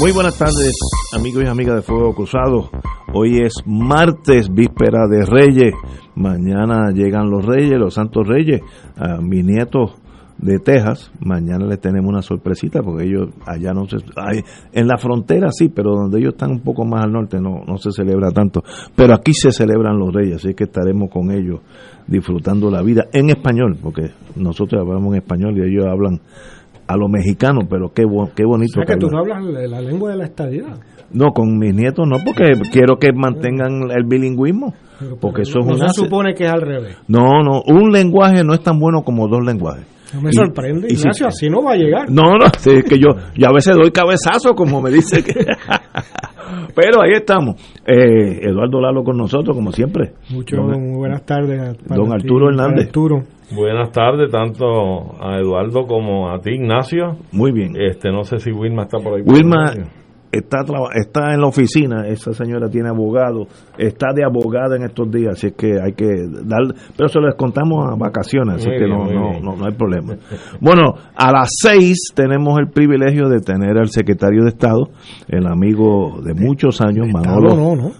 Muy buenas tardes, amigos y amigas de Fuego Cruzado. Hoy es martes, víspera de Reyes. Mañana llegan los Reyes, los Santos Reyes, a mi nieto de Texas. Mañana les tenemos una sorpresita porque ellos allá no se. Hay, en la frontera sí, pero donde ellos están un poco más al norte no, no se celebra tanto. Pero aquí se celebran los Reyes, así que estaremos con ellos disfrutando la vida en español, porque nosotros hablamos en español y ellos hablan a lo mexicano, pero qué, qué bonito. O sea que tú no hablas la lengua de la estadidad. No, con mis nietos no, porque quiero que mantengan el bilingüismo. Porque eso es no una... se supone que es al revés. No, no, un lenguaje no es tan bueno como dos lenguajes. No me sorprende, y Ignacio, si- así no va a llegar. No, no, sí, es que yo, yo a veces doy cabezazo, como me dice que... Pero ahí estamos. Eh, Eduardo Lalo con nosotros, como siempre. Mucho, Don- muy buenas tardes. a- para Don Arturo Hernández. Arturo. Buenas tardes, tanto a Eduardo como a ti, Ignacio. Muy bien. Este, no sé si Wilma está por ahí. Wilma. Está, está en la oficina, esa señora tiene abogado, está de abogada en estos días, así es que hay que dar, pero se lo descontamos a vacaciones, así Muy que bien, no, no, no, no hay problema. Bueno, a las seis tenemos el privilegio de tener al secretario de Estado, el amigo de muchos años, Estado Manolo. no, ¿no?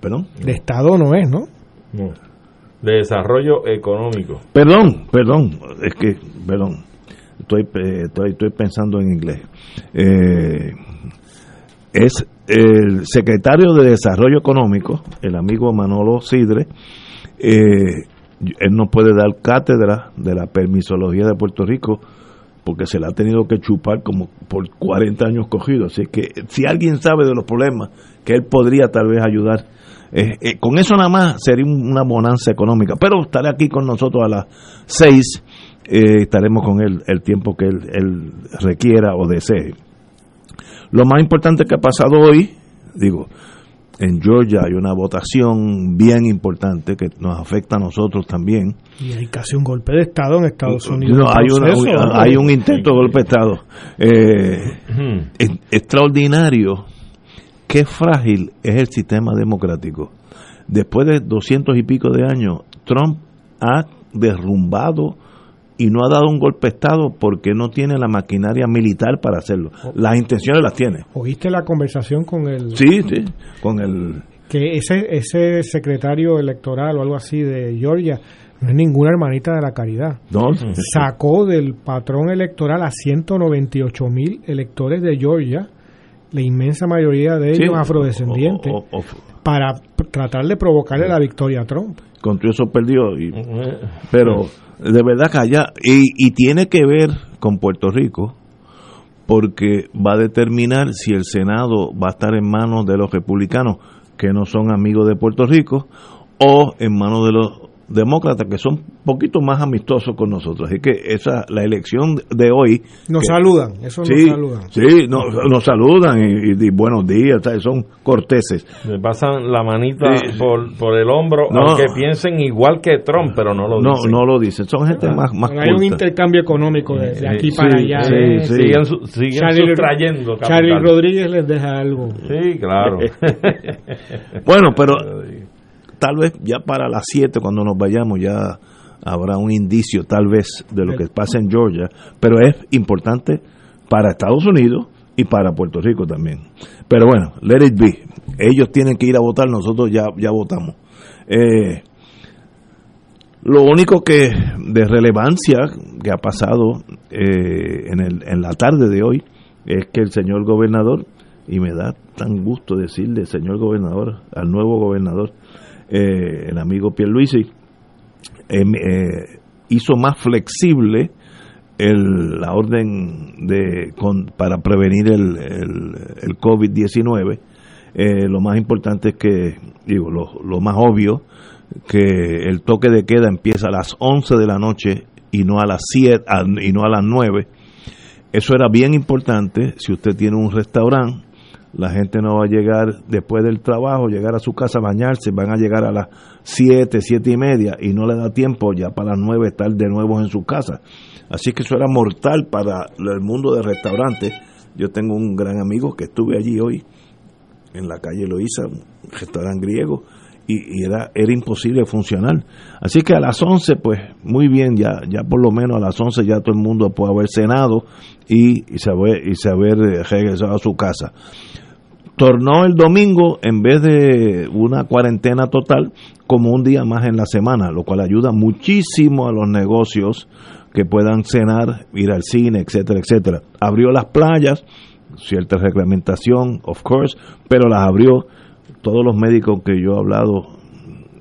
Perdón, De Estado no es, ¿no? No. De desarrollo económico. perdón, perdón, es que, perdón, estoy, eh, estoy, estoy pensando en inglés. Eh, es el secretario de Desarrollo Económico, el amigo Manolo Sidre. eh, él no puede dar cátedra de la permisología de Puerto Rico porque se la ha tenido que chupar como por 40 años cogido. Así que si alguien sabe de los problemas que él podría tal vez ayudar, eh, eh, con eso nada más sería un- una bonanza económica. Pero estaré aquí con nosotros a las 6, eh, estaremos con él el tiempo que él requiera o desee. Lo más importante que ha pasado hoy, digo, en Georgia hay una votación bien importante que nos afecta a nosotros también. Y hay casi un golpe de Estado en Estados Unidos. No, hay, una- un, ¿no? hay un intento de golpe de Estado. Eh, es extraordinario qué frágil es el sistema democrático. Después de doscientos y pico de años, Trump ha derrumbado y no ha dado un golpe de Estado porque no tiene la maquinaria militar para hacerlo. Las intenciones las tiene. ¿Oíste la conversación con el... Sí, sí, con el... Que ese, ese secretario electoral o algo así de Georgia no es ninguna hermanita de la caridad. No, Sacó del patrón electoral a 198 mil electores de Georgia, la inmensa mayoría de ellos Sí, afrodescendientes, o- o- o- para tratar de provocarle la victoria a Trump. con todo eso perdió. Y, pero de verdad allá, y, y tiene que ver con Puerto Rico, porque va a determinar si el Senado va a estar en manos de los republicanos, que no son amigos de Puerto Rico, o en manos de los demócratas, que son un poquito más amistosos con nosotros. Así que esa la elección de hoy... Nos que- saludan, eso Sí, nos saludan. sí, no- nos saludan y, y- y buenos días, ¿sabes? son corteses. Le pasan la manita Sí. por, por el hombro, No. aunque piensen igual que Trump, pero no lo No, dicen. no lo dicen, son gente más, más Hay un intercambio económico de, de aquí Sí, para allá. sí, ¿eh? sí. Siguen, su- siguen Charlie- sustrayendo capital. Charlie Rodríguez les deja algo. Sí, claro. Bueno, pero tal vez ya para las 7 cuando nos vayamos ya habrá un indicio tal vez de lo que pasa en Georgia, pero es importante para Estados Unidos y para Puerto Rico también. Pero bueno, let it be. Ellos tienen que ir a votar, nosotros ya, ya votamos. Eh, lo único que de relevancia que ha pasado eh, en, el, en la tarde de hoy es que el señor gobernador, y me da tan gusto decirle señor gobernador, al nuevo gobernador, el amigo Pierluisi em, hizo más flexible el, la orden de para prevenir el, el, COVID-19. lo más importante es que, digo, lo, lo más obvio, que el toque de queda empieza a las 11 de la noche y no a las 7 y no a las 9. Eso era bien importante. Si usted tiene un restaurante, la gente no va a llegar después del trabajo, llegar a su casa a bañarse, van a llegar a las 7, 7 y media y no le da tiempo ya para las 9 estar de nuevo en su casa. Así que eso era mortal para el mundo de restaurantes. Yo tengo un gran amigo que estuve allí hoy en la calle Loíza, un restaurante griego, y, era, era imposible funcionar. Así que a las 11, pues muy bien, ya, ya por lo menos a las 11 ya todo el mundo puede haber cenado y, y, saber, y saber regresado a su casa. Tornó el domingo en vez de una cuarentena total como un día más en la semana, lo cual ayuda muchísimo a los negocios que puedan cenar, ir al cine, etcétera, etcétera. Abrió las playas, cierta reglamentación, of course, pero las abrió todos los médicos que yo he hablado,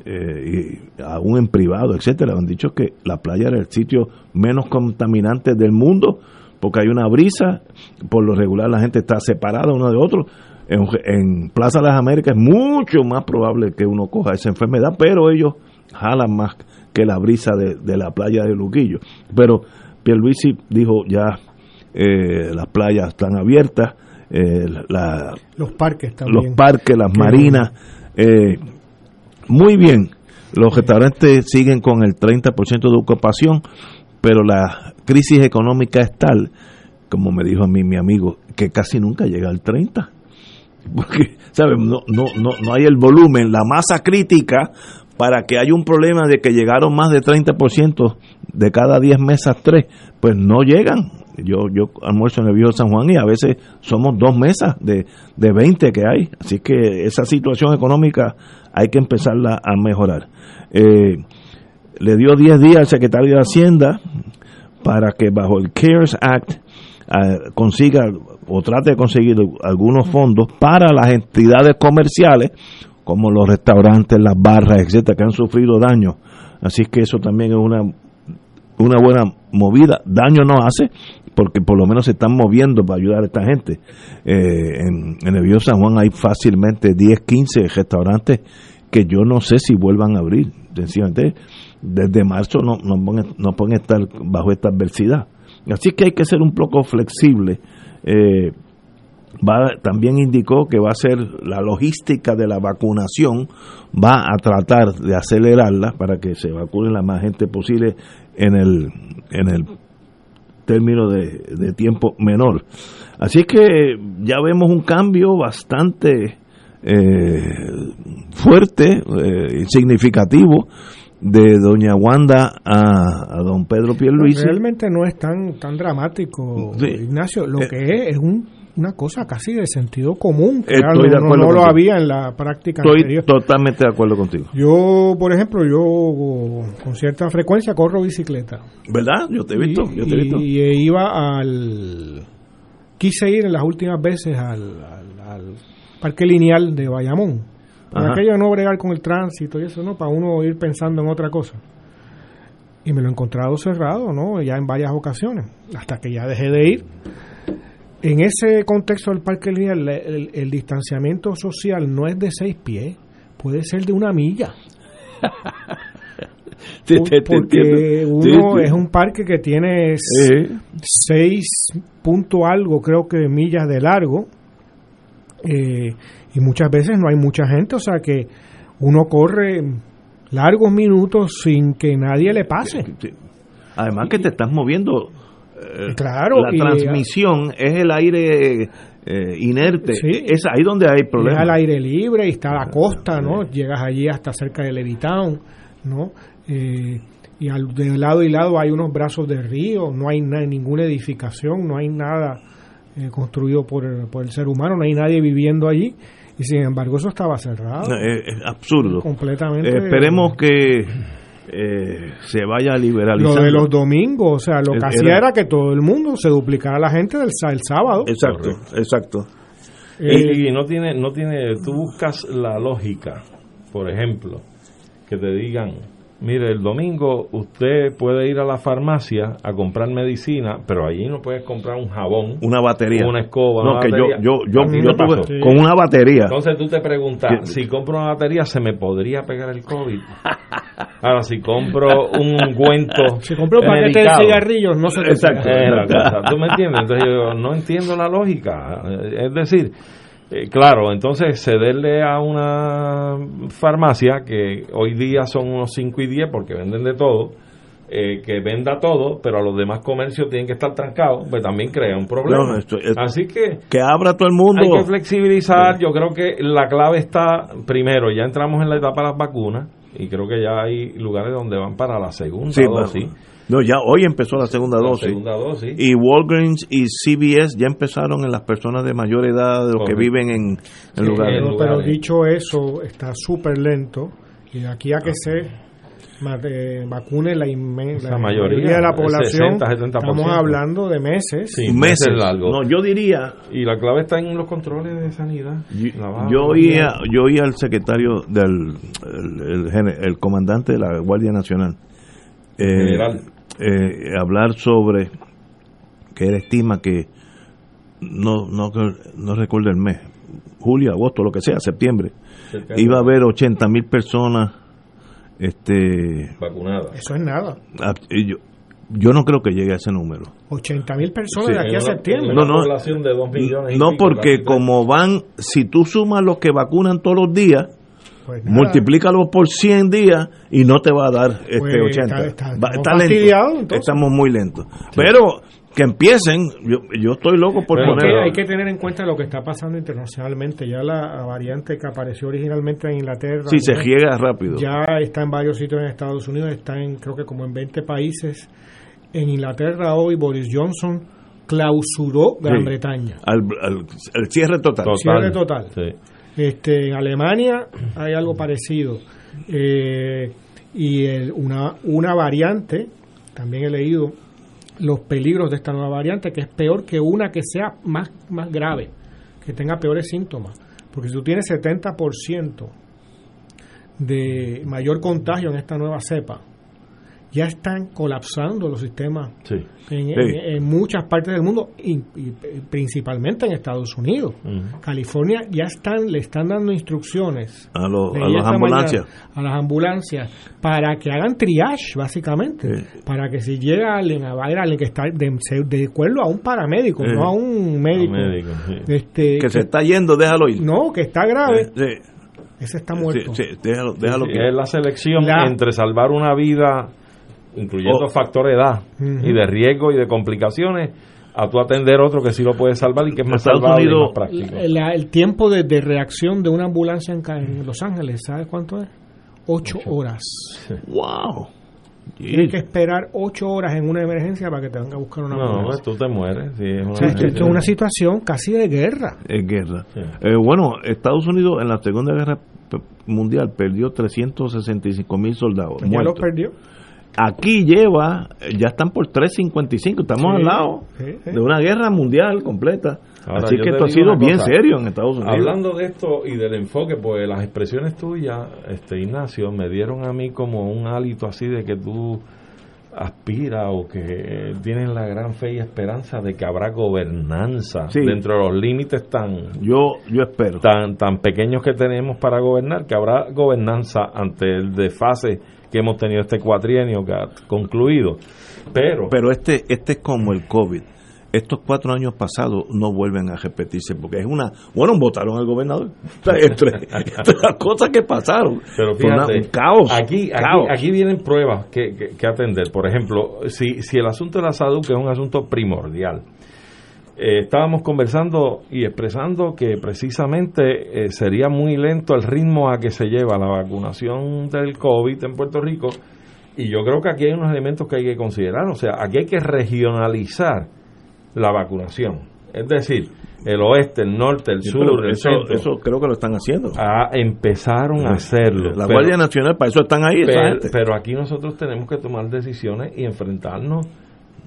eh, y aún en privado, etcétera, han dicho que la playa era el sitio menos contaminante del mundo, porque hay una brisa, por lo regular la gente está separada uno de otro. En, Plaza de las Américas es mucho más probable que uno coja esa enfermedad, pero ellos jalan más que la brisa de, la playa de Luquillo. Pero Pierluisi dijo ya eh, las playas están abiertas, eh, los parques también. Los parques, las marinas. Eh, muy bien, los restaurantes siguen con el 30% de ocupación, pero la crisis económica es tal, como me dijo a mí mi amigo, que casi nunca llega al 30%. Porque, ¿sabes? No, no, no, no hay el volumen, la masa crítica para que haya un problema de que llegaron más de 30% de cada 10 mesas, 3, pues no llegan. Yo, yo almuerzo en el viejo San Juan y a veces somos dos mesas de, de 20 que hay. Así que esa situación económica hay que empezarla a mejorar. Eh, le dio 10 días al secretario de Hacienda para que bajo el CARES Act ah, consiga o trate de conseguir algunos fondos para las entidades comerciales como los restaurantes, las barras, etcétera, que han sufrido daño. Así que eso también es una una buena movida. Daño no hace, porque por lo menos se están moviendo para ayudar a esta gente. Eh, en, el Río San Juan hay fácilmente 10, 15 restaurantes que yo no sé si vuelvan a abrir. Sencillamente, desde marzo no, no, no pueden estar bajo esta adversidad. Así que hay que ser un poco flexible. Eh, va, también indicó que va a ser la logística de la vacunación, va a tratar de acelerarla para que se vacune la más gente posible en el, en el término de, tiempo menor. Así que ya vemos un cambio bastante eh, fuerte, eh, significativo de doña Wanda a, don Pedro Pierluisi. Realmente no es tan tan dramático, Ignacio. Lo eh, que es es un una cosa casi de sentido común que no, lo había en la práctica estoy totalmente de acuerdo contigo. Yo por ejemplo yo con cierta frecuencia corro bicicleta. Verdad yo te he visto y, yo te he visto. y, iba al quise ir en las últimas veces al, al, parque lineal de Bayamón. Para aquello no bregar con el tránsito y eso no para uno ir pensando en otra cosa. Y me lo he encontrado cerrado no ya en varias ocasiones hasta que ya dejé de ir en ese contexto del parque lineal, el, distanciamiento social no es de seis pies, puede ser de una milla. porque uno es un parque que tiene seis punto algo, creo que millas de largo, eh, y muchas veces no hay mucha gente, o sea que uno corre largos minutos sin que nadie le pase. Además que te estás moviendo eh, claro, la transmisión es el aire eh, inerte. Es ahí donde hay problemas. Es al aire libre y está la costa, ¿no? Llegas allí hasta cerca de Levitown, ¿no? Eh, y al, de lado y lado hay unos brazos de río, no hay ninguna edificación, no hay nada construido por el, por el ser humano, no hay nadie viviendo allí y sin embargo eso estaba cerrado. es, absurdo. Completamente. esperemos que eh, se vaya a liberalizar. Lo de los domingos, o sea, lo que hacía era que todo el mundo se duplicara la gente del el sábado. Exacto, exacto. y, no tiene, no tiene, tú buscas la lógica, por ejemplo, que te digan, mire, el domingo usted puede ir a la farmacia a comprar medicina, pero allí no puedes comprar un jabón, una batería, una escoba, no, una que batería. yo yo yo, con una batería. Entonces tú te preguntas, si compro una batería, ¿se me podría pegar el COVID? Ahora, si compro un ungüento Si compró un paquete de cigarrillos, no se te Exacto. pega. es la cosa. ¿Tú me entiendes? Entonces yo no entiendo la lógica. Es decir, eh, claro, entonces cederle a una farmacia que hoy día son unos 5 y 10 porque venden de todo, eh, que venda todo, pero a los demás comercios tienen que estar trancados, pues también crea un problema. No, esto- esto- Así que que abra todo el mundo. hay que flexibilizar. Yo creo que la clave está, primero, ya entramos en la etapa de las vacunas y creo que ya hay lugares donde van para la segunda Sí, dosis. bueno. No, ya hoy empezó la segunda La dosis. segunda dosis. Y Walgreens y CVS ya empezaron en las personas de mayor edad, de los que viven en, en Sí, lugares. Pero, pero dicho eso, está súper lento y de aquí a que se ma- eh, vacune la, inmen- Esa la mayoría, de la población, 60, 70%. estamos hablando de meses. Sí, meses. meses largos. No, yo diría, Y la clave está en los controles de sanidad. yo, oía, yo oía al secretario del el, el gene- el comandante de la Guardia Nacional eh, eh, hablar sobre que él estima que no no no recuerdo el mes julio agosto lo que sea septiembre iba a haber 80 mil personas este vacunada. Eso es nada. yo yo no creo que llegue a ese número 80 mil personas Sí, de aquí a septiembre. No, una no. población de 2 millones. y no porque como van si tú sumas los que vacunan todos los días Pues multiplícalo por 100 días y no te va a dar este Pues 80. está- está- Va- está lento. entonces. Estamos muy lentos. Pero que empiecen, yo, yo estoy loco por Pero Hay que, poner... hay que tener en cuenta lo que está pasando internacionalmente. Ya la variante que apareció originalmente en Inglaterra Si se riega rápido. ya está en varios sitios en Estados Unidos, está en creo que como en 20 países. En Inglaterra hoy Boris Johnson clausuró Gran Sí. Bretaña. Al, al- al cierre total. Total. Cierre total. Sí. Este, en Alemania hay algo parecido. Eh, y el- una, una variante, también he leído los peligros de esta nueva variante, que es peor que una que sea más, más grave, que tenga peores síntomas. Porque si tú tienes 70% de mayor contagio en esta nueva cepa, ya están colapsando los sistemas Sí. en, Sí. en- en muchas partes del mundo y, y principalmente en Estados Unidos. California ya están le están dando instrucciones A, los- a las ambulancias. mañana, a las ambulancias para que hagan triage básicamente Sí. para que si llega alguien a ver alguien que está de, de acuerdo a un paramédico Sí. no a un médico, médico, sí. este Que se está yendo, déjalo ir. no que está grave sí, ese está sí, muerto sí, déjalo, déjalo Sí, que- es la selección La- entre salvar una vida, incluyendo Oh. factor de edad y de riesgo y de complicaciones, a tú atender otro que sí lo puede salvar y que es más Estados salvable y Unidos- más práctico. La- el tiempo de, de reacción de una ambulancia en, Los Ángeles ¿sabes cuánto es? ocho horas ¡Wow! tienes que esperar ocho horas en una emergencia para que te venga a buscar una No, ambulancia tú te mueres. sí, es una O sea, esto, esto es una situación casi de guerra Es guerra. Sí. Eh, bueno, Estados Unidos en la Segunda Guerra Mundial perdió 365 mil soldados. Pues ya lo muertos. perdió Aquí lleva, eh, ya están por 355, estamos Sí, al lado sí, sí. de una guerra mundial completa. Ahora, Así que esto ha sido bien cosa. serio en Estados Unidos. Hablando de esto y del enfoque, pues las expresiones tuyas, este Ignacio, me dieron a mí como un hálito así de que tú aspiras o que tienes la gran fe y esperanza de que habrá gobernanza Sí. dentro de los límites tan yo, yo espero. tan tan pequeños que tenemos para gobernar, que habrá gobernanza ante el desfase que hemos tenido este cuatrienio que ha concluido. Pero, Pero este, este es como el COVID. Estos cuatro años pasados no vuelven a repetirse porque es una. Bueno, votaron al gobernador. Entre, entre las cosas que pasaron. Pero una- fíjate, un caos. Aquí, aquí, aquí vienen pruebas que, que- que atender. Por ejemplo, si, si el asunto de la salud, que es un asunto primordial, eh, estábamos conversando y expresando que precisamente eh, sería muy lento el ritmo a que se lleva la vacunación del COVID en Puerto Rico. Y yo creo que aquí hay unos elementos que hay que considerar. O sea, aquí hay que regionalizar la vacunación. Es decir, el oeste, el norte, el Sí, sur, el eso, centro. eso creo que lo están haciendo. Ah, empezaron a hacerlo. La pero- Guardia Nacional, para eso están ahí. pero aquí nosotros tenemos que tomar decisiones y enfrentarnos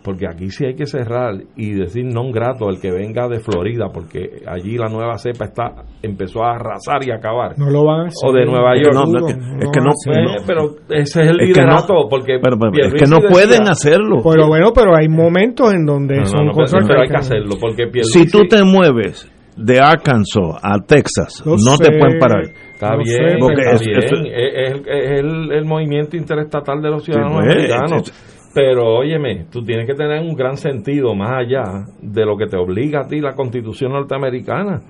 porque aquí sí hay que cerrar y decir non grato al que venga de Florida, porque allí la nueva cepa está empezó a arrasar y acabar. No lo van a hacer. O de Nueva York. no, es que- no es que no-. Eh, pero ese es el Es que no- liderato, porque Pero, pero, es que no decía- pueden hacerlo. Pero bueno, pero hay momentos en donde No, no, son no, cosas pero hay que hacerlo, porque Pierluisi Si tú te mueves de Arkansas a Texas, no te pueden parar. Está No bien, sé, está es- bien. eso- es, es- es el, el movimiento interestatal de los ciudadanos pues, americanos. Pero óyeme, tú tienes que tener un gran sentido más allá de lo que te obliga a ti la constitución norteamericana.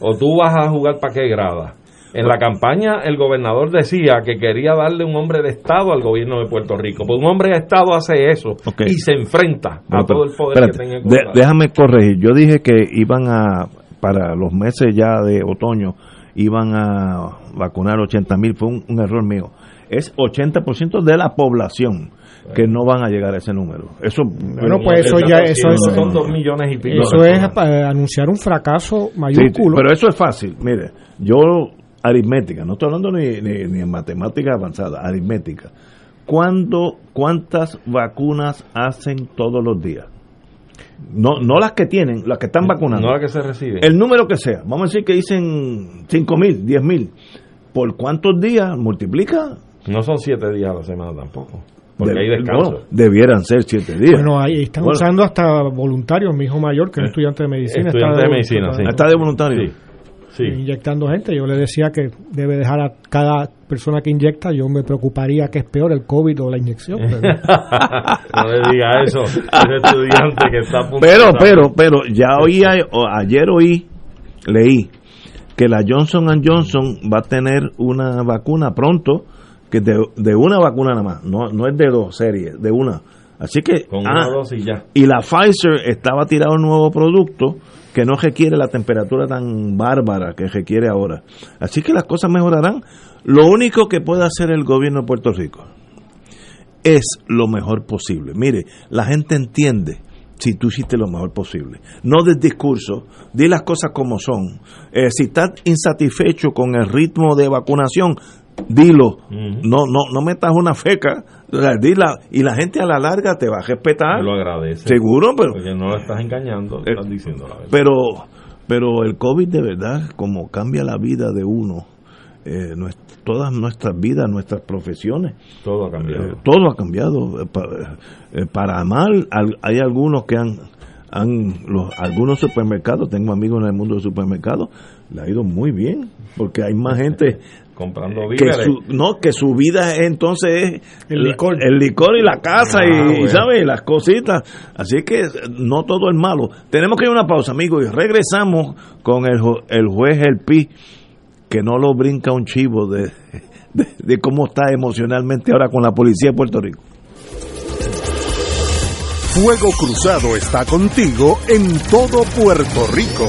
O tú vas a jugar para qué grada. En la campaña el gobernador decía que quería darle un hombre de Estado al gobierno de Puerto Rico. Pues un hombre de Estado hace eso y se enfrenta Bueno, a todo el poder espérate, que tenga. de- déjame corregir. Yo dije que iban a, para los meses ya de otoño, iban a vacunar 80 mil. Fue un, un error mío. Es 80% de la población que no van a llegar a ese número. Eso, Bueno, pues eso ya, eso es, son dos millones y pico. eso es para anunciar un fracaso Sí, mayúsculo. pero eso es fácil. Mire, yo aritmética, no estoy hablando ni, ni, ni en matemática avanzada, aritmética. ¿Cuándo, ¿Cuántas vacunas hacen todos los días? No, no las que tienen, las que están vacunando. No la que se recibe. El número que sea. Vamos a decir que dicen 5 mil, 10 mil. ¿Por cuántos días multiplica? No son siete días a la semana tampoco. Porque De- hay descanso. bueno, debieran ser 7 días. Bueno, ahí están Bueno. usando hasta voluntarios. Mi hijo mayor, que es estudiante de medicina, Estudiante está de medicina, sí. Está de voluntario. Sí. Sí. inyectando gente. Yo le decía que debe dejar a cada persona que inyecta. Yo me preocuparía que es peor el COVID o la inyección. pero- no le diga eso. Ese estudiante que está Pero, pero, pero, ya oí, o ayer oí, leí, que la Johnson Johnson va a tener una vacuna pronto, que de, de una vacuna nada más, no, no es de dos series, de una. Así que, Con ah, una dosis ya. y la Pfizer estaba tirado un nuevo producto que no requiere la temperatura tan bárbara que requiere ahora. Así que las cosas mejorarán. Lo único que puede hacer el gobierno de Puerto Rico es lo mejor posible. Mire, la gente entiende si tú hiciste lo mejor posible. No del discurso, di las cosas como son. Eh, si estás insatisfecho con el ritmo de vacunación, dilo. Ujú. No, no, no metas una feca, dila, y la gente a la larga te va a respetar. Me lo agradece. Seguro, pero Porque no lo estás engañando, le estás diciendo la verdad. pero pero el COVID de verdad como cambia la vida de uno eh, todas nuestras vidas nuestras profesiones Todo ha eh, cambiado. todo ha cambiado Eh, pa- eh, para mal al- hay algunos que han han los algunos supermercados tengo amigos en el mundo de supermercados le ha ido muy bien porque hay más gente Comprando que víveres. su, no que su vida es, entonces es El licor. el licor y la casa Ah, y, bueno. ¿sabes? las cositas así que no todo es malo tenemos que ir a una pausa amigos y regresamos con el, el juez el pi que no lo brinca un chivo de, de, de cómo está emocionalmente ahora con la policía de Puerto Rico Fuego Cruzado está contigo en todo Puerto Rico.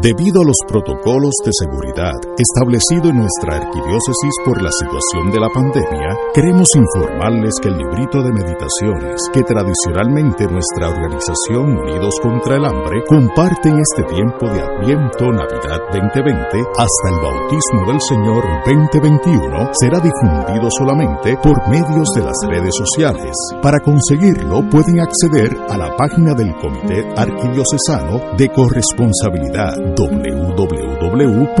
Debido a los protocolos de seguridad establecidos en nuestra arquidiócesis por la situación de la pandemia, queremos informarles que el librito de meditaciones que tradicionalmente nuestra organización Unidos contra el Hambre comparte en este tiempo de Adviento Navidad 2020 hasta el bautismo del Señor 2021 será difundido solamente por medios de las redes sociales. Para conseguirlo pueden acceder a la página del Comité Arquidiocesano de Corresponsabilidad www.ca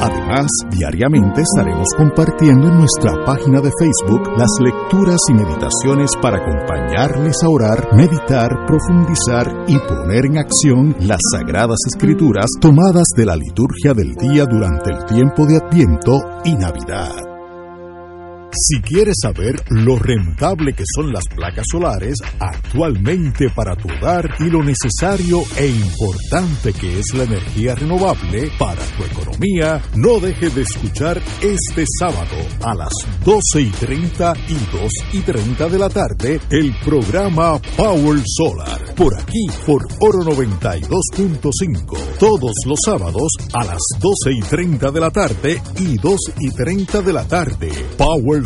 Además, diariamente estaremos compartiendo en nuestra página de Facebook las lecturas y meditaciones para acompañarles a orar, meditar, profundizar y poner en acción las sagradas escrituras tomadas de la liturgia del día durante el tiempo de Adviento y Navidad. Si quieres saber lo rentable que son las placas solares actualmente para tu hogar y lo necesario e importante que es la energía renovable para tu economía, no dejes de escuchar este sábado a las 12 y 30 y 2 y 30 de la tarde el programa Power Solar por aquí por Oro 92.5 todos los sábados a las 12 y 30 de la tarde y 2 y 30 de la tarde. Power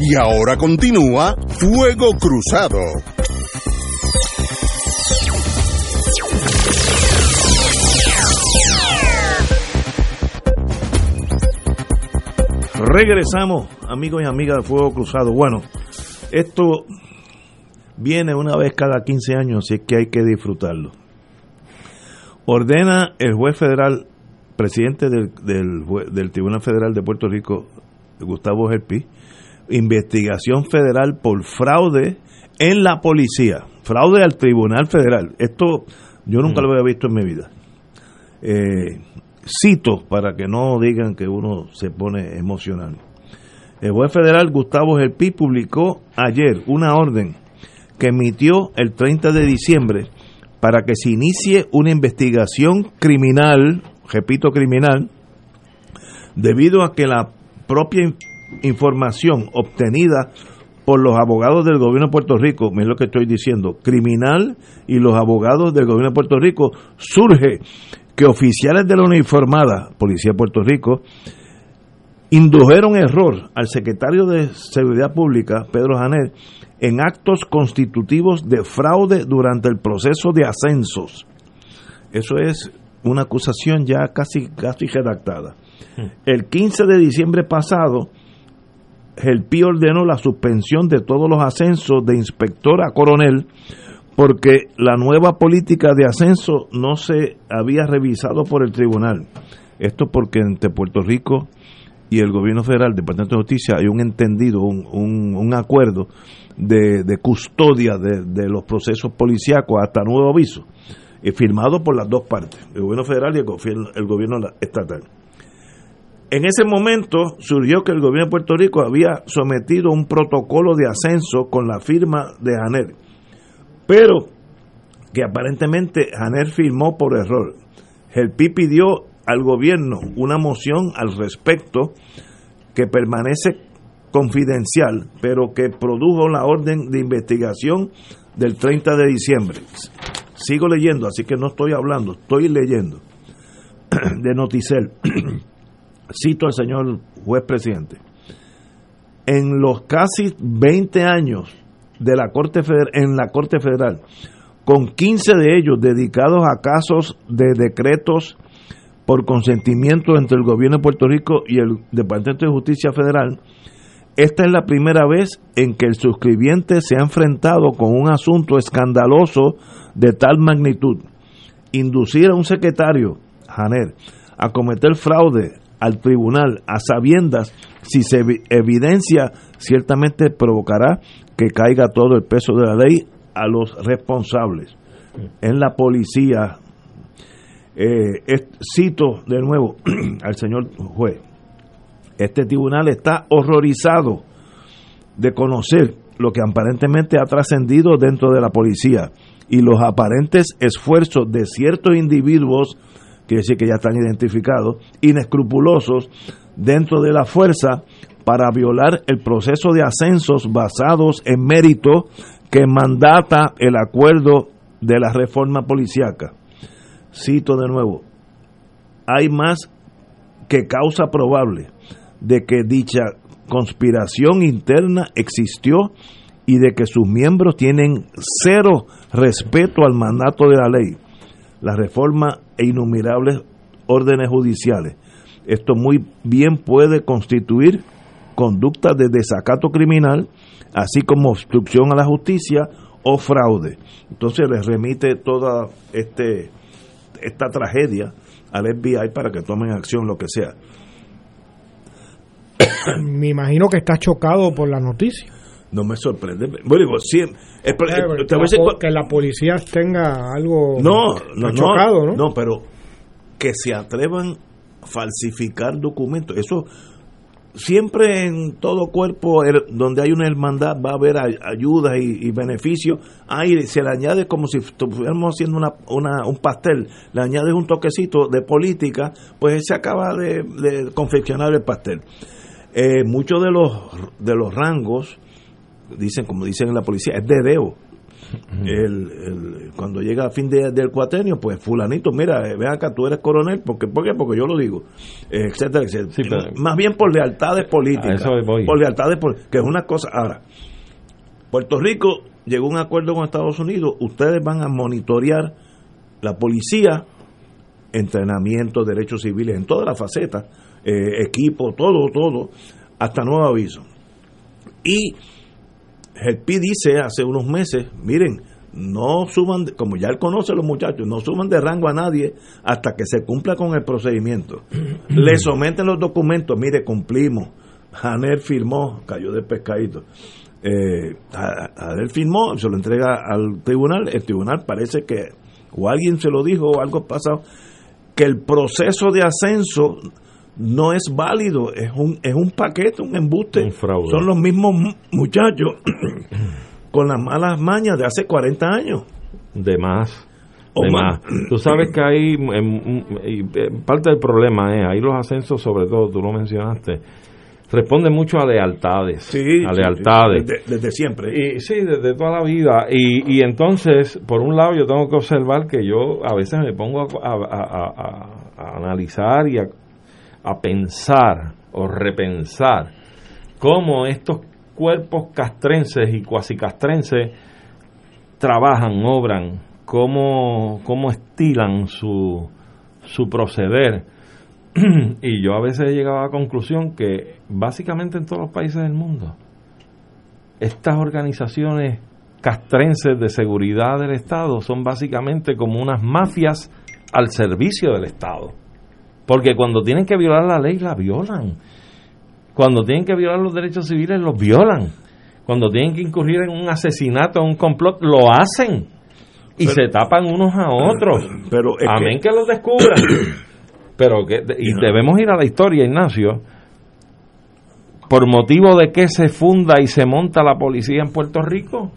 Y ahora continúa Fuego Cruzado. Regresamos, amigos y amigas de Fuego Cruzado. Bueno, esto viene una vez cada 15 años, así que hay que disfrutarlo. Ordena el juez federal, presidente del, del, Tribunal Federal de Puerto Rico, Gustavo Gelpi, investigación federal por fraude en la policía, fraude al Tribunal Federal. Esto yo nunca lo había visto en mi vida. Eh, Cito para que no digan que uno se pone emocional. El juez federal Gustavo Gelpi publicó ayer una orden que emitió el 30 de diciembre para que se inicie una investigación criminal, repito criminal, debido a que la propia información obtenida por los abogados del gobierno de Puerto Rico, es lo que estoy diciendo, criminal y los abogados del gobierno de Puerto Rico, surge que oficiales de la uniformada Policía de Puerto Rico indujeron error al secretario de Seguridad Pública, Pedro Janet, en actos constitutivos de fraude durante el proceso de ascensos. Eso es una acusación ya casi, casi redactada. Hmm. El 15 de diciembre pasado, el PI ordenó la suspensión de todos los ascensos de inspector a coronel porque la nueva política de ascenso no se había revisado por el tribunal. Esto porque entre Puerto Rico y el gobierno federal, Departamento de Justicia, hay un entendido, un, un, acuerdo de, custodia de, los procesos policíacos hasta nuevo aviso, y firmado por las dos partes, el gobierno federal y el, el gobierno estatal. En ese momento surgió que el gobierno de Puerto Rico había sometido un protocolo de ascenso con la firma de Janet pero que aparentemente Janer firmó por error. El PI pidió al gobierno una moción al respecto que permanece confidencial, pero que produjo la orden de investigación del 30 de diciembre. Sigo leyendo, así que no estoy hablando, estoy leyendo de Noticel. Cito al señor juez presidente. En los casi 20 años de la Corte Federal, en la Corte Federal, con 15 de ellos dedicados a casos de decretos por consentimiento entre el gobierno de Puerto Rico y el Departamento de Justicia Federal, esta es la primera vez en que el suscribiente se ha enfrentado con un asunto escandaloso de tal magnitud. Inducir a un secretario, Janer, a cometer fraude al tribunal a sabiendas si se evidencia ciertamente provocará que caiga todo el peso de la ley a los responsables. En la policía, eh, cito de nuevo al señor juez, este tribunal está horrorizado de conocer lo que aparentemente ha trascendido dentro de la policía y los aparentes esfuerzos de ciertos individuos, que decir que ya están identificados, inescrupulosos dentro de la fuerza para violar el proceso de ascensos basados en mérito que mandata el acuerdo de la reforma policiaca. Cito de nuevo, hay más que causa probable de que dicha conspiración interna existió y de que sus miembros tienen cero respeto al mandato de la ley, la reforma e innumerables órdenes judiciales. Esto muy bien puede constituir conducta de desacato criminal, así como obstrucción a la justicia o fraude. Entonces les remite toda este, esta tragedia al FBI para que tomen acción, lo que sea. Me imagino que está chocado por la noticia. No me sorprende. Bueno, digo, el- Eh, te voy a que, decir la, que policía tenga algo no, no, no, chocado, ¿no? no, pero que se atrevan a falsificar documentos. Eso siempre en todo cuerpo er- donde hay una hermandad va a haber ay- ayudas y, y beneficios. Ahí se le añade como si estuviéramos haciendo una, una- un pastel, le añades un toquecito de política, pues se acaba de, de confeccionar el pastel. Eh, muchos de los de los rangos dicen como dicen en la policía es dedeo el, el- cuando llega a fin de- del cuatrenio, pues fulanito, mira, eh, ven acá, tú eres coronel, porque, ¿por qué? Porque yo lo digo, eh, etcétera, etcétera. Sí, pero- Más bien por lealtades políticas, por lealtades, pol- que es una cosa. Ahora, Puerto Rico llegó a un acuerdo con Estados Unidos, ustedes van a monitorear la policía, entrenamiento, derechos civiles, en todas las facetas, eh, equipo, todo, todo, hasta nuevo aviso. Y el PI dice hace unos meses, miren, no suban, como ya él conoce a los muchachos, no suban de rango a nadie hasta que se cumpla con el procedimiento. Le someten los documentos, mire, cumplimos. Janel firmó, cayó de pescadito. Eh, Ja- Janel firmó, se lo entrega al tribunal, el tribunal parece que, o alguien se lo dijo, o algo pasado, que el proceso de ascenso no es válido, es un, es un paquete, un embuste. Un fraude. Son los mismos mu- muchachos con las malas mañas de hace 40 años. De más. De más. Tú sabes que hay em, y, eh, parte del problema es ahí los ascensos sobre todo tú lo mencionaste responden mucho a lealtades Sí, a lealtades sí, desde, desde siempre. y sí desde toda la vida y, y entonces por un lado yo tengo que observar que yo a veces me pongo a, a- a- a- a analizar y a, a pensar o repensar cómo estos cuerpos castrenses y cuasi castrenses trabajan, obran, cómo, cómo estilan su, su proceder. y yo a veces he llegado a la conclusión que básicamente en todos los países del mundo, estas organizaciones castrenses de seguridad del Estado son básicamente como unas mafias al servicio del Estado. Porque cuando tienen que violar la ley, la violan. Cuando tienen que violar los derechos civiles, los violan. Cuando tienen que incurrir en un asesinato, en un complot, lo hacen. Y Pero- se tapan unos a otros. Pero Amén que- que, los descubran. Pero que, y debemos ir a la historia, Ignacio. Por motivo de que se funda y se monta la policía en Puerto Rico,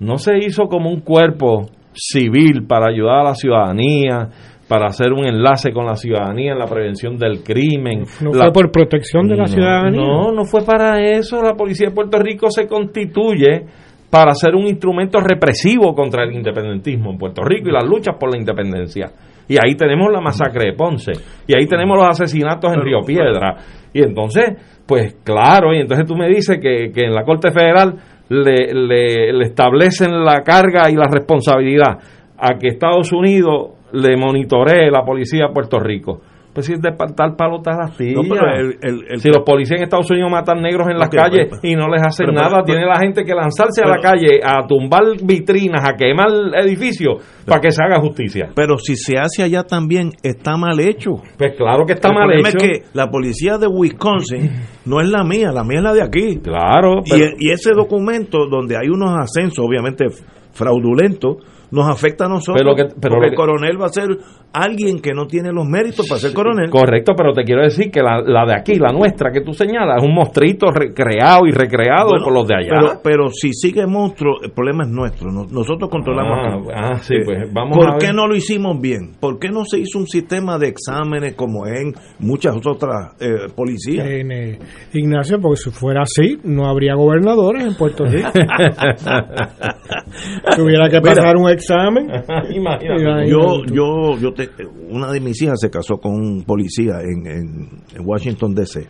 no se hizo como un cuerpo civil para ayudar a la ciudadanía, para hacer un enlace con la ciudadanía en la prevención del crimen. No La- fue por protección de la no, ciudadanía. No, no fue para eso. La policía de Puerto Rico se constituye para ser un instrumento represivo contra el independentismo en Puerto Rico y las luchas por la independencia. Y ahí tenemos la masacre de Ponce. Y ahí tenemos los asesinatos en Río Piedra. Y entonces, pues claro, y entonces tú me dices que, que en la Corte Federal le, le- le establecen la carga y la responsabilidad a que Estados Unidos le monitoree la policía de Puerto Rico. Pues si es de tal No, el- el- el- si los policías en Estados Unidos matan negros en las calles pero- y no les hacen pero- nada, pero- tiene la gente que lanzarse a la calle a tumbar vitrinas, a quemar edificios para que se haga justicia. Pero si se hace allá también, está mal hecho. Pues claro que está el mal hecho. es que la policía de Wisconsin no es la mía, la mía es la de aquí. Claro, Y, y ese documento donde hay unos ascensos, obviamente fraudulentos, nos afecta a nosotros. Pero que- pero porque el coronel va a ser alguien que no tiene los méritos para ser coronel. Correcto, pero te quiero decir que la, la de aquí, la nuestra que tú señalas, es un monstruito recreado y recreado Bueno, por los de allá. Pero, pero si sigue monstruo, el problema es nuestro. Nos- Nosotros controlamos. Ah, acá. ah, sí, Eh, pues vamos ¿Por a qué ver. no lo hicimos bien? ¿Por qué no se hizo un sistema de exámenes como en muchas otras eh, policías? En, eh, Ignacio, porque si fuera así, no habría gobernadores en Puerto Rico. Tuviera que Mira. pasar un examen. Imagínate. Imagínate Yo, yo, yo te- una de mis hijas se casó con un policía en, en, en Washington D.C.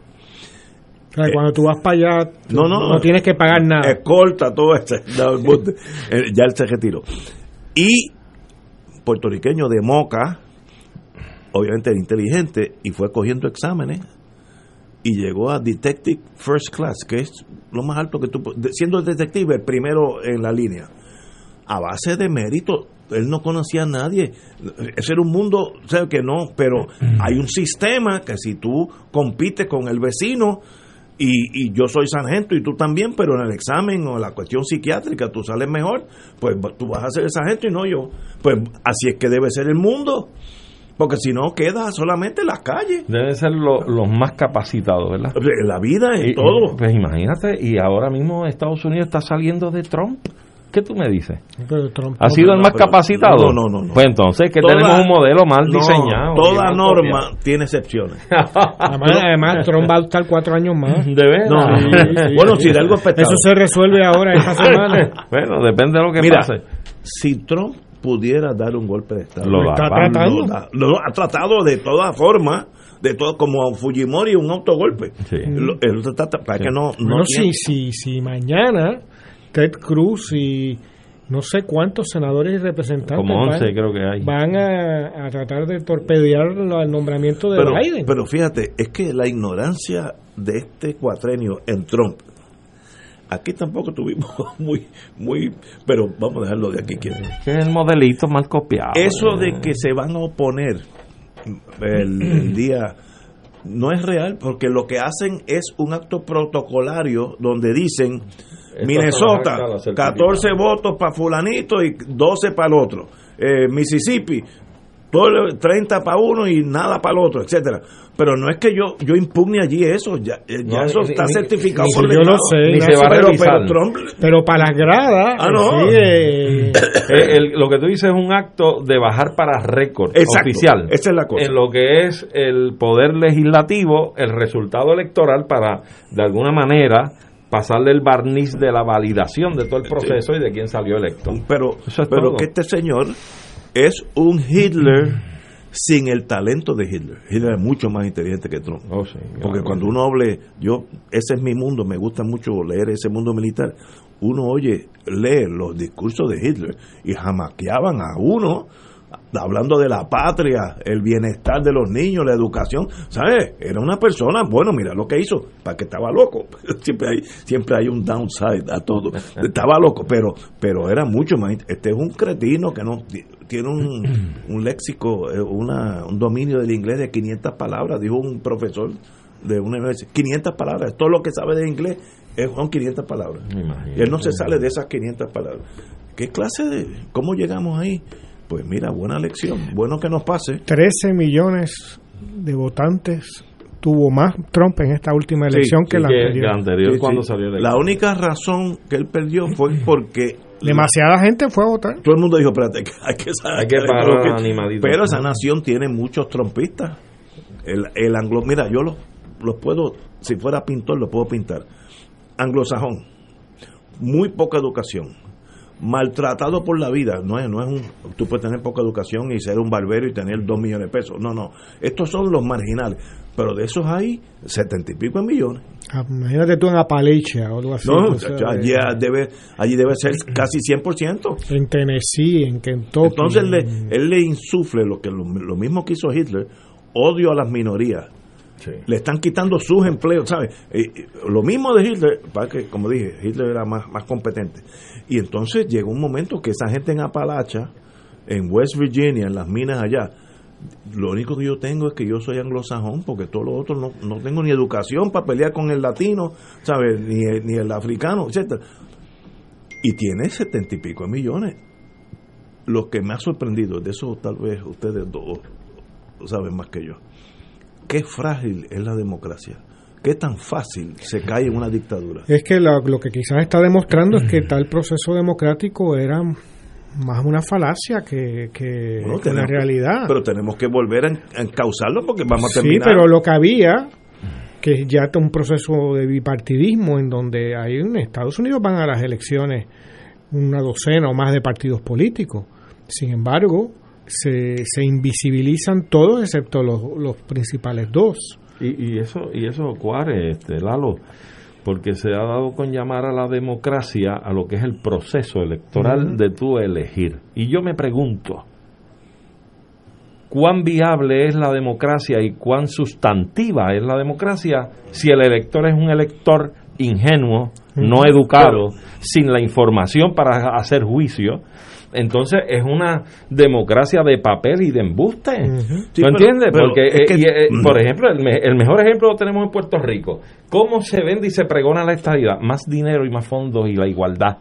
Sea, cuando tú vas para allá, tú No, no, no tienes que pagar nada. Escolta, todo. Eh, ya él se retiró. Y puertorriqueño de Moca, obviamente era inteligente, y fue cogiendo exámenes y llegó a Detective First Class, que es lo más alto que tú siendo detective, el primero en la línea. A base de mérito, él no conocía a nadie. Ese era un mundo, sé que no, pero hay un sistema que si tú compites con el vecino y, y yo soy sargento y tú también, pero en el examen o en la cuestión psiquiátrica tú sales mejor, pues tú vas a ser el sargento y no yo. Pues así es que debe ser el mundo. Porque si no, queda solamente en las calles. Deben ser lo- los más capacitados, ¿verdad? En la vida, Y- todo. Pues imagínate, y ahora mismo Estados Unidos está saliendo de Trump. ¿Qué tú me dices? ¿Ha sido el no, más pero- capacitado? no, no, no, no. Pues entonces que Toda- tenemos un modelo mal No, diseñado. Toda norma tiene excepciones. Además, además, Trump va a estar cuatro años más. ¿De? No. Sí, bueno, sí. si de algo afectado. Eso se resuelve ahora, esta semana. Bueno, depende de lo que Mira, pase. si Trump pudiera dar un golpe de Estado, Lo está tratando. lo ha tratado de todas formas, de todo, como a Fujimori un autogolpe. Sí. Lo- él trata- para Sí. que no, no tiene- si, si, si mañana Ted Cruz y no sé cuántos senadores y representantes Como 11 van, creo que hay. van a, a tratar de torpedear el nombramiento de pero, Biden. pero fíjate, es que la ignorancia de este cuatrenio en Trump, aquí tampoco tuvimos muy, muy, pero vamos a dejarlo de aquí. que- Que es el modelito mal copiado. Eso de que se van a oponer el, el día no es real porque lo que hacen es un acto protocolario donde dicen Minnesota, son las actas, las 14 votos para fulanito y 12 para el otro. Eh, Mississippi, todo el- 30 para uno y nada para el otro, etcétera. Pero no es que yo yo impugne allí eso, ya, eh, ya No, eso ni- está ni- certificado ni- por yo el lo sé, Ni se Ignacio, va a pero, Trump Pero para las gradas, Ah, no. sí, eh, Eh, el- lo que tú dices es un acto de bajar para récord Exacto, oficial. esa es la cosa. En lo que es el poder legislativo, el resultado electoral para, de alguna manera, pasarle el barniz de la validación de todo el proceso y de quién salió electo. pero, es pero todo. que este señor es un Hitler sin el talento de Hitler. Hitler es mucho más inteligente que Trump. Oh, sí, Porque claro. cuando uno hable, yo, ese es mi mundo, me gusta mucho leer ese mundo militar. Uno oye, lee los discursos de Hitler y jamaqueaban a uno hablando de la patria, el bienestar de los niños, la educación, ¿sabes? Era una persona, bueno, mira lo que hizo, para que estaba loco. siempre hay siempre hay un downside a todo. Estaba loco, pero pero era mucho más. Este es un cretino que no tiene un, un léxico, eh, una, un dominio del inglés de 500 palabras, dijo un profesor de una universidad. 500 palabras, todo lo que sabe de inglés es, son 500 palabras. Él no se sale de esas 500 palabras. ¿Qué clase de.? ¿Cómo llegamos ahí? Pues mira, buena lección. Bueno que nos pase. 13 millones de votantes tuvo más Trump en esta última elección Sí, que la que anterior. la anterior Sí, cuando sí. salió electo. La única razón que él perdió fue porque. Demasiada gente fue a votar. Todo el mundo dijo, espérate, que hay que saber Hay que parar lo que-. Pero esa nación tiene muchos trompistas. El, el anglo, mira, yo los los puedo, si fuera pintor, los puedo pintar. Anglosajón, muy poca educación, maltratado por la vida. No es, no es un, tú puedes tener poca educación y ser un barbero y tener dos millones de pesos. No, no. Estos son los marginales. Pero de esos hay setenta y pico de millones. Ah, Imagínate tú en Apalachia o algo así. No, o sea, allí debe, allí debe ser casi 100%. en Tennessee, en Kentucky. Entonces él le, él le insufle lo que lo, lo mismo que hizo Hitler, odio a las minorías. Sí. Le están quitando sus empleos, ¿sabes? Eh, eh, lo mismo de Hitler, para que, como dije, Hitler era más, más competente. Y entonces llegó un momento que esa gente en Apalacha, en West Virginia, en las minas allá, lo único que yo tengo es que yo soy anglosajón, porque todos los otros no, no tengo ni educación para pelear con el latino, ¿sabes? Ni, ni el africano, etcétera Y tiene setenta y pico millones. lo que me ha sorprendido, de eso tal vez ustedes dos saben más que yo, qué frágil es la democracia. ¿Qué tan fácil se cae en una dictadura? Es que lo, lo que quizás está demostrando es que tal proceso democrático era más una falacia que, que, Bueno, que una realidad. Pero tenemos que volver a, en- a encauzarlo porque vamos a Sí, terminar. pero lo que había, que ya un proceso de bipartidismo en donde hay en Estados Unidos van a las elecciones una docena o más de partidos políticos. Sin embargo, se, se invisibilizan todos excepto los, los principales dos. Y, y eso y eso cuare, este, Lalo, porque se ha dado con llamar a la democracia a lo que es el proceso electoral de tú elegir. Y yo me pregunto, ¿cuán viable es la democracia y cuán sustantiva es la democracia si el elector es un elector ingenuo, no educado, sin la información para hacer juicio? Entonces es una democracia de papel y de embuste. Sí, ¿Tú pero- entiendes? Porque, es eh, que- y, eh, por ejemplo, el, me- el mejor ejemplo lo tenemos en Puerto Rico. ¿Cómo se vende y se pregona la estadidad? Más dinero y más fondos y la igualdad.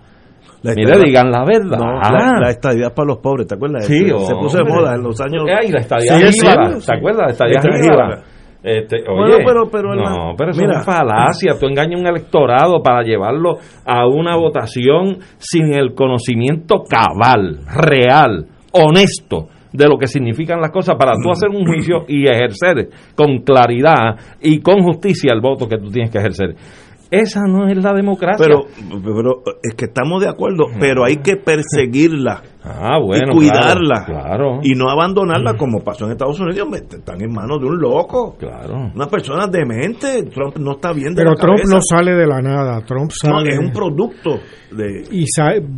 La estadidad- digan la verdad. No, la, la estadidad para los pobres, ¿te acuerdas? Sí, se, se puso de moda en los años. La jíbara, siendo, ¿te sí. acuerdas? La jíbara. Este, oye, Bueno, pero- pero no, pero eso mira. es falacia. Tú engañas a un electorado para llevarlo a una votación sin el conocimiento cabal, real, honesto de lo que significan las cosas para tú hacer un juicio y ejercer con claridad y con justicia el voto que tú tienes que ejercer. Esa no es la democracia. Pero, pero es que estamos de acuerdo, pero hay que perseguirla ah, bueno, y cuidarla Claro, claro. y no abandonarla como pasó en Estados Unidos. Están en manos de un loco, claro. una persona demente. Trump no está bien de Pero la Trump cabeza. no sale de la nada. Trump No, es un producto de y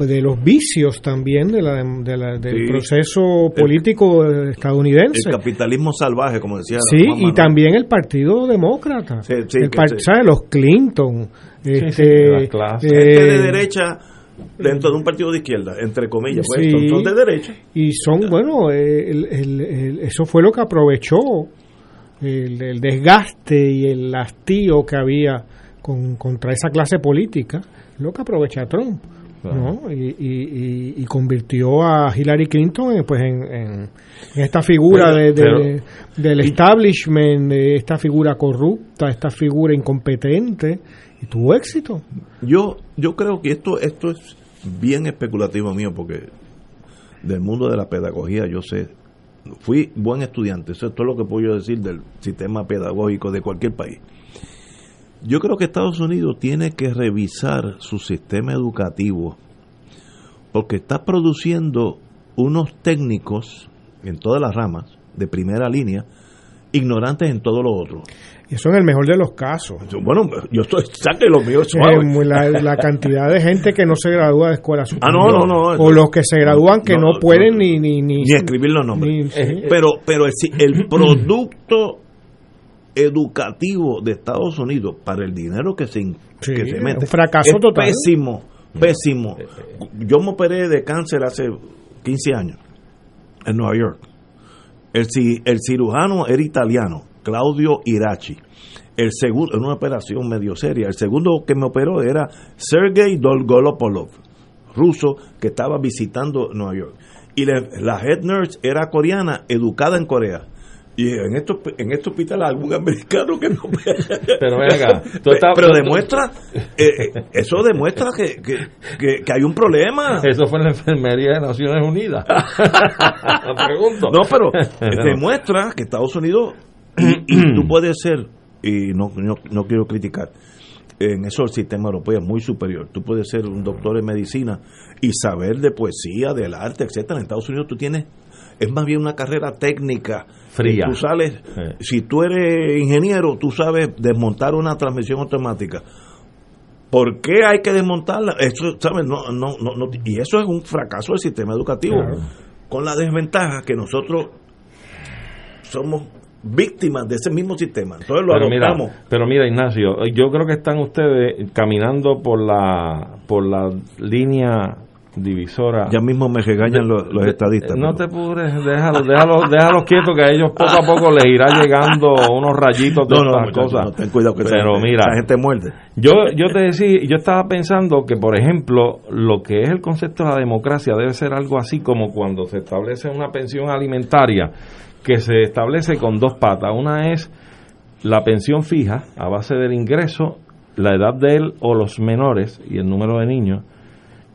de los vicios también de la, de la- del Sí. proceso político el estadounidense. capitalismo salvaje, como decía Sí, Juan y Manuel. también el Partido Demócrata. Sí, sí, el que par- sí. ¿sabes? Los Clinton. sí, este, de la clase. gente eh, de derecha dentro de un partido de izquierda, entre comillas, pues Sí. son, son de derecha. Y son, bueno, eh, el- el- el- eso fue lo que aprovechó el, desgaste y el hastío que había con, contra esa clase política, lo que aprovecha Trump. ¿no? Y, y- y- convirtió a Hillary Clinton en, pues en, en- en esta figura de, de- Pero- del establishment, de esta figura corrupta, esta figura incompetente, y tuvo éxito. Yo, yo creo que esto, esto es bien especulativo mío, porque del mundo de la pedagogía yo sé, fui buen estudiante, eso es todo lo que puedo yo decir del sistema pedagógico de cualquier país. Yo creo que Estados Unidos tiene que revisar su sistema educativo, porque está produciendo unos técnicos en todas las ramas, de primera línea, ignorantes en todo lo otro. Y eso en el mejor de los casos. Bueno, yo estoy, saque lo mío Eh, suave. la, la cantidad de gente que no se gradúa de escuela Ah, no, superior. no, no. O los que se gradúan que no, No, pueden no, ni, ni, ni, ni escribir los nombres. ni- sí. Pero, pero el, si- el producto educativo de Estados Unidos para el dinero que se, in- Sí, que se es mete un fracaso es total. pésimo, pésimo. Yo me operé de cáncer hace 15 años en Nueva York. El, el cirujano era italiano, Claudio Irachi. El segundo, en una operación medio seria, el segundo que me operó era Sergei Dolgopolov, ruso que estaba visitando Nueva York. Y la head nurse era coreana, educada en Corea. Y en este, en este hospital algún americano que no Pero venga, tú estás- pero tú- demuestra eh, eh, eso demuestra que, que, que- que hay un problema Eso fue en la enfermería de Naciones Unidas. Pregunto. no pero demuestra que Estados Unidos y, y tú puedes ser y no, no, no quiero criticar en eso el sistema europeo es muy superior tú puedes ser un doctor en medicina y saber de poesía del arte etcétera en Estados Unidos tú tienes es más bien una carrera técnica Fría. tú sales si tú eres ingeniero tú sabes desmontar una transmisión automática ¿Por qué hay que desmontarla? Eso, ¿sabes? No, no, no, no- y eso es un fracaso del sistema educativo. Con la desventaja que nosotros somos víctimas de ese mismo sistema. Entonces lo pero mira, adoptamos. pero mira, Ignacio, yo creo que están ustedes caminando por la por la línea divisora. Ya mismo me regañan los, los estadistas. No te pudres, déjalos, déjalos, déjalos quietos que a ellos poco a poco les irá llegando unos rayitos de no, no, estas cosas. No, ten cuidado que Pero esa, mira, esa gente muerde. Yo, yo te decía, yo estaba pensando que, por ejemplo, lo que es el concepto de la democracia debe ser algo así como cuando se establece una pensión alimentaria que se establece con dos patas. Una es la pensión fija a base del ingreso, la edad de él o los menores y el número de niños.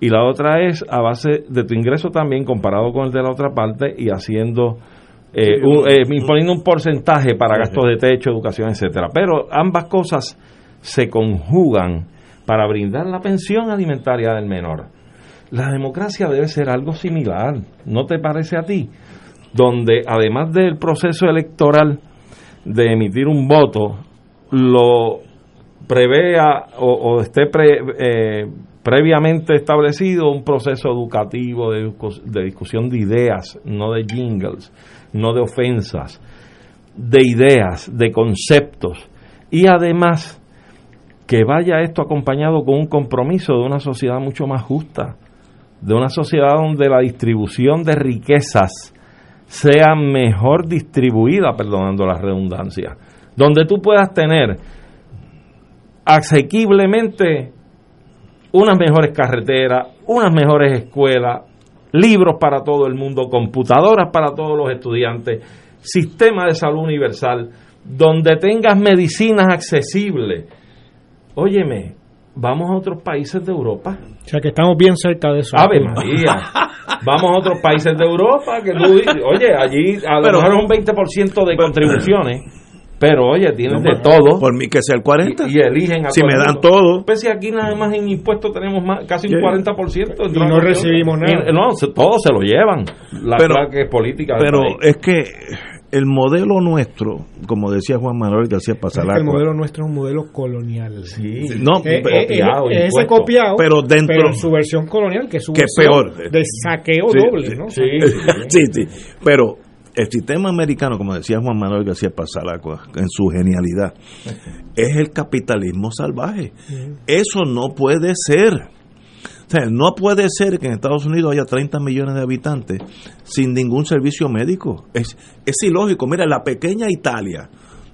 Y la otra es a base de tu ingreso también comparado con el de la otra parte y haciendo, eh, un- eh, imponiendo un porcentaje para gastos de techo, educación, etcétera. Pero ambas cosas se conjugan para brindar la pensión alimentaria del menor. La democracia debe ser algo similar, ¿no te parece a ti? Donde además del proceso electoral de emitir un voto, lo prevea o, o esté eh, previamente establecido un proceso educativo de discusión de ideas, no de jingles, no de ofensas, de ideas, de conceptos. Y además que vaya esto acompañado con un compromiso de una sociedad mucho más justa, de una sociedad donde la distribución de riquezas sea mejor distribuida, perdonando la redundancia, donde tú puedas tener asequiblemente unas mejores carreteras, unas mejores escuelas, libros para todo el mundo, computadoras para todos los estudiantes, sistema de salud universal, donde tengas medicinas accesibles. Óyeme, vamos a otros países de Europa. O sea que estamos bien cerca de eso. Ave María. Vamos a otros países de Europa que tú oye, allí a lo Pero- mejor es un 20% de contribuciones, pero oye, tienen No, de todo Por mí que sea el 40. y, y eligen a si me dan todo. Pues si aquí nada más en impuestos tenemos más, casi un Sí. 40%. Y no recibimos nada. Y, no, se- todo se lo llevan. La Pero- clave que es política. Pero es que el modelo nuestro, como decía Juan Manuel García Pasalacua, el modelo nuestro es un modelo colonial. Sí. no, Eh, pero- eh, copiado, eh, ese impuesto. copiado, Pero dentro- en su versión colonial, que es su Que peor. de saqueo Sí, doble, sí, ¿no? Sí, sí, sí. Pero el sistema americano, como decía Juan Manuel García Pasalacua, en su genialidad, es el capitalismo salvaje. Eso no puede ser. O sea, no puede ser que en Estados Unidos haya 30 millones de habitantes sin ningún servicio médico. Es, es ilógico. Mira, la pequeña Italia,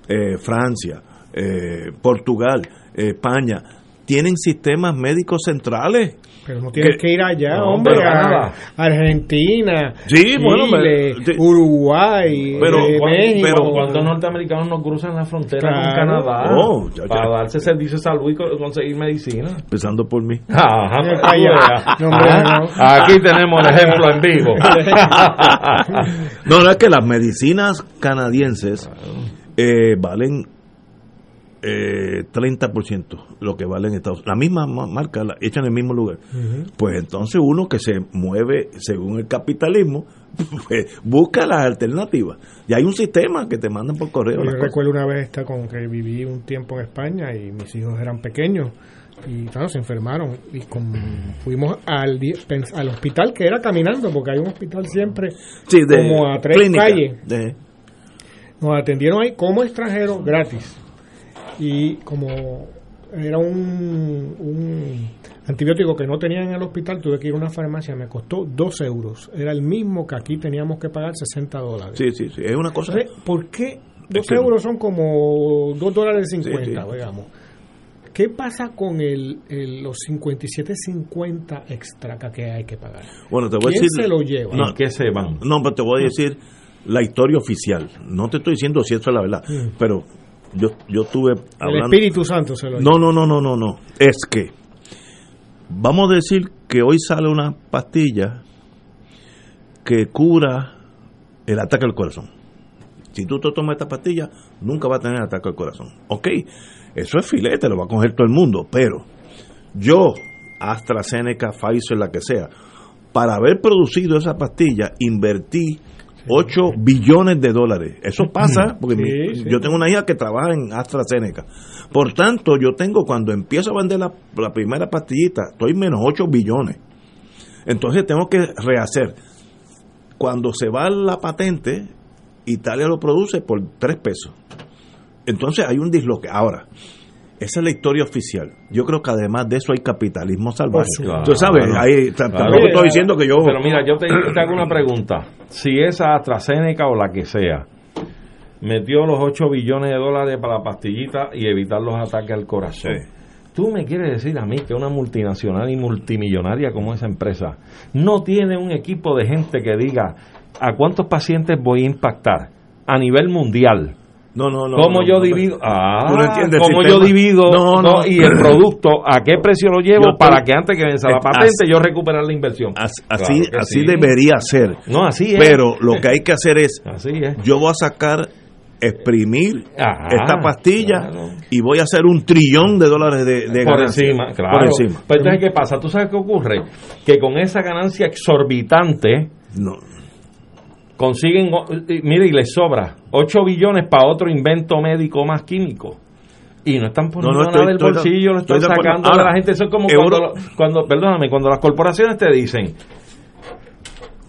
eh, Francia, eh, Portugal, eh, España, tienen sistemas médicos centrales. Pero no tienes Que- que ir allá, No, hombre, a. Argentina, Sí, bueno, Chile, pero-. Uruguay, Pero- eh, ¿Cuán- México. pero ¿cuántos norteamericanos no cruzan la frontera con Claro. Canadá Oh, ya, ya. para darse servicio de salud y co- conseguir medicina? Empezando por mí. Ajá, allá. veas. No, hombre, Ah, no. Aquí tenemos el ejemplo en vivo. No, no, es que las medicinas canadienses eh, valen eh, 30% lo que valen en Estados Unidos. La misma ma- marca, la echan en el mismo lugar. Pues entonces uno que se mueve según el capitalismo, pues, busca las alternativas. Y hay un sistema que te mandan por correo. Yo cosas. recuerdo una vez esta con que viví un tiempo en España y mis hijos eran pequeños y claro, se enfermaron y con- fuimos al, al hospital que era caminando porque hay un hospital siempre Sí, de como a tres clínica, calles. de- Nos atendieron ahí como extranjeros gratis. Y como era un, un antibiótico que no tenían en el hospital, tuve que ir a una farmacia, me costó dos euros. Era el mismo que aquí teníamos que pagar 60 dólares. sí, sí, sí, es una cosa. ¿por qué dos que- euros son como dos dólares Sí, 50, sí. digamos? ¿Qué pasa con el, el- los 57.50 extra que hay que pagar? Bueno, te voy a ¿Quién decir. se lo lleva? No, ¿En qué se van? No, pero te voy a decir la historia oficial. No te estoy diciendo si esto es la verdad, Mm. pero yo yo estuve El. Espíritu Santo se lo No, no, no, no, no, no. Es que vamos a decir que hoy sale una pastilla que cura el ataque al corazón. Si tú te tomas esta pastilla, nunca va a tener ataque al corazón. Ok, eso es filete, lo va a coger todo el mundo, pero yo, AstraZeneca, Pfizer, la que sea, para haber producido esa pastilla, invertí 8 billones de dólares. Eso pasa, porque Sí, mi- sí. yo tengo una hija que trabaja en AstraZeneca. Por tanto, yo tengo, cuando empiezo a vender la, la primera pastillita, estoy menos 8 billones. Entonces tengo que rehacer. Cuando se va la patente, Italia lo produce por 3 pesos. Entonces hay un disloque. Ahora, Esa es la historia oficial. Yo creo que además de eso hay capitalismo salvaje. Claro. Tú sabes, ahí Claro. tampoco estoy diciendo que yo... Pero mira, yo te, te hago una pregunta. Si esa AstraZeneca o la que sea metió los 8 billones de dólares para la pastillita y evitar los ataques al corazón. Sí. ¿Tú me quieres decir a mí que una multinacional y multimillonaria como esa empresa no tiene un equipo de gente que diga a cuántos pacientes voy a impactar a nivel mundial? No, no, no. ¿Cómo no, yo no, divido? Ah, Tú no entiendes el ¿Cómo sistema. yo divido? No, no. Y el producto, ¿a qué precio lo llevo Yo estoy- para que antes que venza la Eh, patente así- yo recuperar la inversión? Así, Claro así, sí. debería ser. No, así es. Pero lo que hay que hacer es, Así es. yo voy a sacar, exprimir Ah, esta pastilla claro. y voy a hacer un trillón de dólares de, de por ganancia. encima, claro. Por encima. Pues entonces, ¿qué pasa? ¿Tú sabes qué ocurre? Que con esa ganancia exorbitante No, consiguen, o- y- mire, y les sobra 8 billones para otro invento médico más químico. Y no están poniendo No, no, estoy- nada del estoy bolsillo, lo están estoy sacando Ahora, la gente. Eso es como cuando, perdóname, cuando las corporaciones te dicen,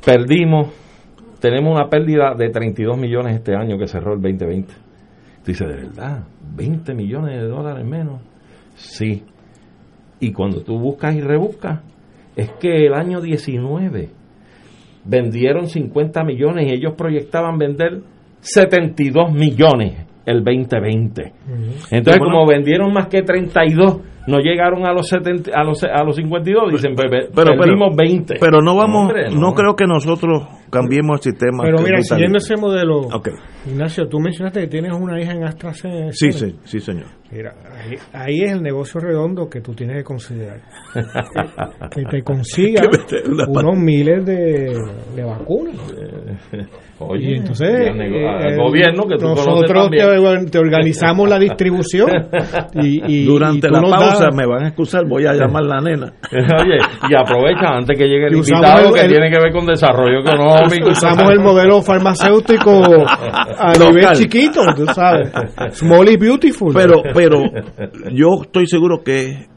perdimos, tenemos una pérdida de 32 millones este año que cerró el 2020. Tú dices, ¿de verdad? ¿20 millones de dólares menos? Sí. Y cuando tú buscas y rebuscas, es que el año 19 vendieron 50 millones y ellos proyectaban vender 72 millones el 2020. Entonces, Bueno. como vendieron más que 32, no llegaron a los 70, a los a los 52, dicen, "Pe- pe- pero, perdimos 20. pero no vamos, Hombre, no. creo que nosotros cambiemos el sistema. Pero mira, siguiendo ese modelo, Ok. Ignacio, tú mencionaste que tienes una hija en AstraZeneca. Sí, sí, sí, señor. Mira, ahí, ahí es el negocio redondo que tú tienes que considerar. que te consiga unos miles de, de vacunas. Oye, Y entonces, eh, al eh, gobierno que tú nosotros te, te organizamos la distribución y, Durante la pausa, das- me van a excusar, voy a llamar la nena. Oye, y aprovecha antes que llegue el invitado el- que el- tiene que ver con desarrollo económico. usamos el modelo farmacéutico a Local. nivel chiquito, tú sabes. Small is beautiful. Pero, pero yo estoy seguro que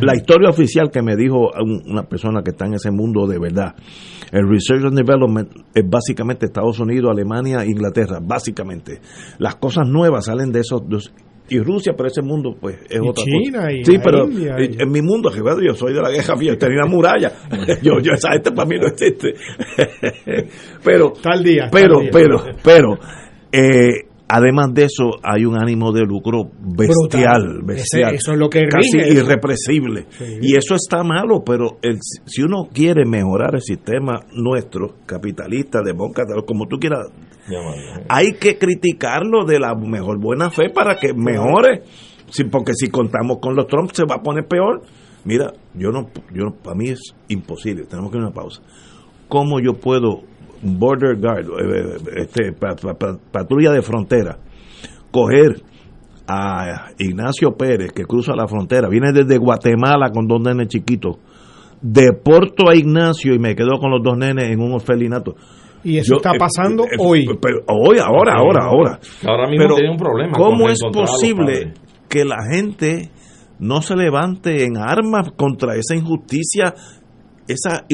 la historia oficial que me dijo un- una persona que está en ese mundo de verdad, el Research and Development es básicamente Estados Unidos, Alemania, Inglaterra, básicamente. Las cosas nuevas salen de esos dos. Y Rusia, pero ese mundo, pues, es Y otra China, cosa. y sí, la pero India, y- en mi mundo, yo soy de la guerra fría, tenía una muralla. yo, yo, esa gente para mí no existe. pero, Tal día, pero, tal día. pero, pero, eh, además de eso, hay un ánimo de lucro bestial, bestial. Ese- eso es lo que casi rige irrepresible. Sí. Y eso está malo, pero el, si uno quiere mejorar el sistema nuestro, capitalista, demócrata, como tú quieras, hay que criticarlo de la mejor buena fe para que mejore. Sí, porque si contamos con los Trump se va a poner peor. Mira, yo no, yo no- para mí es imposible. Tenemos que ir a una pausa. ¿Cómo yo puedo border guard, eh, este, pa- pa- patrulla de frontera, coger a Ignacio Pérez que cruza la frontera, viene desde Guatemala con dos nenes chiquitos, deporto a Ignacio y me quedo con los dos nenes en un orfelinato. y eso Yo, está eh, pasando eh, hoy. Pero hoy, ahora, ahora, ahora. Ahora mismo tiene un problema ¿Cómo es posible que la gente no se levante en armas contra esa injusticia, esa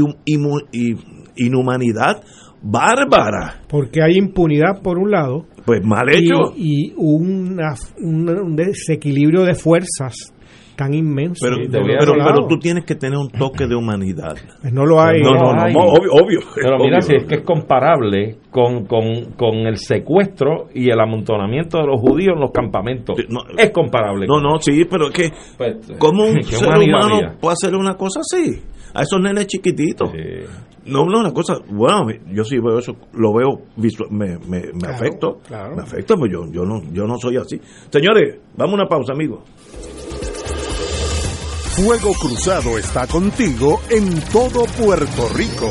inhumanidad bárbara? Porque hay impunidad por un lado Pues mal y, hecho. y una- un, un desequilibrio de fuerzas tan inmenso. Pero, pero, pero, tú tienes que tener un toque de humanidad. Pues no lo hay. No, no, no, hay. obvio, obvio. Pero mira, obvio. si es que es comparable con, con, con el secuestro y el amontonamiento de los judíos en los campamentos. No. es comparable. No, no, sí, pero es que, Pues, ¿cómo un ser humano había. puede hacer una cosa así? A esos nenes chiquititos. Sí. No, no, una cosa, bueno, yo sí veo eso, lo veo visual, me, me, me Claro, afecto, claro. me afecta, pues yo, yo, no, yo no soy así. Señores, vamos a una pausa, amigos. Fuego Cruzado está contigo en todo Puerto Rico.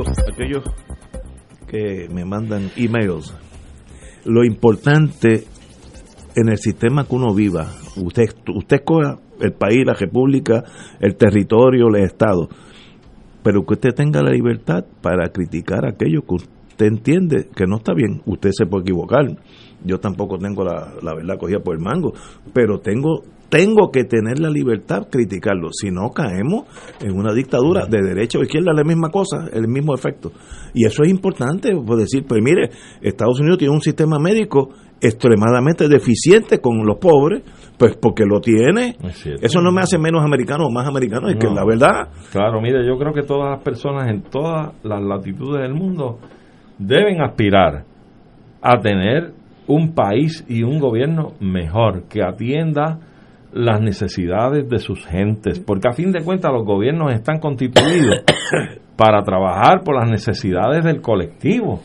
Aquellos que me mandan emails, lo importante en el sistema que uno viva, usted, usted escoja el país, la república, el territorio, el estado, pero que usted tenga la libertad para criticar aquello que usted entiende que no está bien. Usted se puede equivocar. Yo tampoco tengo la, la verdad cogida por el mango, pero tengo tengo que tener la libertad de criticarlo. Si no, caemos en una dictadura de derecha o izquierda, la misma cosa, el mismo efecto. Y eso es importante, por decir, pues mire, Estados Unidos tiene un sistema médico extremadamente deficiente con los pobres, pues porque lo tiene. Eso no me hace menos americano o más americano, es que la verdad. Claro, mire, yo creo que todas las personas en todas las latitudes del mundo deben aspirar a tener un país y un gobierno mejor, que atienda las necesidades de sus gentes, porque a fin de cuentas los gobiernos están constituidos para trabajar por las necesidades del colectivo.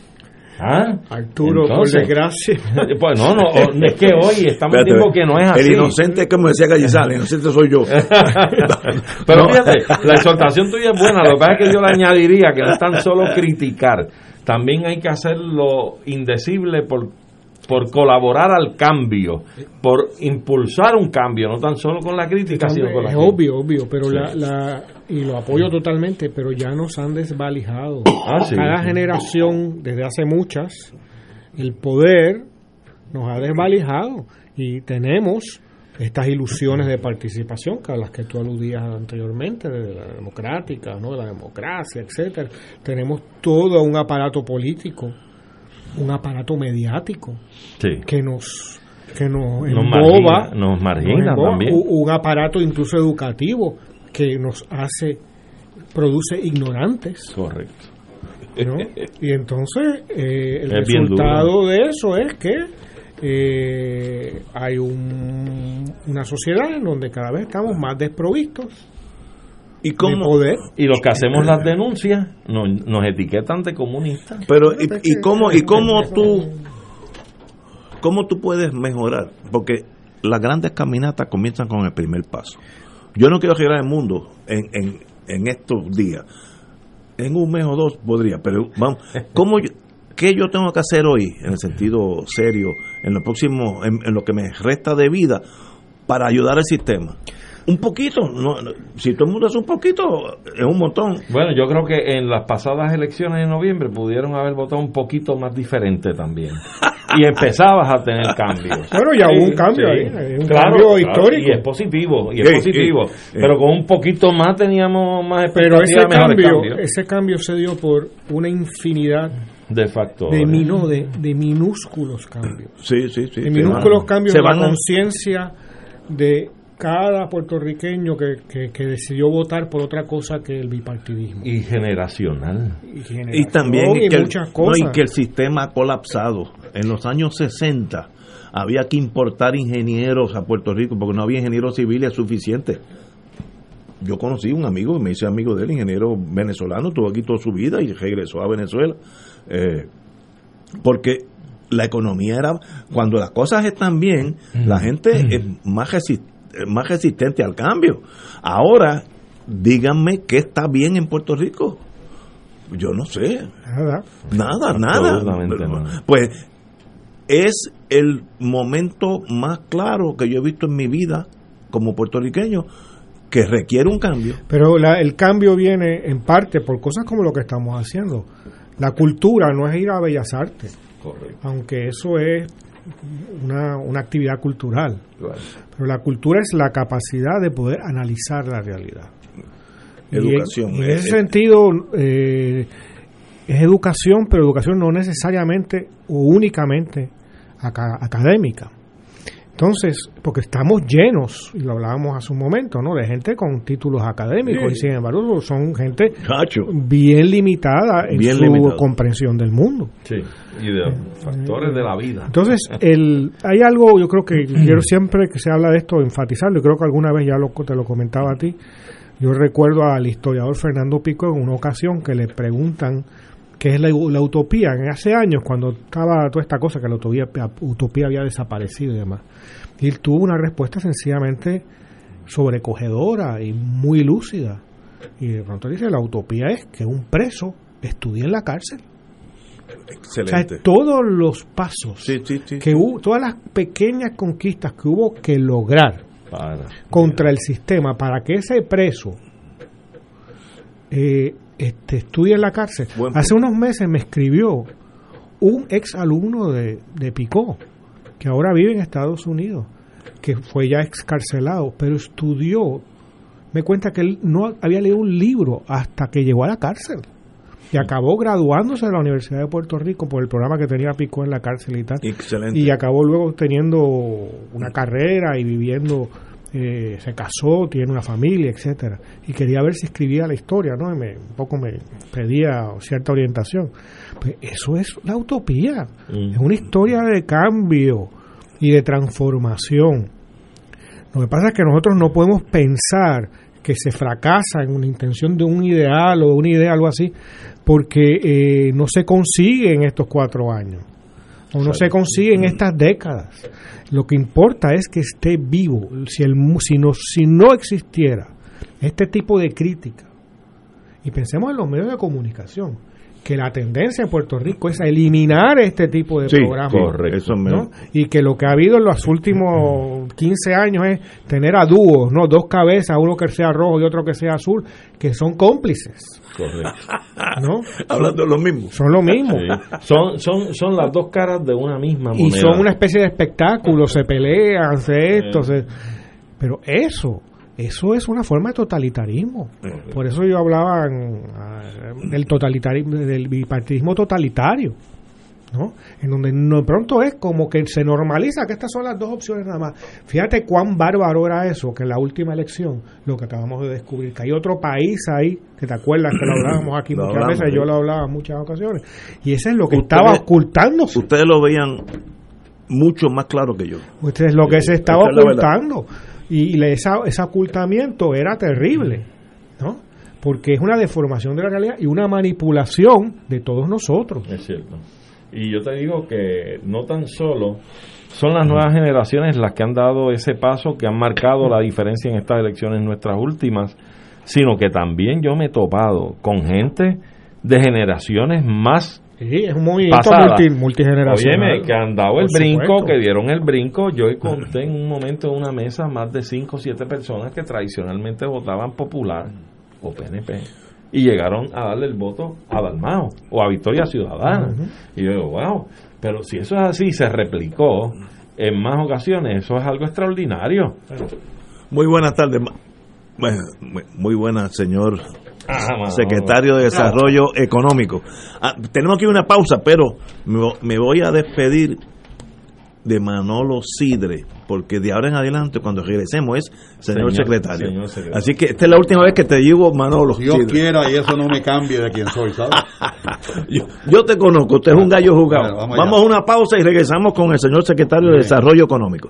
¿Ah? Arturo, por desgracia. Pues no, no, es que hoy estamos en tiempo que no es así. El inocente es como decía Gallizal, el inocente soy yo. Pero fíjate, la exhortación tuya es buena, lo que pasa es que yo le añadiría que no es tan solo criticar, también hay que hacer lo indecible por por colaborar al cambio, por impulsar un cambio, no tan solo con la crítica, sino con la Es obvio, obvio, pero la, la, y lo apoyo totalmente, pero ya nos han desvalijado. Ah, sí. Cada generación, desde hace muchas, el poder nos ha desvalijado y tenemos estas ilusiones de participación que a las que tú aludías anteriormente de la democrática, ¿no? de la democracia, etcétera. Tenemos todo un aparato político un aparato mediático Sí. que nos que nos Nos emboba, margina, nos margina emboba, también. Un, un aparato incluso educativo que nos hace produce ignorantes Correcto. ¿no? y entonces eh, el Es resultado de eso es que eh, hay un- una sociedad en donde cada vez estamos más desprovistos ¿Y cómo? poder Y los que hacemos las denuncias nos, nos etiquetan de comunistas. Pero, ¿y, y cómo, y cómo tú, cómo tú puedes mejorar? Porque las grandes caminatas comienzan con el primer paso. Yo no quiero arreglar el mundo en, en, en estos días. En un mes o dos podría, pero vamos, ¿cómo yo- ¿qué yo tengo que hacer hoy, en el sentido serio, en lo próximo, en, en lo que me resta de vida, para ayudar al sistema? Un poquito, no, no, si todo el mundo hace un poquito, es un montón. Bueno, yo creo que en las pasadas elecciones de noviembre pudieron haber votado un poquito más diferente también. Y empezabas a tener cambios. Bueno, ya hubo un cambio ahí, un cambio histórico. Y es positivo, y es Sí, positivo. sí. Pero con un poquito más teníamos más pero ese cambio, ese cambio se dio por una infinidad de factores. de, mino- de, de minúsculos cambios. Sí, sí, sí. de minúsculos van- cambios se en la conciencia de cada puertorriqueño que, que, decidió votar por otra cosa que el bipartidismo. Y generacional. Y, también que, el, y que el sistema ha colapsado. En los años 60 había que importar ingenieros a Puerto Rico porque no había ingenieros civiles suficientes. Yo conocí un amigo, me hice amigo del ingeniero venezolano, estuvo aquí toda su vida y regresó a Venezuela. Eh, porque la economía era, cuando las cosas están bien, la gente es más, más resistente al cambio. Ahora, díganme qué está bien en Puerto Rico. Yo no sé. Nada. Nada, nada. Pues es el momento más claro que yo he visto en mi vida como puertorriqueño que requiere un cambio. Pero el cambio viene en parte por cosas como lo que estamos haciendo. La cultura no es ir a Bellas Artes, aunque eso es una, una actividad cultural. Pero la cultura es la capacidad de poder analizar la realidad. Educación. en, ese sentido, eh, es educación, pero educación no necesariamente o únicamente académica. Entonces, porque estamos llenos, y lo hablábamos hace un momento, ¿no? De gente con títulos académicos, y sin embargo son gente bien limitada en su comprensión del mundo. Sí, y de factores de la vida. Entonces, el, hay algo, yo creo que quiero siempre que se habla de esto enfatizarlo, y creo que alguna vez ya lo, te lo comentaba a ti, yo recuerdo al historiador Fernando Pico en una ocasión que le preguntan que es la, utopía. En hace años, cuando estaba toda esta cosa, que la utopía, utopía había desaparecido y demás, y él tuvo una respuesta sencillamente sobrecogedora y muy lúcida. Y de pronto dice, la utopía es que un preso estudie en la cárcel. Excelente. todos los pasos que hubo, todas las pequeñas conquistas que hubo que lograr contra el sistema para que ese preso eh, este, estudia en la cárcel. Hace unos meses me escribió un ex alumno de, de Picó, que ahora vive en Estados Unidos, que fue ya excarcelado, pero estudió. Me cuenta que él no había leído un libro hasta que llegó a la cárcel. Y acabó graduándose de la Universidad de Puerto Rico por el programa que tenía Picó en la cárcel y tal. Excelente. Y acabó luego teniendo una carrera y viviendo eh, se casó, tiene una familia, etcétera, y quería ver si escribía la historia, ¿no? Y me, un poco me pedía cierta orientación. Pues eso es la utopía, es una historia de cambio y de transformación. Lo que pasa es que nosotros no podemos pensar que se fracasa en una intención de un ideal o una idea, algo así, porque eh, no se consigue en estos cuatro años o no se consigue en estas décadas. Lo que importa es que esté vivo. Si, el, si, no, si no existiera este tipo de crítica, y pensemos en los medios de comunicación, que la tendencia en Puerto Rico es a eliminar este tipo de programas. Correcto, Y que lo que ha habido en los últimos 15 años es tener a dúos, ¿no? Dos cabezas, uno que sea rojo y otro que sea azul, que son cómplices. Correcto. ¿No? Hablando de lo mismo. Son lo mismo. Son, son, son las dos caras de una misma moneda. Y son una especie de espectáculo, se pelean, se esto, se... Pero eso eso es una forma de totalitarismo. Por eso yo hablaba del totalitarismo, del bipartidismo totalitario, ¿no? En donde de pronto es como que se normaliza que estas son las dos opciones nada más. Fíjate cuán bárbaro era eso, que en la última elección, lo que acabamos de descubrir, que hay otro país ahí, que te acuerdas que lo hablábamos aquí muchas veces, yo lo hablaba en muchas ocasiones, y eso es lo que estaba ocultándose. Ustedes lo veían mucho más claro que yo. Ustedes lo que se estaba ocultando y ese ocultamiento era terrible, ¿no? Porque es una deformación de la realidad y una manipulación de todos nosotros. Es cierto. Y yo te digo que no tan solo son las nuevas generaciones las que han dado ese paso, que han marcado la diferencia en estas elecciones nuestras últimas, sino que también yo me he topado con gente de generaciones más Sí, es un movimiento multigeneracional. que han dado el brinco, que dieron el brinco. Yo conté en un momento en una mesa más de 5 o 7 personas que tradicionalmente votaban popular o PNP y llegaron a darle el voto a Dalmao o a Victoria Ciudadana. Y yo digo, wow, pero si eso es así, se replicó en más ocasiones, eso es algo extraordinario. Muy buenas tardes. Muy buenas, señor Ah, secretario de Desarrollo Económico. Ah, tenemos aquí una pausa, pero me, voy a despedir de Manolo Sidre, porque de ahora en adelante, cuando regresemos, es señor, secretario. Así que esta es la última vez que te digo Manolo. Dios quiera y eso no me cambie de quién soy, ¿sabes? yo, te conozco, usted es un gallo jugado. vamos, a una pausa y regresamos con el señor secretario de Desarrollo Económico.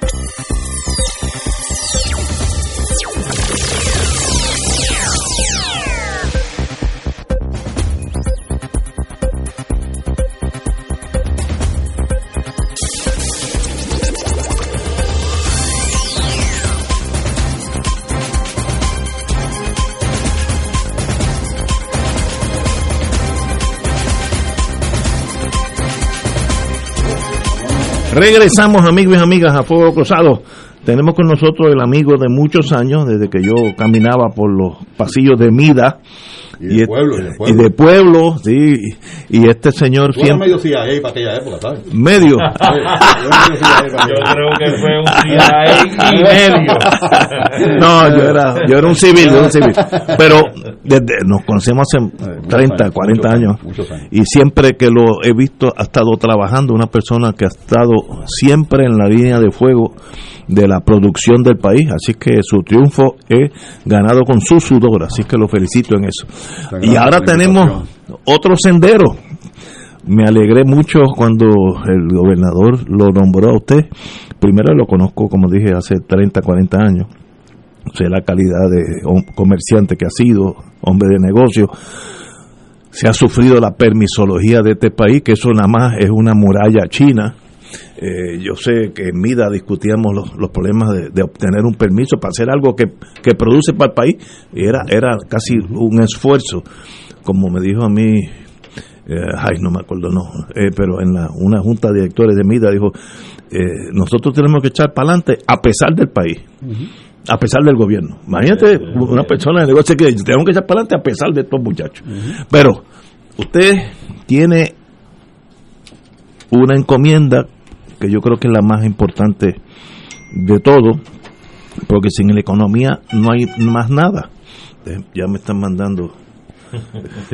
Regresamos amigos y amigas a Fuego Cruzado. Tenemos con nosotros el amigo de muchos años, desde que yo caminaba por los pasillos de Mida, Y de pueblo, y de pueblo. y de pueblo, sí, y, este señor Tú siempre medio CIA para aquella época, ¿sabes? medio Yo creo que fue un CIA y medio. no yo era yo era un civil, yo era un civil pero desde, nos conocemos hace 30 40 años y siempre que lo he visto ha estado trabajando una persona que ha estado siempre en la línea de fuego de la producción del país, así que su triunfo es ganado con su sudor, así que lo felicito en eso. Y ahora tenemos otro sendero. Me alegré mucho cuando el gobernador lo nombró a usted. Primero lo conozco, como dije, hace 30, 40 años. Sé la calidad de comerciante que ha sido, hombre de negocio. Se ha sufrido la permisología de este país, que eso nada más es una muralla china. Eh, yo sé que en MIDA discutíamos los, los problemas de, de obtener un permiso para hacer algo que, que produce para el país. Y era, era casi un esfuerzo. Como me dijo a mí, eh, ay, no me acuerdo, no, eh, pero en la, una junta de directores de MIDA dijo, eh, nosotros tenemos que echar para adelante a pesar del país. A pesar del gobierno. Imagínate una persona de negocio que dice, tenemos que echar para adelante a pesar de estos muchachos. Pero usted tiene una encomienda que yo creo que es la más importante de todo, porque sin la economía no hay más nada. Eh, Ya me están mandando.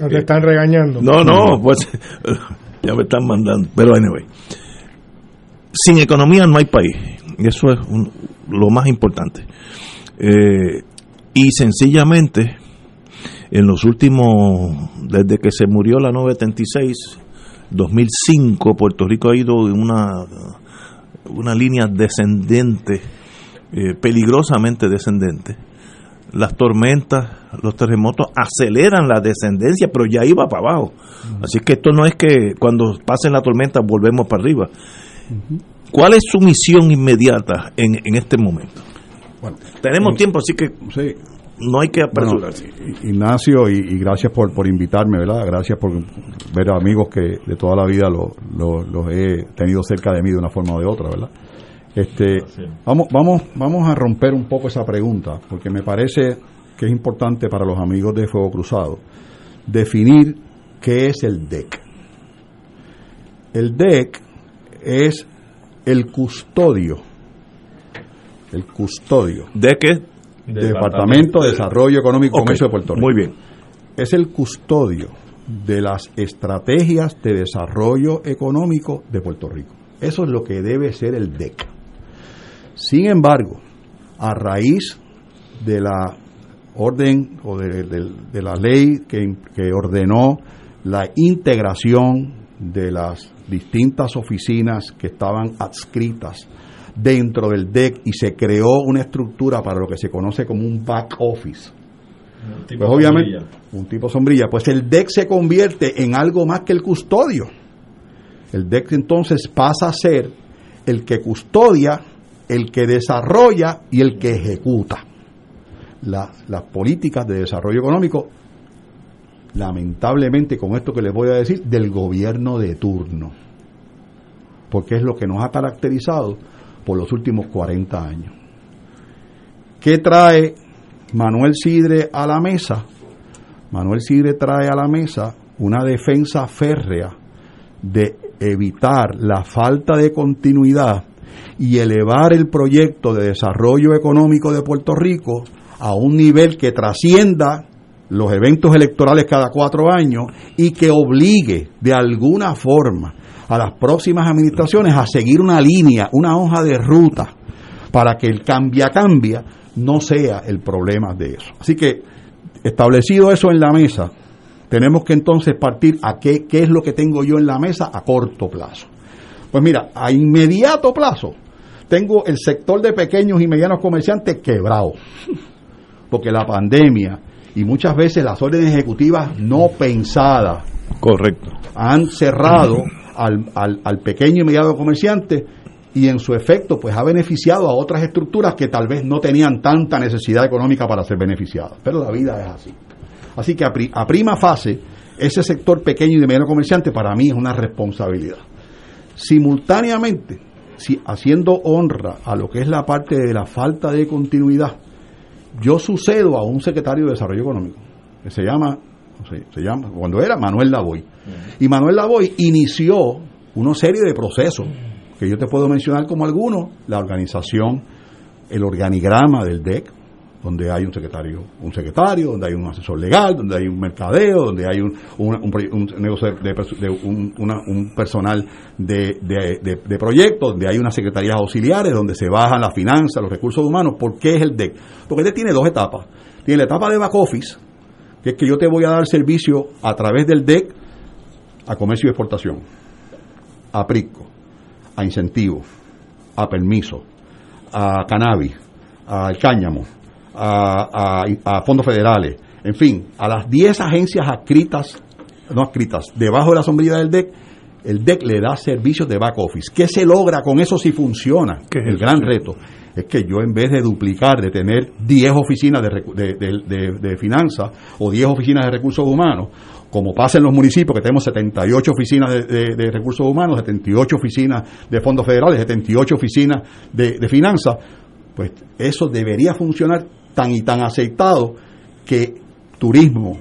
No te están regañando. No, no, pues ya me están mandando. Pero anyway, sin economía no hay país. Eso es un- lo más importante. Eh, y sencillamente, en los últimos, desde que se murió la 976, 2005, Puerto Rico ha ido en una, una línea descendente, eh, peligrosamente descendente. Las tormentas, los terremotos aceleran la descendencia, pero ya iba para abajo. Así que esto no es que cuando pasen la tormenta volvemos para arriba. ¿Cuál es su misión inmediata en, en este momento? Tenemos tiempo, así que no hay que apresurarse. Bueno, Ignacio, y, y gracias por, por invitarme, ¿verdad? Gracias por ver a amigos que de toda la vida lo- lo- los he tenido cerca de mí de una forma o de otra, ¿verdad? Este, vamos, vamos, vamos a romper un poco esa pregunta, porque me parece que es importante para los amigos de Fuego Cruzado definir qué es el DEC. El DEC es el custodio, el custodio. ¿De qué? Departamento de Desarrollo Económico y Comercio de Puerto Rico. muy bien. Es el custodio de las estrategias de desarrollo económico de Puerto Rico. Eso es lo que debe ser el DEC. Sin embargo, a raíz de la orden o de, de- de la ley que, que ordenó la integración de las distintas oficinas que estaban adscritas dentro del DEC y se creó una estructura para lo que se conoce como un back office. tipo Pues obviamente, sombrilla. un tipo sombrilla, pues el DEC se convierte en algo más que el custodio. El DEC entonces pasa a ser el que custodia, el que desarrolla y el que ejecuta la- las políticas de desarrollo económico, lamentablemente con esto que les voy a decir, del gobierno de turno, porque es lo que nos ha caracterizado por los últimos 40 años. ¿Qué trae Manuel Sidre a la mesa? Manuel Sidre trae a la mesa una defensa férrea de evitar la falta de continuidad y elevar el proyecto de desarrollo económico de Puerto Rico a un nivel que trascienda los eventos electorales cada cuatro años y que obligue de alguna forma a las próximas administraciones a seguir una línea, una hoja de ruta, para que el cambia-cambia no sea el problema de eso. Así que, establecido eso en la mesa, tenemos que entonces partir a qué, qué es lo que tengo yo en la mesa a corto plazo. Pues mira, a inmediato plazo, tengo el sector de pequeños y medianos comerciantes quebrado, porque la pandemia y muchas veces las órdenes ejecutivas no pensadas Correcto. han cerrado al, al, pequeño y mediano comerciante y en su efecto pues ha beneficiado a otras estructuras que tal vez no tenían tanta necesidad económica para ser beneficiadas. Pero la vida es así. Así que a, pri- a prima fase, ese sector pequeño y de mediano comerciante para mí es una responsabilidad. Simultáneamente, si, haciendo honra a lo que es la parte de la falta de continuidad, yo sucedo a un secretario de Desarrollo Económico. que se llama, se, llama, cuando era Manuel Lavoy. Y Manuel Lavoy inició una serie de procesos que yo te puedo mencionar como algunos, la organización, el organigrama del DEC, donde hay un secretario, un secretario, donde hay un asesor legal, donde hay un mercadeo, donde hay un, de, un, personal de, de, proyectos, donde hay unas secretarías auxiliares, donde se bajan las finanzas, los recursos humanos. ¿Por qué es el DEC? Porque el DEC tiene dos etapas. Tiene la etapa de back office, que es que yo te voy a dar servicio a través del DEC a comercio y exportación, a PRICO, a incentivos, a permiso, a cannabis, al cáñamo, a, fondos federales, en fin, a las 10 agencias adscritas, no adscritas, debajo de la sombrilla del DEC, el DEC le da servicios de back office. ¿Qué se logra con eso si funciona? el gran reto es que yo en vez de duplicar, de tener 10 oficinas de, de, finanzas o 10 oficinas de recursos humanos, como pasa en los municipios, que tenemos 78 oficinas de, recursos humanos, 78 oficinas de fondos federales, 78 oficinas de, finanzas, pues eso debería funcionar tan y tan aceitado que turismo,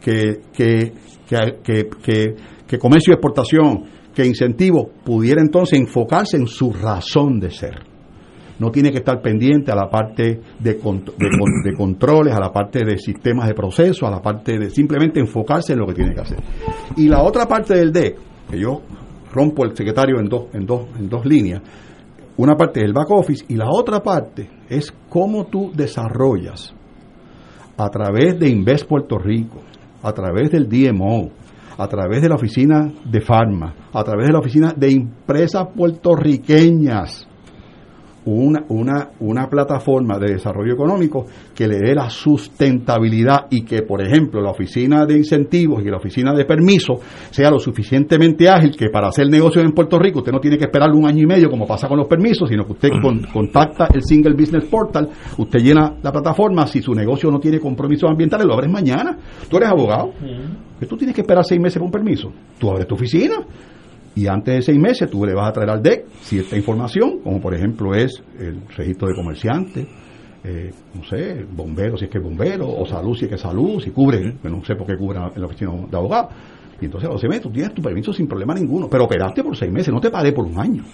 que, que, que, que, comercio y exportación, que incentivo, pudiera entonces enfocarse en su razón de ser. No tiene que estar pendiente a la parte de, controles, a la parte de sistemas de proceso, a la parte de simplemente enfocarse en lo que tiene que hacer. Y la otra parte del DEC, que yo rompo el secretario en dos, en dos, en dos líneas, una parte es el back office y la otra parte es cómo tú desarrollas a través de Invest Puerto Rico, a través del DMO, a través de la oficina de Pharma, a través de la oficina de empresas puertorriqueñas, una, una, una plataforma de desarrollo económico que le dé la sustentabilidad y que, por ejemplo, la oficina de incentivos y la oficina de permiso sea lo suficientemente ágil que para hacer negocios en Puerto Rico usted no tiene que esperar un año y medio como pasa con los permisos, sino que usted contacta el Single Business Portal, usted llena la plataforma, si su negocio no tiene compromisos ambientales, lo abres mañana. Tú eres abogado, que tú tienes que esperar seis meses por un permiso. Tú abres tu oficina, y antes de seis meses tú le vas a traer al DEC cierta información, como por ejemplo es el registro de comerciantes, eh, no sé, bombero si es que es bombero, o salud si es que es salud, si cubre, no sé por qué cubre en la oficina de abogado. Y entonces a los seis meses tú tienes tu permiso sin problema ninguno, pero operaste por seis meses, no te pagué por un año.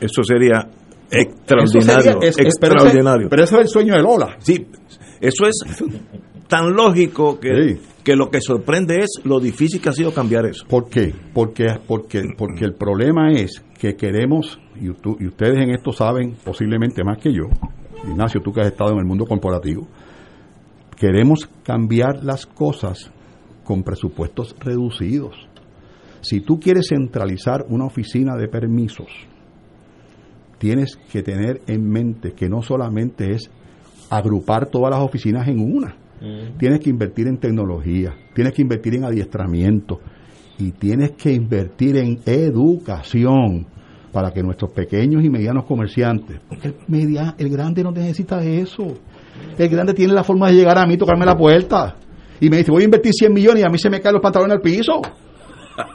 Eso sería extraordinario. extraordinario. Pero, eso es el sueño de Lola. Sí, eso es tan lógico que que lo que sorprende es lo difícil que ha sido cambiar eso. ¿Por qué? Porque, porque, porque el problema es que queremos, y, y ustedes en esto saben posiblemente más que yo, Ignacio, tú que has estado en el mundo corporativo, queremos cambiar las cosas con presupuestos reducidos. Si tú quieres centralizar una oficina de permisos, tienes que tener en mente que no solamente es agrupar todas las oficinas en una, Mm. Tienes que invertir en tecnología, tienes que invertir en adiestramiento y tienes que invertir en educación para que nuestros pequeños y medianos comerciantes, porque el, media, el grande no necesita eso. El grande tiene la forma de llegar a mí, tocarme la puerta y me dice, voy a invertir 100 millones y a mí se me caen los pantalones al piso.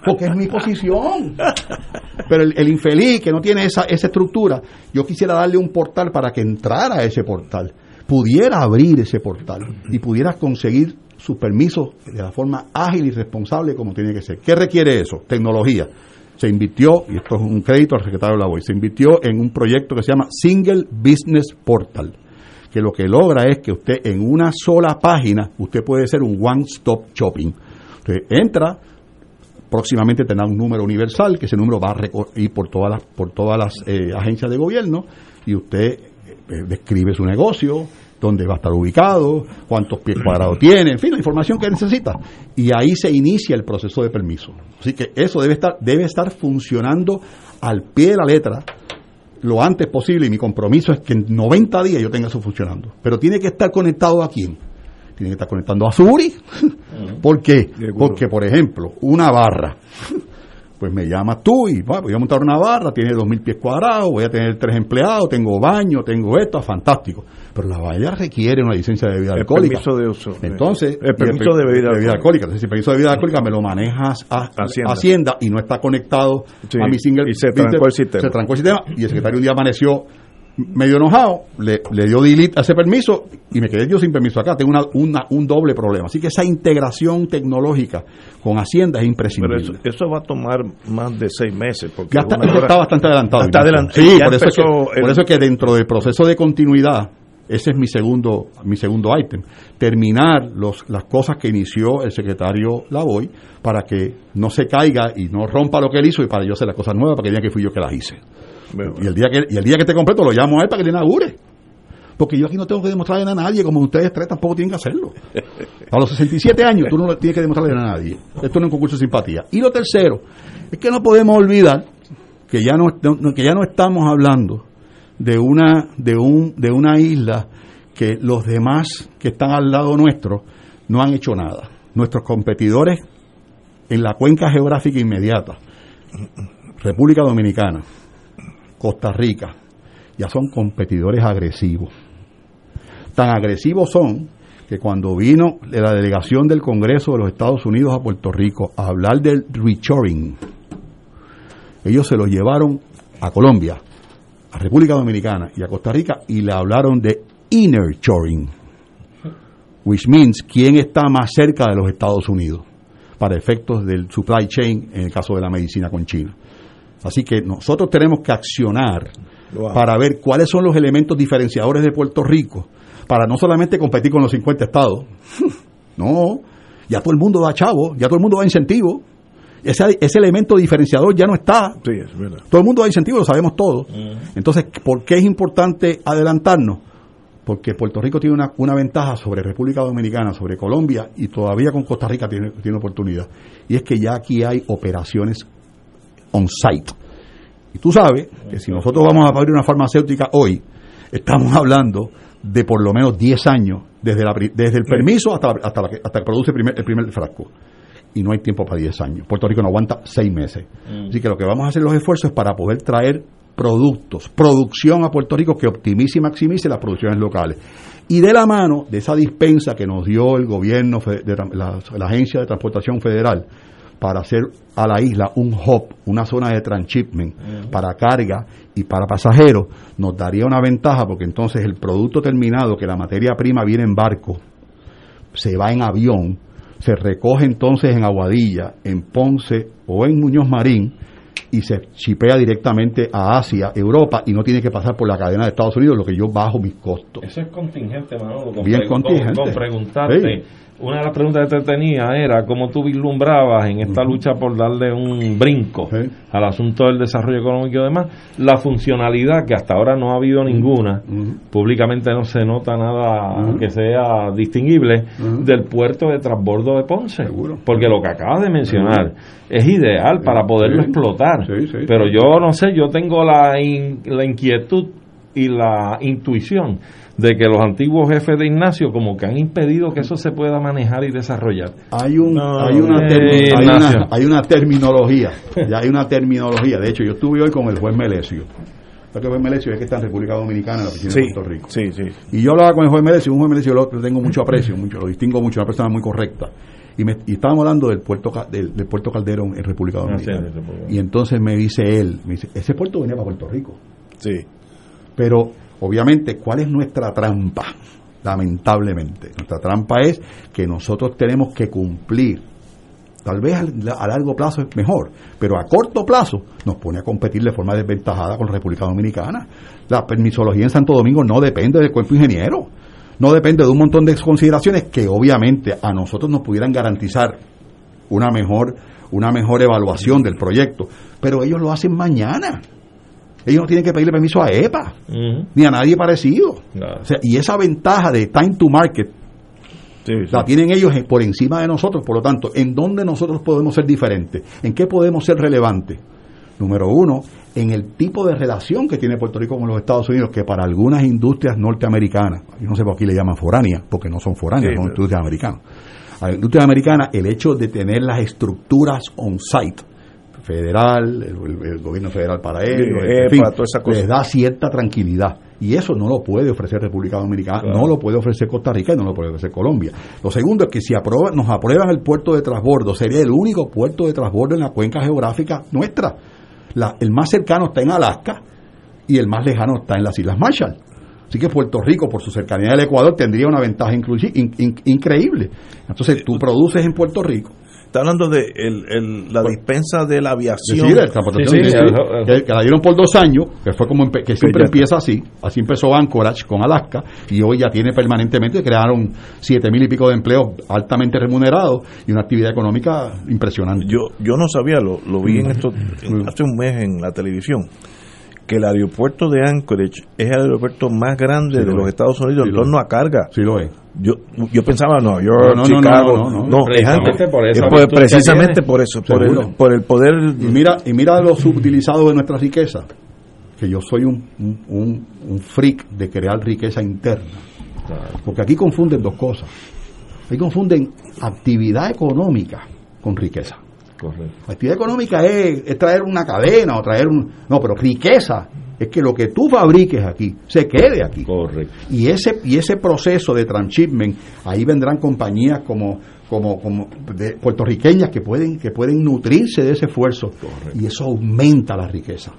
Porque es mi posición. Pero el, infeliz que no tiene esa, esa estructura, yo quisiera darle un portal para que entrara a ese portal pudiera abrir ese portal y pudiera conseguir sus permisos de la forma ágil y responsable como tiene que ser. ¿Qué requiere eso? Tecnología. Se invirtió, y esto es un crédito al secretario de la voz se invirtió en un proyecto que se llama Single Business Portal, que lo que logra es que usted en una sola página, usted puede ser un one-stop shopping. Usted entra, próximamente tendrá un número universal, que ese número va a ir por todas las, por todas las eh, agencias de gobierno, y usted eh, describe su negocio, dónde va a estar ubicado, cuántos pies cuadrados tiene, en fin, la información que necesita. Y ahí se inicia el proceso de permiso. Así que eso debe estar, debe estar funcionando al pie de la letra lo antes posible y mi compromiso es que en 90 días yo tenga eso funcionando. Pero tiene que estar conectado a quién? Tiene que estar conectando a Suri. ¿Por qué? Porque, por ejemplo, una barra pues me llamas tú y voy a montar una barra, tiene dos mil pies cuadrados, voy a tener tres empleados, tengo baño, tengo esto, fantástico. Pero la valla requiere una licencia de bebida alcohólica. Permiso de uso. Entonces, el permiso de bebida, alcohólica. Entonces, si el permiso de bebida alcohólica me lo manejas a Hacienda, y no está conectado a mi single. Y se trancó el sistema. Se trancó el sistema y el secretario un día amaneció medio enojado, le, le dio delete a ese permiso y me quedé yo sin permiso acá. Tengo una, una- un doble problema. Así que esa integración tecnológica con Hacienda es Pero imprescindible. eso, eso va a tomar más de seis meses. Porque Ya está, hora- está bastante adelantado. Está adelantado. Sí, por eso, es que, empezó el- por eso es que dentro del proceso de continuidad, ese es mi segundo, mi segundo ítem. Terminar los, las cosas que inició el secretario Lavoy para que no se caiga y no rompa lo que él hizo y para yo hacer las cosas nuevas para que diga que fui yo que las hice. Y el día que y el día que esté completo lo llamo a él para que le inaugure. Porque yo aquí no tengo que demostrarle a nadie, como ustedes tres tampoco tienen que hacerlo. A los 67 años tú no le tienes que demostrarle a nadie. Esto no es un concurso de simpatía. Y lo tercero, es que no podemos olvidar que ya no, no- que ya no estamos hablando de una, de un, de una isla que los demás que están al lado nuestro no han hecho nada. Nuestros competidores en la cuenca geográfica inmediata, República Dominicana, Costa Rica, ya son competidores agresivos. Tan agresivos son que cuando vino la delegación del Congreso de los Estados Unidos a Puerto Rico a hablar del reshoring, ellos se lo llevaron a Colombia, a República Dominicana y a Costa Rica y le hablaron de inner shoring, which means quién está más cerca de los Estados Unidos para efectos del supply chain en el caso de la medicina con China. Así que nosotros tenemos que accionar Wow. para ver cuáles son los elementos diferenciadores de Puerto Rico, para no solamente competir con los 50 estados. no, ya todo el mundo da chavo, ya todo el mundo da incentivo. Ese, ese elemento diferenciador ya no está. Sí, es verdad. Todo el mundo da incentivo, lo sabemos todos. Entonces, ¿por qué es importante adelantarnos? Porque Puerto Rico tiene una, una ventaja sobre República Dominicana, sobre Colombia y todavía con Costa Rica tiene, tiene oportunidad. Y es que ya aquí hay operaciones on-site. Y tú sabes que si nosotros vamos a abrir una farmacéutica hoy, estamos hablando de por lo menos 10 años, desde, la pri- desde el permiso hasta, la- hasta, la que, hasta que produce el primer, el primer frasco. Y no hay tiempo para 10 años. Puerto Rico no aguanta 6 meses. Así que lo que vamos a hacer los esfuerzos es para poder traer productos, producción a Puerto Rico que optimice y maximice las producciones locales. Y de la mano de esa dispensa que nos dio el gobierno, de la Agencia de Transportación Federal, para hacer a la isla un hub, una zona de transshipment para carga y para pasajeros, nos daría una ventaja porque entonces el producto terminado, que la materia prima viene en barco, se va en avión, se recoge entonces en Aguadilla, en Ponce o en Muñoz Marín y se chipea directamente a Asia, Europa y no tiene que pasar por la cadena de Estados Unidos, lo que yo bajo mis costos. Eso es contingente, Manolo. Con, Bien con- contingente. con preguntarte. Sí. Una de las preguntas que te tenía era cómo tú vislumbrabas en esta lucha por darle un brinco al asunto del desarrollo económico y demás, la funcionalidad que hasta ahora no ha habido ninguna, públicamente no se nota nada que sea distinguible, del puerto de transbordo de Ponce. Porque lo que acabas de mencionar es ideal para poderlo Sí. explotar. Pero yo no sé, yo tengo la, in- la inquietud y la intuición de que los antiguos jefes de Ignacio como que han impedido que eso se pueda manejar y desarrollar. Hay un No, hay una eh, hay una hay una terminología, ya hay una terminología. De hecho, yo estuve hoy con el juez Melesio. ¿Sabes que el juez Melesio es que está en República Dominicana, en la oficina Sí, de Puerto Rico? sí, sí. Y yo hablaba con el juez Melesio, un juez Melesio lo, tengo mucho aprecio, mucho, lo distingo mucho, una persona muy correcta. Y, me, y estábamos hablando del puerto del, del puerto Calderón en República Ah, sí, Dominicana. en República. y entonces me dice él, me dice, ese puerto venía para Puerto Rico. Sí. Pero obviamente, ¿cuál es nuestra trampa? Lamentablemente, nuestra trampa es que nosotros tenemos que cumplir. Tal vez a largo plazo es mejor, pero a corto plazo nos pone a competir de forma desventajada con la República Dominicana. La permisología en Santo Domingo no depende del cuerpo ingeniero, no depende de un montón de consideraciones que obviamente a nosotros nos pudieran garantizar una mejor, una mejor evaluación del proyecto, pero ellos lo hacen mañana. Ellos no tienen que pedirle permiso a EPA ni a nadie parecido. O sea, y esa ventaja de time to market la tienen ellos por encima de nosotros. Por lo tanto, ¿en dónde nosotros podemos ser diferentes? ¿En qué podemos ser relevantes? Número uno, en el tipo de relación que tiene Puerto Rico con los Estados Unidos, que para algunas industrias norteamericanas, yo no sé por qué le llaman foránea, porque no son foráneas, Sí, son pero- industrias americanas. A la industria americana, el hecho de tener las estructuras on-site, federal, el, gobierno federal para ellos, en EPA, fin, toda esa cosa. les da cierta tranquilidad. Y eso no lo puede ofrecer República Dominicana, Claro. no lo puede ofrecer Costa Rica y no lo puede ofrecer Colombia. Lo segundo es que si aprueban, nos aprueban el puerto de transbordo, sería el único puerto de transbordo en la cuenca geográfica nuestra. La- el más cercano está en Alaska y el más lejano está en las Islas Marshall. Así que Puerto Rico, por su cercanía al Ecuador, tendría una ventaja in- increíble. Entonces, tú produces en Puerto Rico. Está hablando de el- el- la dispensa de la aviación. Sí, de transportación. Sí, sí, que, que la dieron por dos años, que fue como que siempre empieza así. Así empezó Anchorage con Alaska y hoy ya tiene permanentemente, crearon siete mil y pico de empleos altamente remunerados y una actividad económica impresionante. Yo, yo no sabía, lo, lo vi en esto, en- hace un mes en la televisión, que el aeropuerto de Anchorage es el aeropuerto más grande Sí de lo los es. Estados Unidos Sí en torno a carga. Sí lo es. Yo, yo pensaba Nueva York, No, no, Chicago. no, no, Precisamente por precisamente eso, por el, por el poder. Y mira, y mira lo subutilizado de nuestra riqueza, que yo soy un, un- un freak de crear riqueza interna. Porque aquí confunden dos cosas. Aquí confunden actividad económica con riqueza. Correcto. Actividad económica es, es traer una cadena o traer un... No, pero riqueza es que lo que tú fabriques aquí se quede aquí. Correcto. Y ese, y ese proceso de transshipment, ahí vendrán compañías como, como, como de puertorriqueñas que pueden, que pueden nutrirse de ese esfuerzo y eso aumenta la riqueza.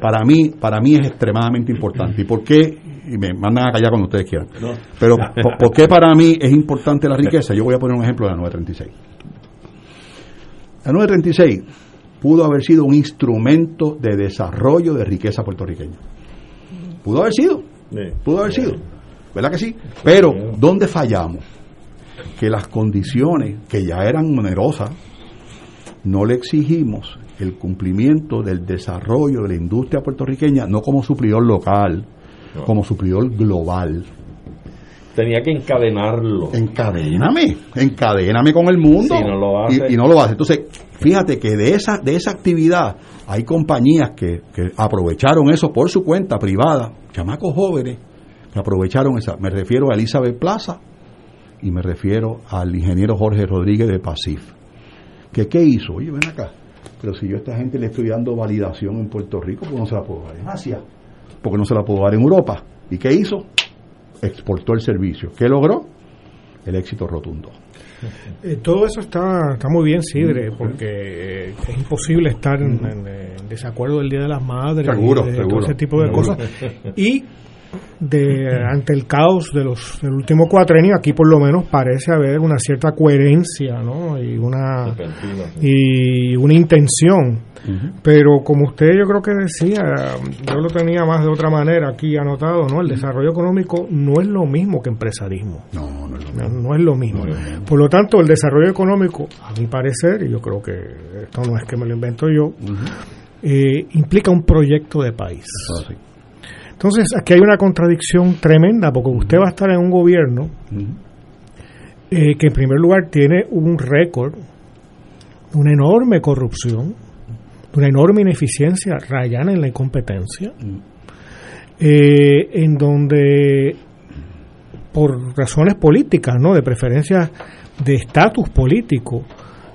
Para mí, para mí es extremadamente importante. ¿Y por qué? Y me mandan a callar cuando ustedes quieran. Pero ¿por, por qué para mí es importante la riqueza? Yo voy a poner un ejemplo de la 936. La 936 pudo haber sido un instrumento de desarrollo de riqueza puertorriqueña. Pudo haber sido. Pudo haber sido. ¿Verdad que sí? Pero, ¿dónde fallamos? Que las condiciones, que ya eran onerosas, no le exigimos el cumplimiento del desarrollo de la industria puertorriqueña, no como suplidor local, como suplidor global. Tenía que encadenarlo. Encadéname, encadéname con el mundo. Si no lo hace. Y, y no lo hace. Entonces, fíjate que de esa, de esa actividad hay compañías que, que aprovecharon eso por su cuenta privada, chamacos jóvenes que aprovecharon esa. Me refiero a Elizabeth Plaza y me refiero al ingeniero Jorge Rodríguez de Pasif. ¿Que qué hizo? Oye, ven acá. Pero si yo a esta gente le estoy dando validación en Puerto Rico, pues no se la puedo dar en Asia, porque no se la puedo dar en Europa. ¿Y qué hizo? Exportó el servicio. ¿Qué logró? El éxito rotundo. Eh, todo eso está, está muy bien, Sidre, porque eh, es imposible estar en, en- en desacuerdo del Día de las Madres Seguro, y de seguro. todo ese tipo de Seguro. cosas. Y de ante el caos de los del último cuatrenio, aquí por lo menos parece haber una cierta coherencia ¿no? y una y una intención. Pero como usted yo creo que decía, yo lo tenía más de otra manera aquí anotado, ¿no? El desarrollo económico no es lo mismo que empresarismo. No, no es lo No, no es lo mismo. Por lo tanto, el desarrollo económico, a mi parecer, y yo creo que esto no es que me lo invento yo, eh, implica un proyecto de país. Entonces, aquí hay una contradicción tremenda, porque usted va a estar en un gobierno eh, que en primer lugar tiene un récord, una enorme corrupción, una enorme ineficiencia rayana en la incompetencia, eh, en donde por razones políticas, ¿no? De preferencia de estatus político.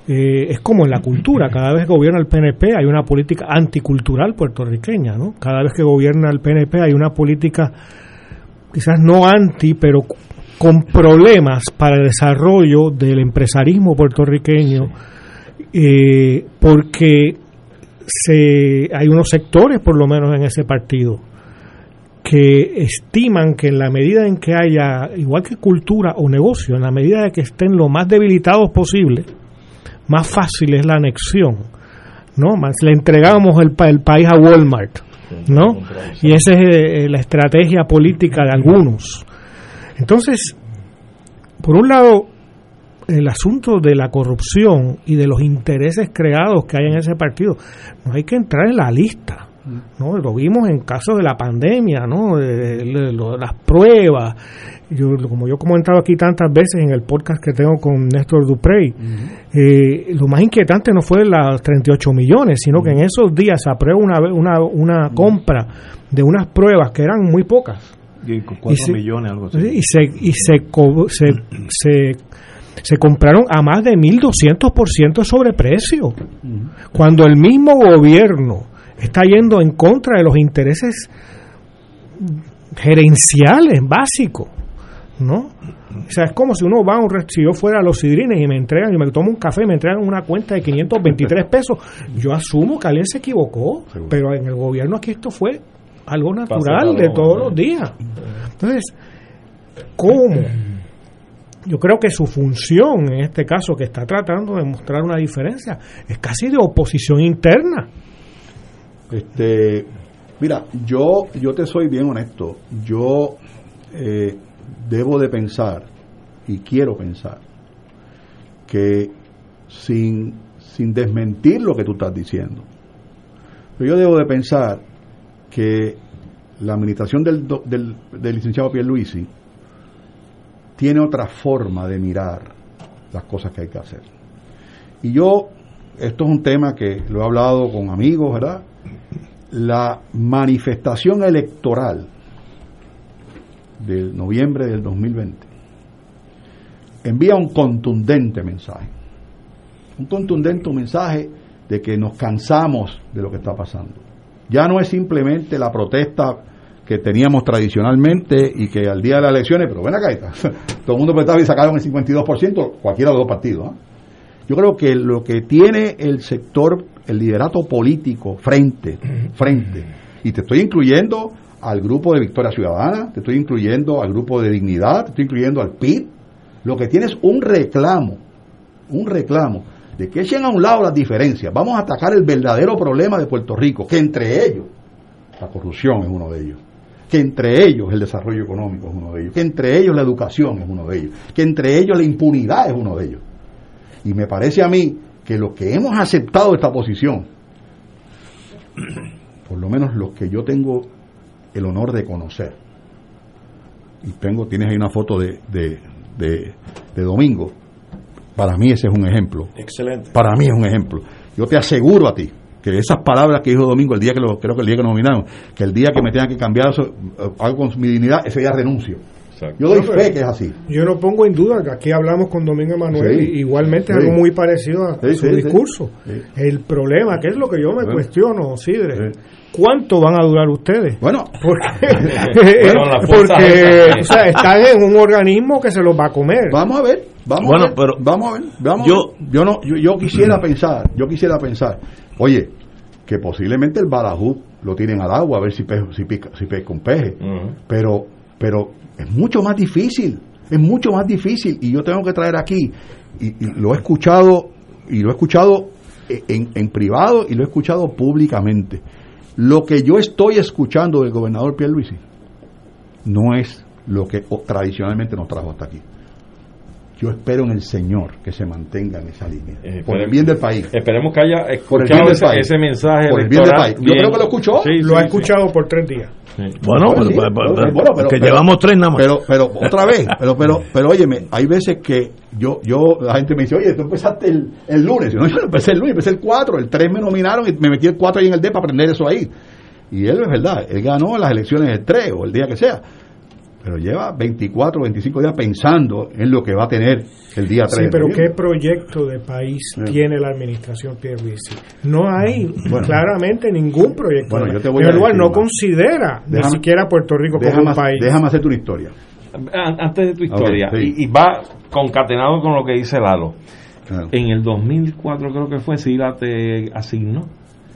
eh, es como en la cultura, cada vez que gobierna el PNP hay una política anticultural puertorriqueña, ¿no? Cada vez que gobierna el PNP hay una política quizás no anti, pero con problemas para el desarrollo del empresarismo puertorriqueño, eh, porque se, hay unos sectores, por lo menos en ese partido, que estiman que en la medida en que haya, igual que cultura o negocio, en la medida de que estén lo más debilitados posible, más fácil es la anexión, ¿no? Más le entregamos el, el país a Walmart, ¿no? Y esa es eh, la estrategia política de algunos. Entonces, por un lado, el asunto de la corrupción y de los intereses creados que hay en ese partido, no hay que entrar en la lista. ¿no? Lo vimos en casos de la pandemia, ¿no? De, de- de lo- las pruebas. Yo, como yo he comentado aquí tantas veces en el podcast que tengo con Néstor Duprey, eh, lo más inquietante no fue los 38 millones, sino que en esos días se aprueba una, una, una compra de unas pruebas que eran muy pocas. Y con Y 4 se- millones, algo así. y se y se, co- se, se, se compraron a más de 1200% de sobreprecio cuando el mismo gobierno está yendo en contra de los intereses gerenciales básicos ¿no? O sea, es como si uno va a un si yo fuera a los sidrines y me entregan y me tomo un café y me entregan una cuenta de 523 pesos, yo asumo que alguien se equivocó, pero en el gobierno aquí esto fue algo natural de todos los días. Entonces, ¿cómo? Yo creo que su función, en este caso, que está tratando de mostrar una diferencia, es casi de oposición interna. Este, mira, yo, yo te soy bien honesto. Yo eh, debo de pensar y quiero pensar que sin, sin desmentir lo que tú estás diciendo, pero yo debo de pensar que la administración del, del, del licenciado Pierluisi tiene otra forma de mirar las cosas que hay que hacer. Y yo, esto es un tema que lo he hablado con amigos, ¿verdad? La manifestación electoral del noviembre del 2020 envía un contundente mensaje. Un contundente mensaje de que nos cansamos de lo que está pasando. Ya no es simplemente la protesta que teníamos tradicionalmente y que al día de las elecciones, pero ven acá, está, todo el mundo protestaba y sacaron el 52%, cualquiera de los dos partidos. ¿eh? Yo creo que lo que tiene el sector, el liderato político frente, frente, y te estoy incluyendo al grupo de Victoria Ciudadana, te estoy incluyendo al grupo de Dignidad, te estoy incluyendo al PIB, lo que tiene es un reclamo, un reclamo de que echen a un lado las diferencias. Vamos a atacar el verdadero problema de Puerto Rico, que entre ellos la corrupción es uno de ellos, que entre ellos el desarrollo económico es uno de ellos, que entre ellos la educación es uno de ellos, que entre ellos la impunidad es uno de ellos. Y me parece a mí que los que hemos aceptado esta posición, por lo menos los que yo tengo el honor de conocer, y tengo, tienes ahí una foto de, de, de, de Domingo, para mí ese es un ejemplo. Excelente. Para mí es un ejemplo. Yo te aseguro a ti que esas palabras que dijo Domingo el día que lo, creo que el día que nos nominaron, que el día que me tengan que cambiar eso, algo con mi dignidad, ese día renuncio. Yo doy fe que es así. Yo no pongo en duda que aquí hablamos con Domingo Emanuel, Sí. y igualmente Sí. algo muy parecido a Sí, su discurso. Sí. El problema, que es lo que yo me cuestiono, Sidre, ¿cuánto van a durar ustedes? Bueno, porque, Bueno, o sea, están en un organismo que se los va a comer. Vamos a ver, vamos Bueno, a ver, pero vamos a ver, vamos yo- a ver. yo no, yo, yo quisiera pensar, yo quisiera pensar, oye, que posiblemente el balajú lo tienen al agua a ver si pe- si pica, si pesca un peje, pero, pero es mucho más difícil, es mucho más difícil y yo tengo que traer aquí y, y lo he escuchado y lo he escuchado en, en privado y lo he escuchado públicamente. Lo que yo estoy escuchando del gobernador Pierluisi no es lo que tradicionalmente nos trajo hasta aquí. Yo espero en el Señor que se mantenga en esa línea. Eh, por el bien del país. Esperemos que haya Por el bien escuchado del ese, mensaje. Por el bien del país. Yo creo que lo escuchó. Sí, lo sí, ha sí. escuchado por tres días. Bueno, Pues sí, pero- pero- pero- bueno, pero- que pero- llevamos tres nada más. Pero, pero otra vez, pero, pero, pero óyeme, hay veces que yo, yo, la gente me dice, oye, tú empezaste el, el lunes. Yo, no, yo empecé el lunes, empecé el 4, el 3 me nominaron y me metí el 4 ahí en el D para aprender eso ahí. Y él es verdad, él ganó las elecciones el 3 o el día que sea. Pero lleva 24, 25 días pensando en lo que va a tener el día 3. Sí, de pero. ¿qué proyecto de país Sí. tiene la administración Pierluisi? No hay Bueno. claramente ningún proyecto. Bueno, yo te voy en a lugar, decir no considera ni Déjame- siquiera a Puerto Rico como Déjame, un país. déjame hacerte una historia. An- Antes de tu historia, Ok, sí. y, y va concatenado con lo que dice Lalo. Ah, En el 2004 creo que fue, Sila te asignó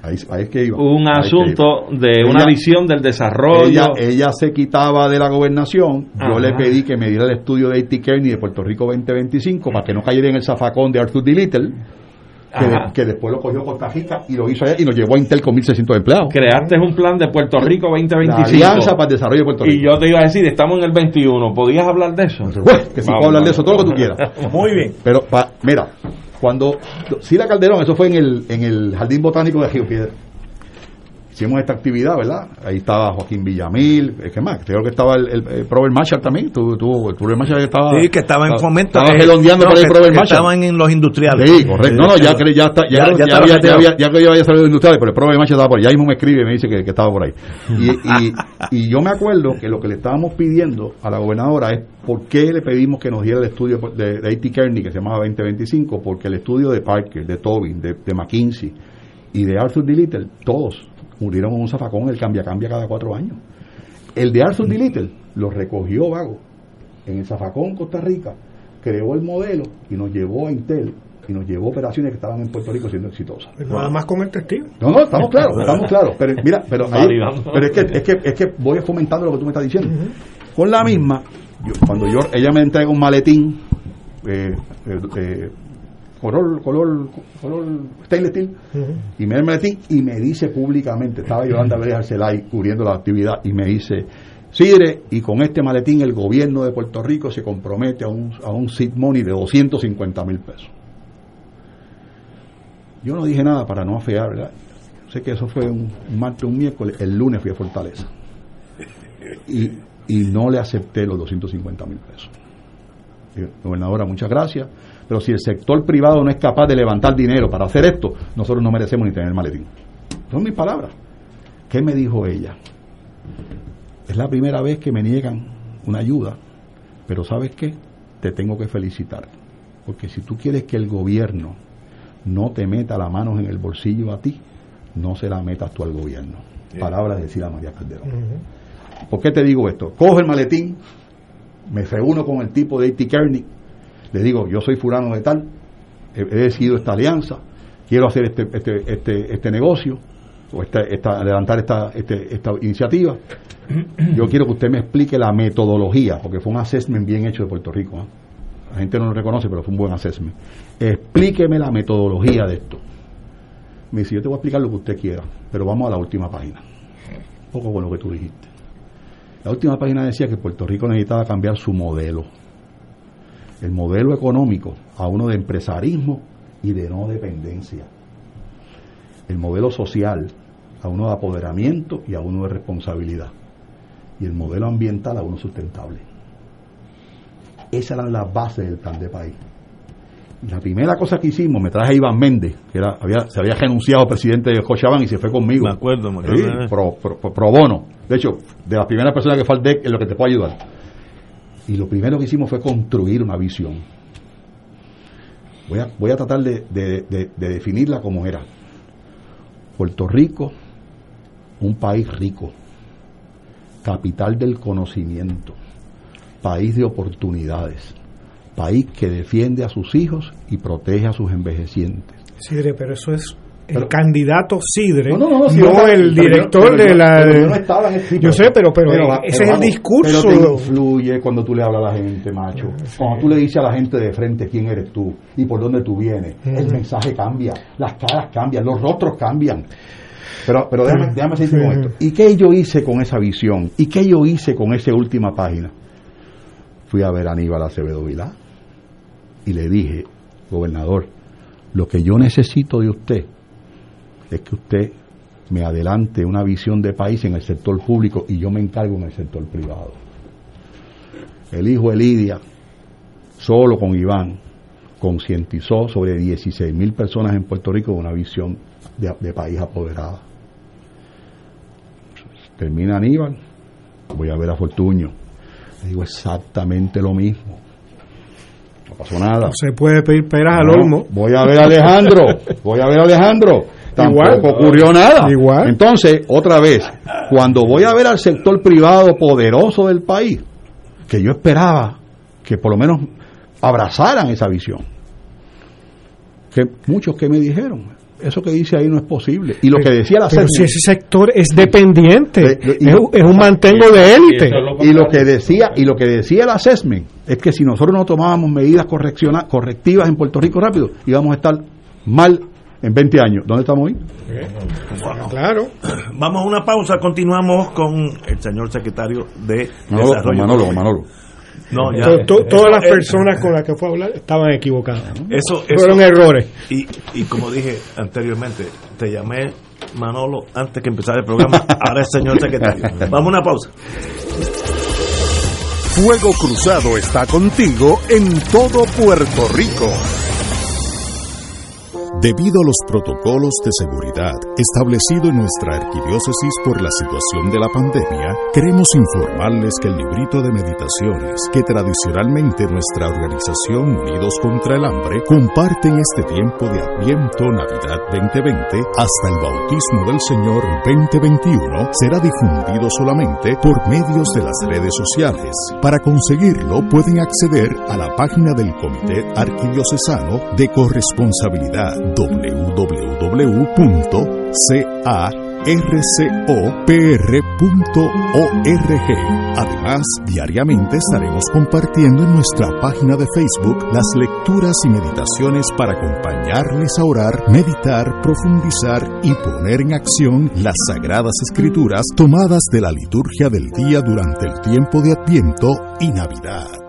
Ahí, ahí es que iba. un Ahí es que asunto iba. de Ella- una visión del desarrollo. Ella, ella se quitaba de la gobernación. Yo Ajá. le pedí que me diera el estudio de A.T. Kearney de Puerto Rico 2025 para que no cayera en el zafacón de Arthur D. Little, que, de- Ajá. que después lo cogió Costa Rica y lo hizo allá y nos llevó a Intel con 1.600 empleados. Creaste un plan de Puerto Rico La 2025. Alianza para el Desarrollo de Puerto Rico. y yo te iba a decir, estamos en el 21. ¿Podías hablar de eso? Bueno, que si Vamos, puedo hablar de eso, todo lo que tú quieras. Muy bien. Pero, pa- mira, cuando Sila Calderón, eso fue en el, en el Jardín Botánico de Río Piedra. Hicimos esta actividad, ¿verdad? Ahí estaba Joaquín Villamil, eh, ¿qué más? Creo que estaba el, el, el Robert Marshall también. Tú, tú, el Robert Marshall estaba. Sí, que estaba en fomento. Estaba eh, redondeando no, que- el Robert que Marshall. Estaban en los industriales. Sí, correcto. No, no, ya, cre- ya, está, ya, Ya- ya, había, ya, había, ya que yo había salido de industriales, pero el Robert Marshall estaba por ahí. Ya mismo me escribe y me dice que, que estaba por ahí. Y, y, y yo me acuerdo que lo que le estábamos pidiendo a la gobernadora es por qué le pedimos que nos diera el estudio de, de A.T. Kearney, que se llamaba 2025, porque el estudio de Parker, de Tobin, de, de McKinsey y de Arthur D. Little, todos murieron en un zafacón, el cambia-cambia cada cuatro años. El de Arthur D. Little lo recogió Vago en el zafacón Costa Rica, creó el modelo y nos llevó a Intel y nos llevó operaciones que estaban en Puerto Rico siendo exitosas. Nada más con el testigo. No, no, estamos claros, estamos claros. Pero mira, pero, ahí- pero es, que, es, que, es que voy fomentando lo que tú me estás diciendo. Con la misma, yo- cuando yo ella me entrega un maletín, eh, eh, eh, color, color, color stainless steel, y me maletín y me dice públicamente, estaba Yolanda Vélez Arcelay cubriendo la actividad y me dice, Sidre, y con este maletín el gobierno de Puerto Rico se compromete a un, a un seed money de 250 mil pesos. Yo no dije nada para no afear, ¿verdad? Sé que eso fue un, un martes, un miércoles, el lunes fui a Fortaleza. Y, y no le acepté los 250 mil pesos. Gobernadora, muchas gracias, pero si el sector privado no es capaz de levantar dinero para hacer esto, nosotros no merecemos ni tener maletín. Son mis palabras. ¿Qué me dijo ella? Es la primera vez que me niegan una ayuda, pero ¿sabes qué? Te tengo que felicitar, porque si tú quieres que el gobierno no te meta las manos en el bolsillo a ti, no se la metas tú al gobierno. Palabras de decir a María Calderón. ¿Por qué te digo esto? Cojo el maletín, me reúno con el tipo de A.T. Kearney, le digo, yo soy fulano de tal, he, decidido esta alianza, quiero hacer este, este, este, este negocio, o esta, esta, adelantar esta, este, esta iniciativa. Yo quiero que usted me explique la metodología, porque fue un assessment bien hecho de Puerto Rico. ¿ah? La gente no lo reconoce, pero fue un buen assessment. Explíqueme la metodología de esto. Me dice, yo te voy a explicar lo que usted quiera, pero vamos a la última página. Un poco con lo que tú dijiste. La última página decía que Puerto Rico necesitaba cambiar su modelo. El modelo económico a uno de empresarismo y de no dependencia. El modelo social a uno de apoderamiento y a uno de responsabilidad. Y el modelo ambiental a uno sustentable. Esas eran las bases del plan de país. Y la primera cosa que hicimos, me traje a Iván Méndez, que era, había, se había renunciado presidente de Cochabamba y se fue conmigo. Me acuerdo, me acuerdo. Sí, pro, pro- pro- pro bono. De hecho, de las primeras personas que fue al DEC en lo que te puedo ayudar. Y lo primero que hicimos fue construir una visión. Voy a, voy a tratar de, de- de- de definirla como era. Puerto Rico, un país rico, capital del conocimiento, país de oportunidades, país que defiende a sus hijos y protege a sus envejecientes. Sidre, pero eso es el candidato Sidre, No, no, no, no, sí, yo- el director de la... yo no sé, pero, pero, Pero, ese pero, es el discurso. Pero te influye cuando tú le hablas a la gente, macho. Cuando tú le dices a la gente de frente quién eres tú y por dónde tú vienes, el mensaje cambia, las caras cambian, los rostros cambian. Pero, pero déjame, déjame seguir con esto. ¿Y qué yo hice con esa visión? ¿Y qué yo hice con esa última página? Fui a ver a Aníbal Acevedo Vilá y le dije, gobernador, lo que yo necesito de usted es que usted me adelante una visión de país en el sector público y yo me encargo en el sector privado. El hijo de Lidia, solo con Iván, concientizó sobre 16 mil personas en Puerto Rico con una visión de, de país apoderada. Termina Aníbal, voy a ver a Fortuño. Le digo exactamente lo mismo. No pasó nada. No se puede pedir peras al olmo. Voy a ver a Alejandro. Voy a ver a Alejandro. Tampoco Igual. ocurrió nada. Igual. Entonces, otra vez, cuando voy a ver al sector privado poderoso del país, que yo esperaba que por lo menos abrazaran esa visión, que muchos que me dijeron, eso que dice ahí no es posible. Y lo que decía la Pero CESME- si ese sector es dependiente, y- es, un- es un mantengo de élite. y lo que decía y lo que decía el assessment es que si nosotros no tomábamos medidas correctivas en Puerto Rico rápido íbamos a estar mal en 20 años ¿dónde estamos hoy? Claro. Vamos a una pausa, continuamos con el señor secretario de Manolo, Desarrollo. Manolo. Manolo. No, ya. To- to- todas las personas con las que fue a hablar estaban equivocadas. Eso, Fueron eso- errores. Y, y como dije anteriormente, te llamé Manolo antes que empezara el programa, ahora es señor secretario. Vamos a una pausa. Fuego Cruzado está contigo en todo Puerto Rico. Debido a los protocolos de seguridad establecidos en nuestra arquidiócesis por la situación de la pandemia, queremos informarles que el librito de meditaciones que tradicionalmente nuestra organización Unidos contra el Hambre comparte en este tiempo de Adviento Navidad 2020 hasta el bautismo del Señor 2021 será difundido solamente por medios de las redes sociales. Para conseguirlo pueden acceder a la página del Comité Arquidiocesano de Corresponsabilidad www.carcopr.org. Además, diariamente estaremos compartiendo en nuestra página de Facebook las lecturas y meditaciones para acompañarles a orar, meditar, profundizar y poner en acción las sagradas escrituras tomadas de la liturgia del día durante el tiempo de Adviento y Navidad.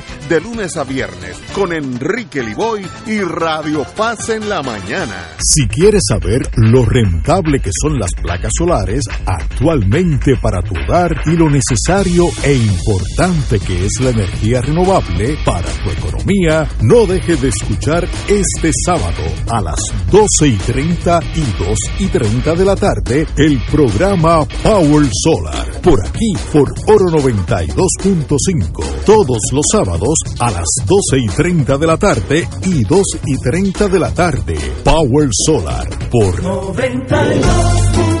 de lunes a viernes con Enrique Liboy y Radio Paz en la mañana. Si quieres saber lo rentable que son las placas solares actualmente para tu hogar y lo necesario e importante que es la energía renovable para tu economía, no dejes de escuchar este sábado a las 12 y 30 y 2 y 30 de la tarde el programa Power Solar por aquí por Oro 92.5 todos los sábados a las 12 y 30 de la tarde y 2 y 30 de la tarde. Power Solar por 92.5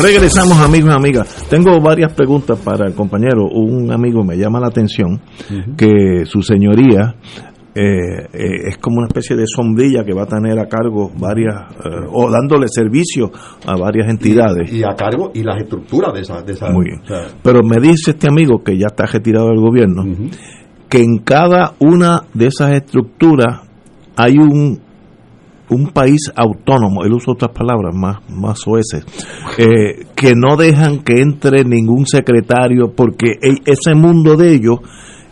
Regresamos amigos y amigas. Tengo varias preguntas para el compañero. Un amigo me llama la atención que su señoría eh, eh, es como una especie de sombrilla que va a tener a cargo varias, eh, o dándole servicio a varias entidades. Y a cargo y las estructuras de esa. De esa Muy bien. o sea, Pero me dice este amigo que ya está retirado del gobierno, que en cada una de esas estructuras hay un un país autónomo, él usa otras palabras más, más eh, que no dejan que entre ningún secretario porque e- ese mundo de ellos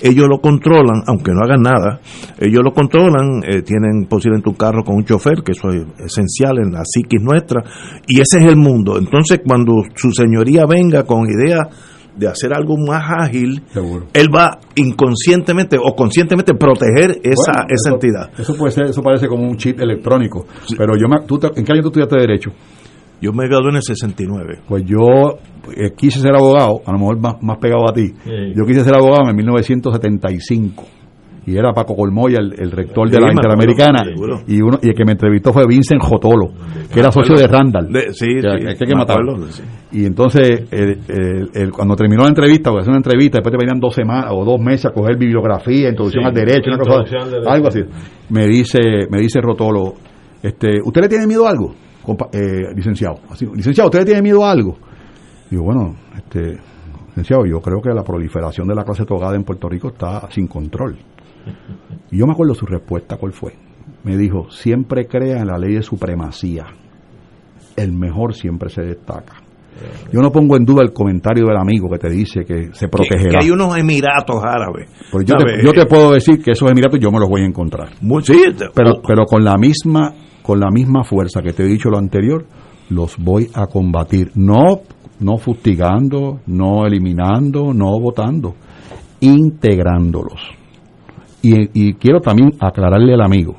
ellos lo controlan, aunque no hagan nada, ellos lo controlan, eh, tienen posiblemente un carro con un chofer, que eso es esencial en la psiquis nuestra, y ese es el mundo. Entonces, cuando su señoría venga con idea de hacer algo más ágil, él va inconscientemente o conscientemente proteger esa, esa eso, entidad. Eso puede ser, eso parece como un chip electrónico. Pero yo me, ¿tú te- ¿en qué año tú estudiaste Derecho? Yo me gradué en el 69. Pues yo eh, quise ser abogado, a lo mejor más, más pegado a ti. Sí. Yo quise ser abogado en 1975. Y era Paco Colmoya, el, el rector de la Interamericana. seguro. Y, uno, y el que me entrevistó fue Vincent Jotolo, que era socio de Randall. De- sí, que, sí, hay que matarlo. sí. Y entonces, el- cuando terminó la entrevista, porque hacer una entrevista, después te venían dos semanas o dos meses a coger bibliografía, introducción al derecho, una cosa, derecho. algo así. Me dice, me dice Rotolo, este, ¿usted le tiene miedo a algo? Compa- eh, licenciado, así, licenciado, ¿usted le tiene miedo a algo? Digo, bueno, este, licenciado, yo creo que la proliferación de la clase togada en Puerto Rico está sin control. Y yo me acuerdo su respuesta, ¿cuál fue? Me dijo, siempre crea en la ley de supremacía. El mejor siempre se destaca. Yo no pongo en duda el comentario del amigo que te dice que se protegerá. que hay unos Emiratos árabes. Yo, te, yo te puedo decir que esos Emiratos yo me los voy a encontrar. Muy- sí, Pero, pero con la misma con la misma fuerza que te he dicho lo anterior, los voy a combatir. No, no fustigando, no eliminando, no votando, integrándolos. Y, y quiero también aclararle al amigo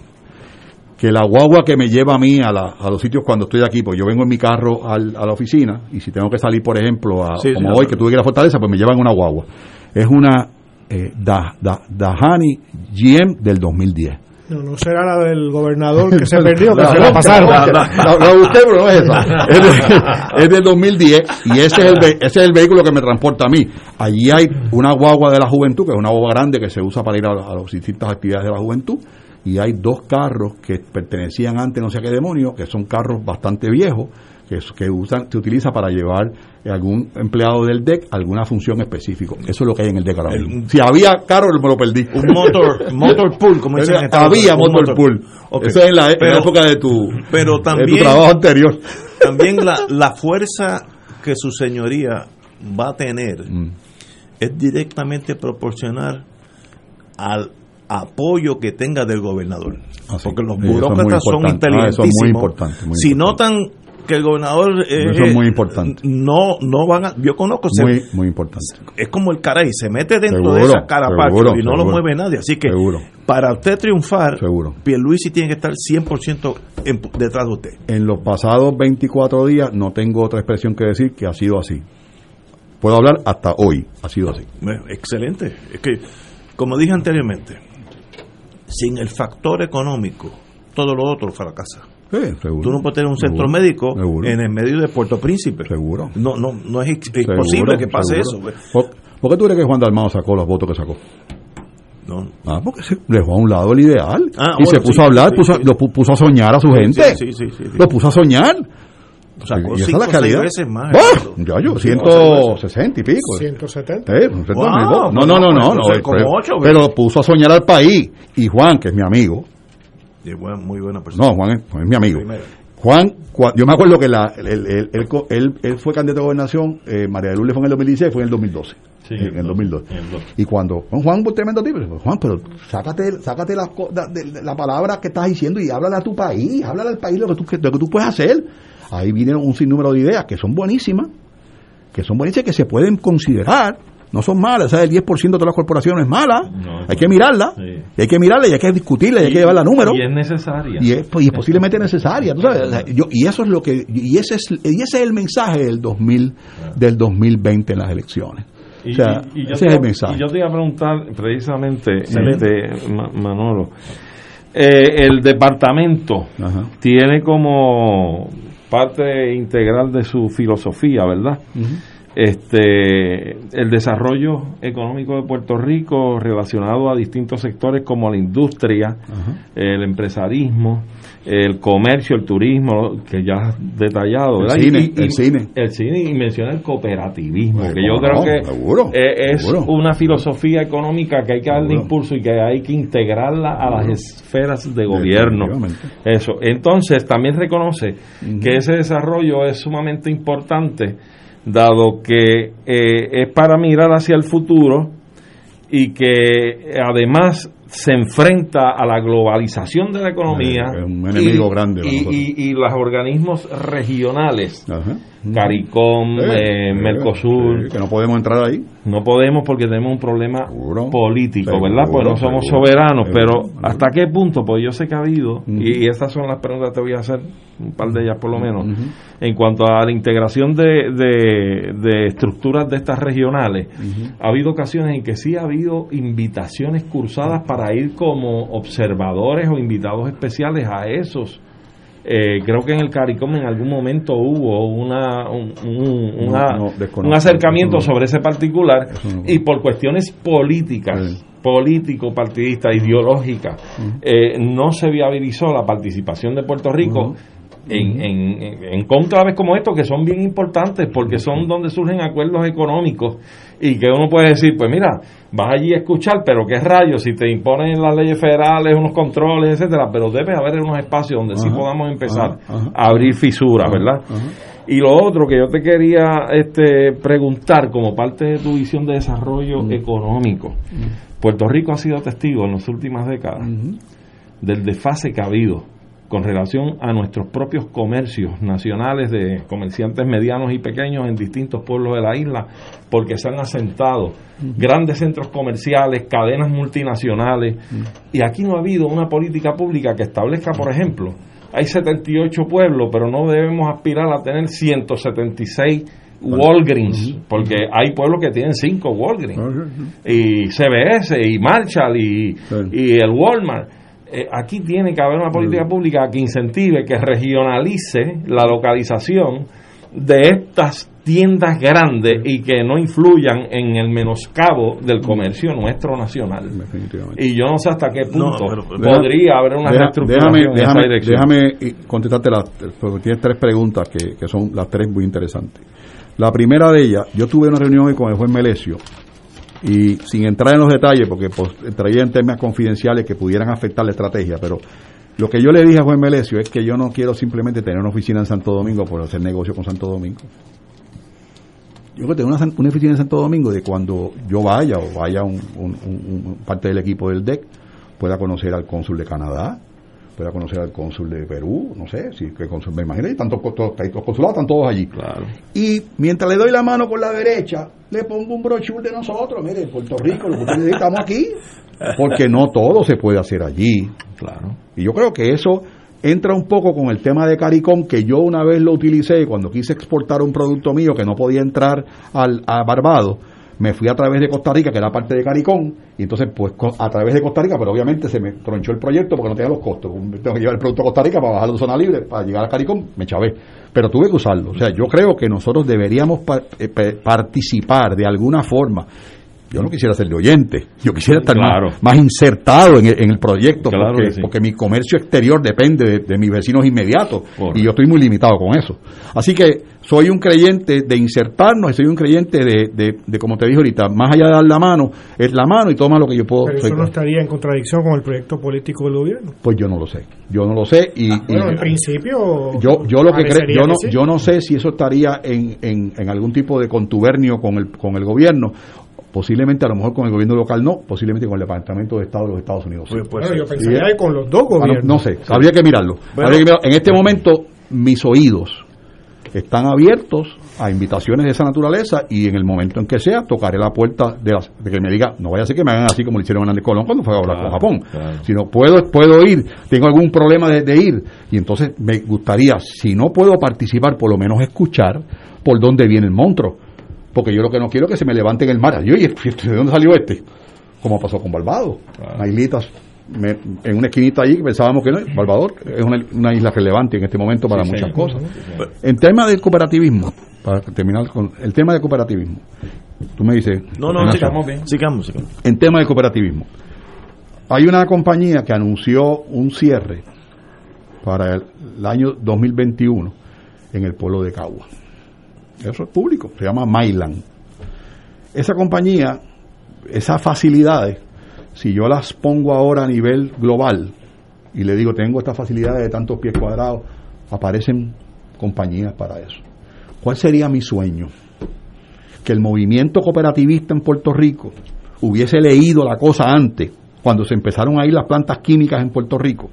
que la guagua que me lleva a mí a, la- a los sitios cuando estoy aquí, pues yo vengo en mi carro al- a la oficina y si tengo que salir, por ejemplo, a, Sí, como sí, hoy que tuve que ir a la fortaleza, pues me llevan una guagua. Es una eh, da, da, Dahani GM del 2010. No, no será la del gobernador que se perdió, que La- se la pasaron. La busqué, pero no es esa. Es, de- es del 2010 y ese es, el, ve- ese es el vehículo que me transporta a mí. Allí hay una guagua de la juventud, que es una guagua grande que se usa para ir a, a las distintas actividades de la juventud. Y hay dos carros que pertenecían antes, no sé a qué demonio, que son carros bastante viejos, que, que usan, se utiliza para llevar algún empleado del DEC alguna función específica. Eso es lo que hay en el DEC ahora mismo. Si había carro, me lo perdí. Un motor, motor pool, como dicen en Había motor pool. Eso es en la, en la Pero- época de tu, pero de también tu trabajo anterior. también la, la fuerza que su señoría va a tener Mm. es directamente proporcional al apoyo que tenga del gobernador. Porque los Sí, burócratas son importante. Ah, eso es inteligentísimos. muy importante, muy si notan que el gobernador eh, Eso es muy importante. no no van a, yo conozco se- Muy, muy importante. es como el caray, se mete dentro Seguro, de esa carapacho seguro, y no lo mueve nadie. Así que Seguro. para usted triunfar, Seguro. Pierluisi tiene que estar 100% en- detrás de usted. En los pasados 24 días no tengo otra expresión que decir que ha sido así. Puedo hablar hasta hoy, ha sido así. Bueno, Excelente. Es que, como dije anteriormente, sin el factor económico, todo lo otro fracasa. Sí. Tú no puedes tener un centro Seguro, médico seguro. en el medio de Puerto Príncipe. Seguro. No, no, no es, es Seguro, posible que pase seguro. eso. ¿Por, por qué tú crees que Juan Dalmado sacó los votos que sacó? No. Ah, porque se dejó a un lado el ideal. Ah, y bueno, se puso sí, a hablar, sí, puso, sí. lo pu- puso a soñar a su gente. Sí, sí, sí, sí. Lo puso a soñar. Sacó y esa cinco es la o seis calidad. veces más. Ya yo, Cinco 160 y pico. 170. Eh, no, Wow, no, no, no, no, no, pues, como pero, ocho pero puso a soñar al país. Y Juan, que es mi amigo, Buena- muy buena persona. no, Juan es, Juan es mi amigo. Juan, yo me acuerdo que la, él, él- él co- él- él fue candidato a gobernación, eh, María de Lourdes fue en el 2016, fue en el 2012. Sí, en el 2012. en el dos. Y cuando, Juan, un tremendo tipo, Juan, pero sácate, sácate de- de la palabra que estás diciendo y háblale a tu país, háblale al país lo que tú, lo que tú puedes hacer. Ahí vinieron un sinnúmero de ideas que son buenísimas, que son buenísimas, que se pueden considerar, no son malas, esa del 10% de todas las corporaciones es mala, No, hay que mirarla, sí. y hay que mirarla y hay que discutirla y hay que llevarla a número Y es necesaria. y es, pues, y es posiblemente necesaria tú sabes, O sea, yo- y eso es lo que y ese es y ese es el mensaje del 2000 del 2020 en las elecciones Y, o sea ese te, es el mensaje y yo te iba a preguntar precisamente, Excelente. este, Ma- Manolo, eh, el departamento Ajá. tiene como parte integral de su filosofía, ¿verdad? Este, el desarrollo económico de Puerto Rico relacionado a distintos sectores como la industria, el empresarismo, el comercio, el turismo, que ya has detallado, El cine, Y- y- el cine. el cine y menciona el cooperativismo, Pues, que yo creo no, que seguro, es seguro. una filosofía económica que hay que darle Seguro. impulso y que hay que integrarla a las esferas de gobierno. Eso. Entonces, también reconoce que ese desarrollo es sumamente importante, dado que eh, es para mirar hacia el futuro y que además se enfrenta a la globalización de la economía un enemigo y, grande y, y, y los organismos regionales CARICOM, Eh, eh, Mercosur. sí, que no podemos entrar ahí. No podemos porque tenemos un problema político, seguro, ¿verdad? Pues no somos seguro, soberanos, pero ¿hasta qué punto? Pues yo sé que ha habido, y, y esas son las preguntas que te voy a hacer, un par de ellas por lo menos, en cuanto a la integración de, de, de estructuras de estas regionales, ha habido ocasiones en que sí ha habido invitaciones cursadas para ir como observadores o invitados especiales a esos eh, creo que en el CARICOM en algún momento hubo una, un, un- una- No, no, desconozco. un acercamiento sobre ese particular no. y por cuestiones políticas, político, partidistas, ideológicas, eh, no se viabilizó la participación de Puerto Rico. En, en- en conclaves como estos que son bien importantes porque son donde surgen acuerdos económicos y que uno puede decir pues mira vas allí a escuchar pero qué rayos si te imponen las leyes federales unos controles etcétera pero debe haber unos espacios donde sí Ajá, podamos empezar ajá, ajá. a abrir fisuras verdad y lo otro que yo te quería este, preguntar como parte de tu visión de desarrollo económico. Puerto Rico ha sido testigo en las últimas décadas del desfase que ha habido con relación a nuestros propios comercios nacionales de comerciantes medianos y pequeños en distintos pueblos de la isla, porque se han asentado grandes centros comerciales, cadenas multinacionales, y aquí no ha habido una política pública que establezca, por ejemplo, hay 78 pueblos, pero no debemos aspirar a tener 176 Walgreens, porque hay pueblos que tienen 5 Walgreens, y CBS, y Marshall, y, y el Walmart. Eh, aquí tiene que haber una política pública que incentive, que regionalice la localización de estas tiendas grandes y que no influyan en el menoscabo del comercio nuestro nacional. Y yo no sé hasta qué punto podría haber una Deja- reestructuración déjame, en esa dirección. déjame eh, contestarte las, porque tienes tres preguntas que, que son las tres muy interesantes. La primera de ellas, yo tuve una reunión hoy con el juez Melesio y sin entrar en los detalles, porque pues, entraría en temas confidenciales que pudieran afectar la estrategia, pero lo que yo le dije a juez Melesio es que yo no quiero simplemente tener una oficina en Santo Domingo por hacer negocio con Santo Domingo. Yo quiero tener una, una oficina en Santo Domingo de cuando yo vaya o vaya un- parte del equipo del DEC, pueda conocer al cónsul de Canadá, pueda conocer al cónsul de Perú, no sé, si que cónsul, me imagino, y tantos, todos- los consulados están todos allí. Y mientras le doy la mano con la derecha, le pongo un brochure de nosotros, mire, Puerto Rico, lo que ustedes estamos aquí, porque no todo se puede hacer allí. Claro. Y yo creo que eso entra un poco con el tema de CARICOM, que yo una vez lo utilicé cuando quise exportar un producto mío que no podía entrar al, a Barbados. Me fui a través de Costa Rica, que era parte de CARICOM, y entonces, pues a través de Costa Rica, pero obviamente se me tronchó el proyecto porque no tenía los costos. Tengo que llevar el producto a Costa Rica para bajarlo de zona libre, para llegar a CARICOM, me chavé. Pero tuve que usarlo. O sea, yo creo que nosotros deberíamos eh, participar de alguna forma. Yo no quisiera ser de oyente, yo quisiera estar más- Claro. más, insertado en el, en el proyecto, Claro porque, que sí. porque mi comercio exterior depende de, de mis vecinos inmediatos y yo estoy muy limitado con eso. Así que soy un creyente de insertarnos soy un creyente de, de, de, como te dije ahorita, más allá de dar la mano, es la mano y toma lo que yo puedo. Pero eso no estaría en contradicción con el proyecto político del gobierno. pues yo no lo sé, yo no lo sé y, y- Bueno, en principio. yo, yo lo que creo, yo no, sí. yo no sé si eso estaría en, en, en algún tipo de contubernio con el, con el gobierno. Posiblemente, a lo mejor con el gobierno local no, posiblemente con el Departamento de Estado de los Estados Unidos. sí. Bueno, yo pensaría que con los dos Ah, no, gobiernos. no sé, habría que mirarlo. Bueno. Habría que mirarlo. En este momento, mis oídos están abiertos a invitaciones de esa naturaleza y en el momento en que sea, tocaré la puerta de, las- de que me diga, no vaya a ser que me hagan así como lo hicieron Hernández Colón cuando fue a hablar con Japón, sino puedo, puedo ir, tengo algún problema de, de ir. Y entonces me gustaría, si no puedo participar, por lo menos escuchar por dónde viene el monstruo, porque yo lo que no quiero es que se me levante en el mar, y oye, ¿de dónde salió este? Como pasó con Barbados, islitas me- en una esquinita allí pensábamos que no, Barbados es una, una isla relevante en este momento para Sí, muchas sí. cosas. En tema del cooperativismo, para terminar con el tema del cooperativismo, tú me dices, No, no, sigamos bien. Sigamos, sigamos. en tema del cooperativismo, hay una compañía que anunció un cierre para el, el año 2021 en el pueblo de Cagua. Eso es público, se llama Mailand. Esa compañía, esas facilidades, si yo las pongo ahora a nivel global y le digo tengo estas facilidades de tantos pies cuadrados, aparecen compañías para eso. ¿Cuál sería mi sueño? Que el movimiento cooperativista en Puerto Rico hubiese leído la cosa antes, cuando se empezaron a ir las plantas químicas en Puerto Rico,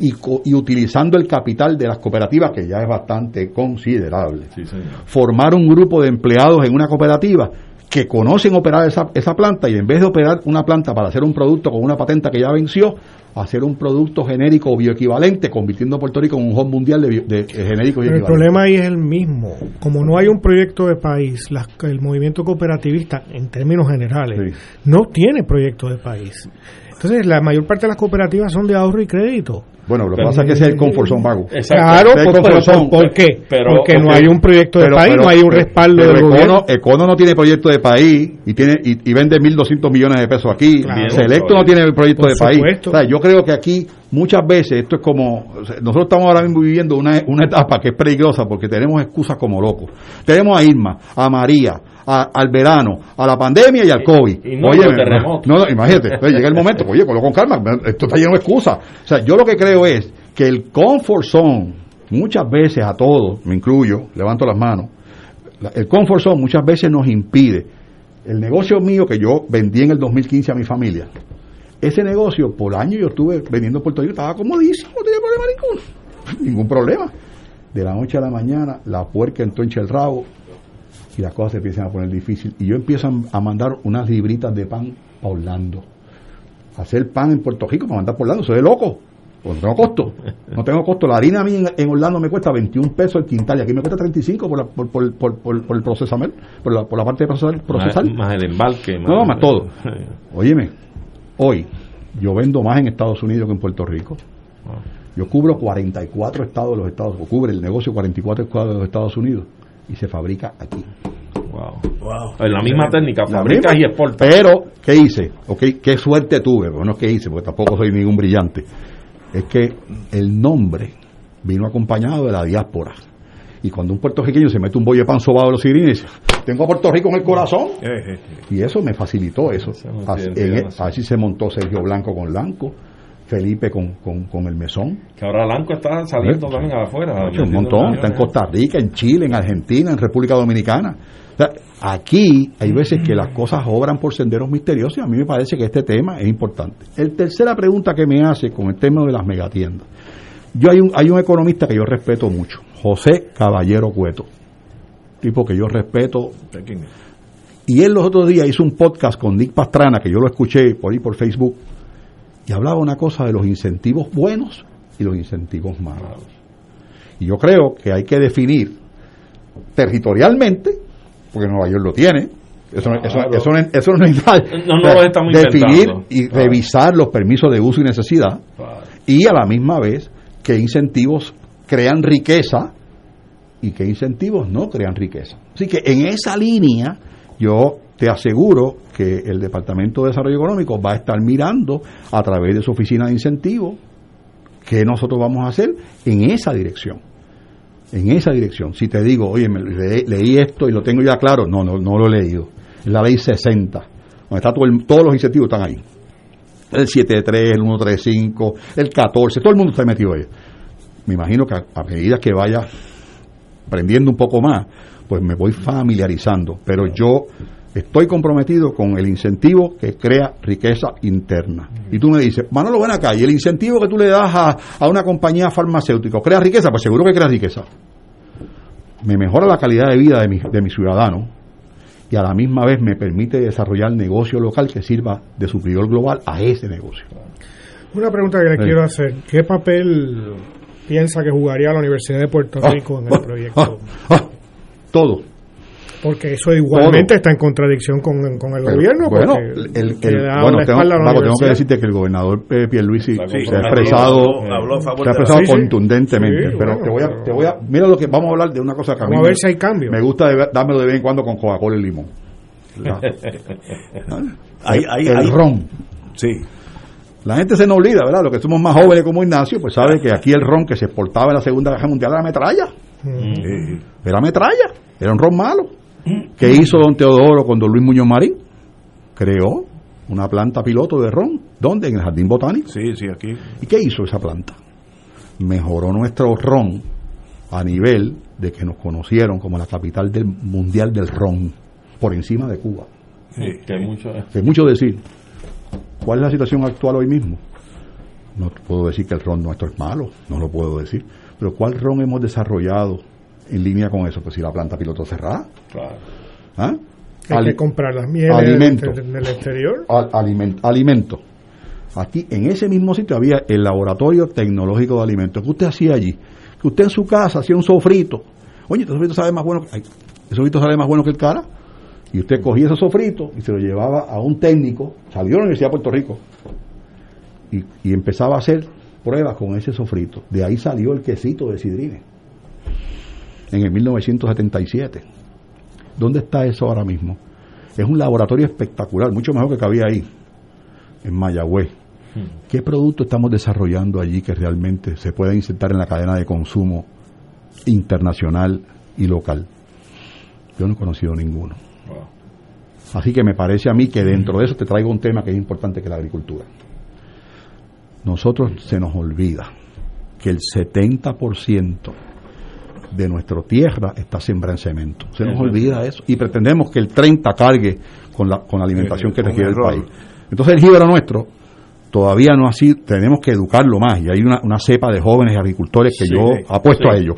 y, y utilizando el capital de las cooperativas, que ya es bastante considerable, formar un grupo de empleados en una cooperativa que conocen operar esa, esa planta y en vez de operar una planta para hacer un producto con una patenta que ya venció, hacer un producto genérico o bioequivalente, convirtiendo a Puerto Rico en un hub mundial de, de, genéricos El problema ahí es el mismo. Como no hay un proyecto de país, el movimiento cooperativista, en términos generales, no tiene proyecto de país. Entonces, la mayor parte de las cooperativas son de ahorro y crédito. Bueno, lo que pasa es que ese es el comfort zone vago. Claro, por, qué? Porque no hay un proyecto de país, no hay un respaldo del Econo, gobierno. Econo no tiene proyecto de país y tiene y, vende 1.200 millones de pesos aquí. Selecto no tiene proyecto de país. O sea, yo creo que aquí muchas veces esto es como nosotros estamos ahora mismo viviendo una, una etapa que es peligrosa porque tenemos excusas como locos. Tenemos a Irma, a María, al verano, a la pandemia y al COVID. Y, no, oye, no, no, imagínate, llega el momento, oye, colo con calma, esto está lleno de excusas. O sea, yo lo que creo es que el comfort zone, muchas veces a todos, me incluyo, levanto las manos, el comfort zone muchas veces nos impide. El negocio mío que yo vendí en el 2015 a mi familia, ese negocio por año yo estuve vendiendo en Puerto Rico, estaba comodísimo, no tenía problema ninguno, ningún problema. De la noche a la mañana, la puerca entró en el rabo, y las cosas se empiezan a poner difíciles. Y yo empiezo a mandar unas libritas de pan a Orlando. Hacer pan en Puerto Rico para mandar por Orlando, soy de loco. Pues no tengo costo. No tengo costo. La harina a mí en, Orlando me cuesta 21 pesos el quintal y aquí me cuesta 35 por, por, por, por, por el procesamiento, por la, por la parte de procesar. procesar. Más, el embalque. no, más todo. Óyeme, hoy yo vendo más en Estados Unidos que en Puerto Rico. Yo cubro 44 estados de los Estados Unidos, cubre el negocio 44 estados de los Estados Unidos y se fabrica aquí. Wow. En la misma técnica, fabrica y exporta. Pero, ¿qué hice? Okay, ¿Qué suerte tuve? Bueno, ¿qué hice? Porque tampoco soy ningún brillante. Es que el nombre vino acompañado de la diáspora. Y cuando un puertorriqueño se mete un bollo de pan sobado a los dice, tengo a Puerto Rico en el corazón. Eh, eh, eh. Y eso me facilitó eso. Así, así se montó Sergio Blanco con Blanco Felipe con, con, el mesón. Que ahora Blanco está saliendo también afuera. un montón, está en Costa Rica, en Chile, en Argentina, en República Dominicana. Aquí hay veces que las cosas obran por senderos misteriosos y a mí me parece que este tema es importante. El tercera pregunta que me hace con el tema de las megatiendas. Yo hay un, hay un economista que yo respeto mucho, José Caballero Cueto, tipo que yo respeto. Y él los otros días hizo un podcast con Nick Pastrana, que yo lo escuché por ahí por Facebook, y hablaba una cosa de los incentivos buenos y los incentivos malos. Y yo creo que hay que definir territorialmente, porque Nueva York lo tiene, eso, eso, eso, eso, no es No, definir y revisar los permisos de uso y necesidad y a la misma vez qué incentivos crean riqueza y qué incentivos no crean riqueza. Así que en esa línea yo te aseguro que el Departamento de Desarrollo Económico va a estar mirando a través de su oficina de incentivos qué nosotros vamos a hacer en esa dirección. En esa dirección. Si te digo, oye, me leí, esto y lo tengo ya claro, no, no, no lo he leído. Es la ley 60, donde está todos los incentivos están ahí. El 73, el 135, el 14, todo el mundo está metido ahí. Me imagino que a, a medida que vaya aprendiendo un poco más, pues me voy familiarizando. Pero yo estoy comprometido con el incentivo que crea riqueza interna. Y tú me dices, Manolo, ven acá, y el incentivo que tú le das a, una compañía farmacéutica, ¿crea riqueza? Pues seguro que crea riqueza. Me mejora la calidad de vida de mi, de mi ciudadano y a la misma vez me permite desarrollar negocio local que sirva de superior global a ese negocio. Una pregunta que le quiero hacer, ¿qué papel piensa que jugaría la Universidad de Puerto ah, Rico en el ah, proyecto? Ah, todo porque eso igualmente está en contradicción con, el gobierno. Bueno, el, el, bueno tengo, que decirte que el gobernador eh, Pierluisi se ha expresado, se ha expresado contundentemente. pero te voy, a, te voy a. Mira lo que. Vamos a hablar de una cosa que a mí. a ver si hay cambio. Me gusta de, dármelo de vez en cuando con Coca-Cola y limón. el ron. Sí. La gente se nos olvida, ¿verdad? Los que somos más jóvenes como Ignacio, pues sabe que aquí el ron que se exportaba en la Segunda Guerra Mundial era metralla. Mm. Era metralla, era un ron malo. ¿Qué hizo don Teodoro con don Luis Muñoz Marín? Creó una planta piloto de ron. ¿Dónde? En el Jardín Botánico. Sí, sí, aquí. ¿Y qué hizo esa planta? Mejoró nuestro ron a nivel de que nos conocieron como la capital del mundial del ron, por encima de Cuba. que, mucho, que mucho decir. ¿Cuál es la situación actual hoy mismo? No puedo decir que el ron nuestro es malo, no lo puedo decir. Pero ¿cuál ron hemos desarrollado en línea con eso? Pues si la planta piloto cerrada. Claro. ¿Ah? Hay que comprar las mieles alimento, en el exterior. alimento, alimento. Aquí, en ese mismo sitio, había el laboratorio tecnológico de alimentos. ¿Qué usted hacía allí? Que usted en su casa hacía un sofrito. Oye, este sofrito sabe más bueno que... ¿El sofrito sabe más bueno que el cara? Y usted cogía ese sofrito y se lo llevaba a un técnico, salió a la Universidad de Puerto Rico, y, y empezaba a hacer pruebas con ese sofrito. De ahí salió el quesito de Sidrine, en el 1977. ¿Dónde está eso ahora mismo? Es un laboratorio espectacular, mucho mejor que cabía ahí, en Mayagüez. ¿Qué producto estamos desarrollando allí que realmente se pueda insertar en la cadena de consumo internacional y local? Yo no he conocido ninguno. Así que me parece a mí que dentro de eso te traigo un tema que es importante que es la agricultura. Nosotros se nos olvida que el 70% de nuestra tierra está sembrada en cemento. Se nos olvida eso. Y pretendemos que el 30 cargue con la, con la alimentación que requiere el país. Entonces el jíbaro nuestro todavía no así, tenemos que educarlo más. Y hay una, una cepa de jóvenes agricultores que yo apuesto a ellos,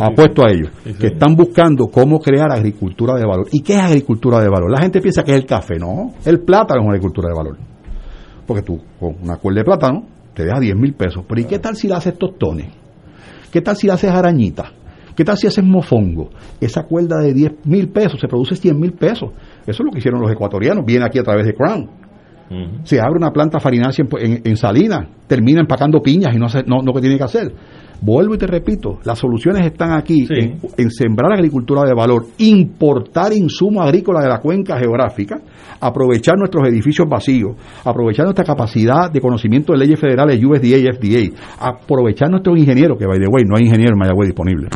apuesto a ellos, que están buscando cómo crear agricultura de valor. ¿Y qué es agricultura de valor? La gente piensa que es el café, no. El plátano es una agricultura de valor. Porque tú, con una cuerda de plátano, te deja 10 mil pesos. Pero ¿y qué tal si le haces tostones? ¿Qué tal si le haces arañitas? ¿Qué tal si haces mofongo? Esa cuerda de 10 mil pesos se produce 100 mil pesos. Eso es lo que hicieron los ecuatorianos. Viene aquí a través de Crown. Se abre una planta farinacia en, en, Salinas, termina empacando piñas y no, no, lo que tiene que hacer. Vuelvo y te repito, las soluciones están aquí en, sembrar agricultura de valor, importar insumos agrícolas de la cuenca geográfica, aprovechar nuestros edificios vacíos, aprovechar nuestra capacidad de conocimiento de leyes federales USDA y FDA, aprovechar nuestros ingenieros, que by the way, no hay ingeniero en Mayagüez disponible.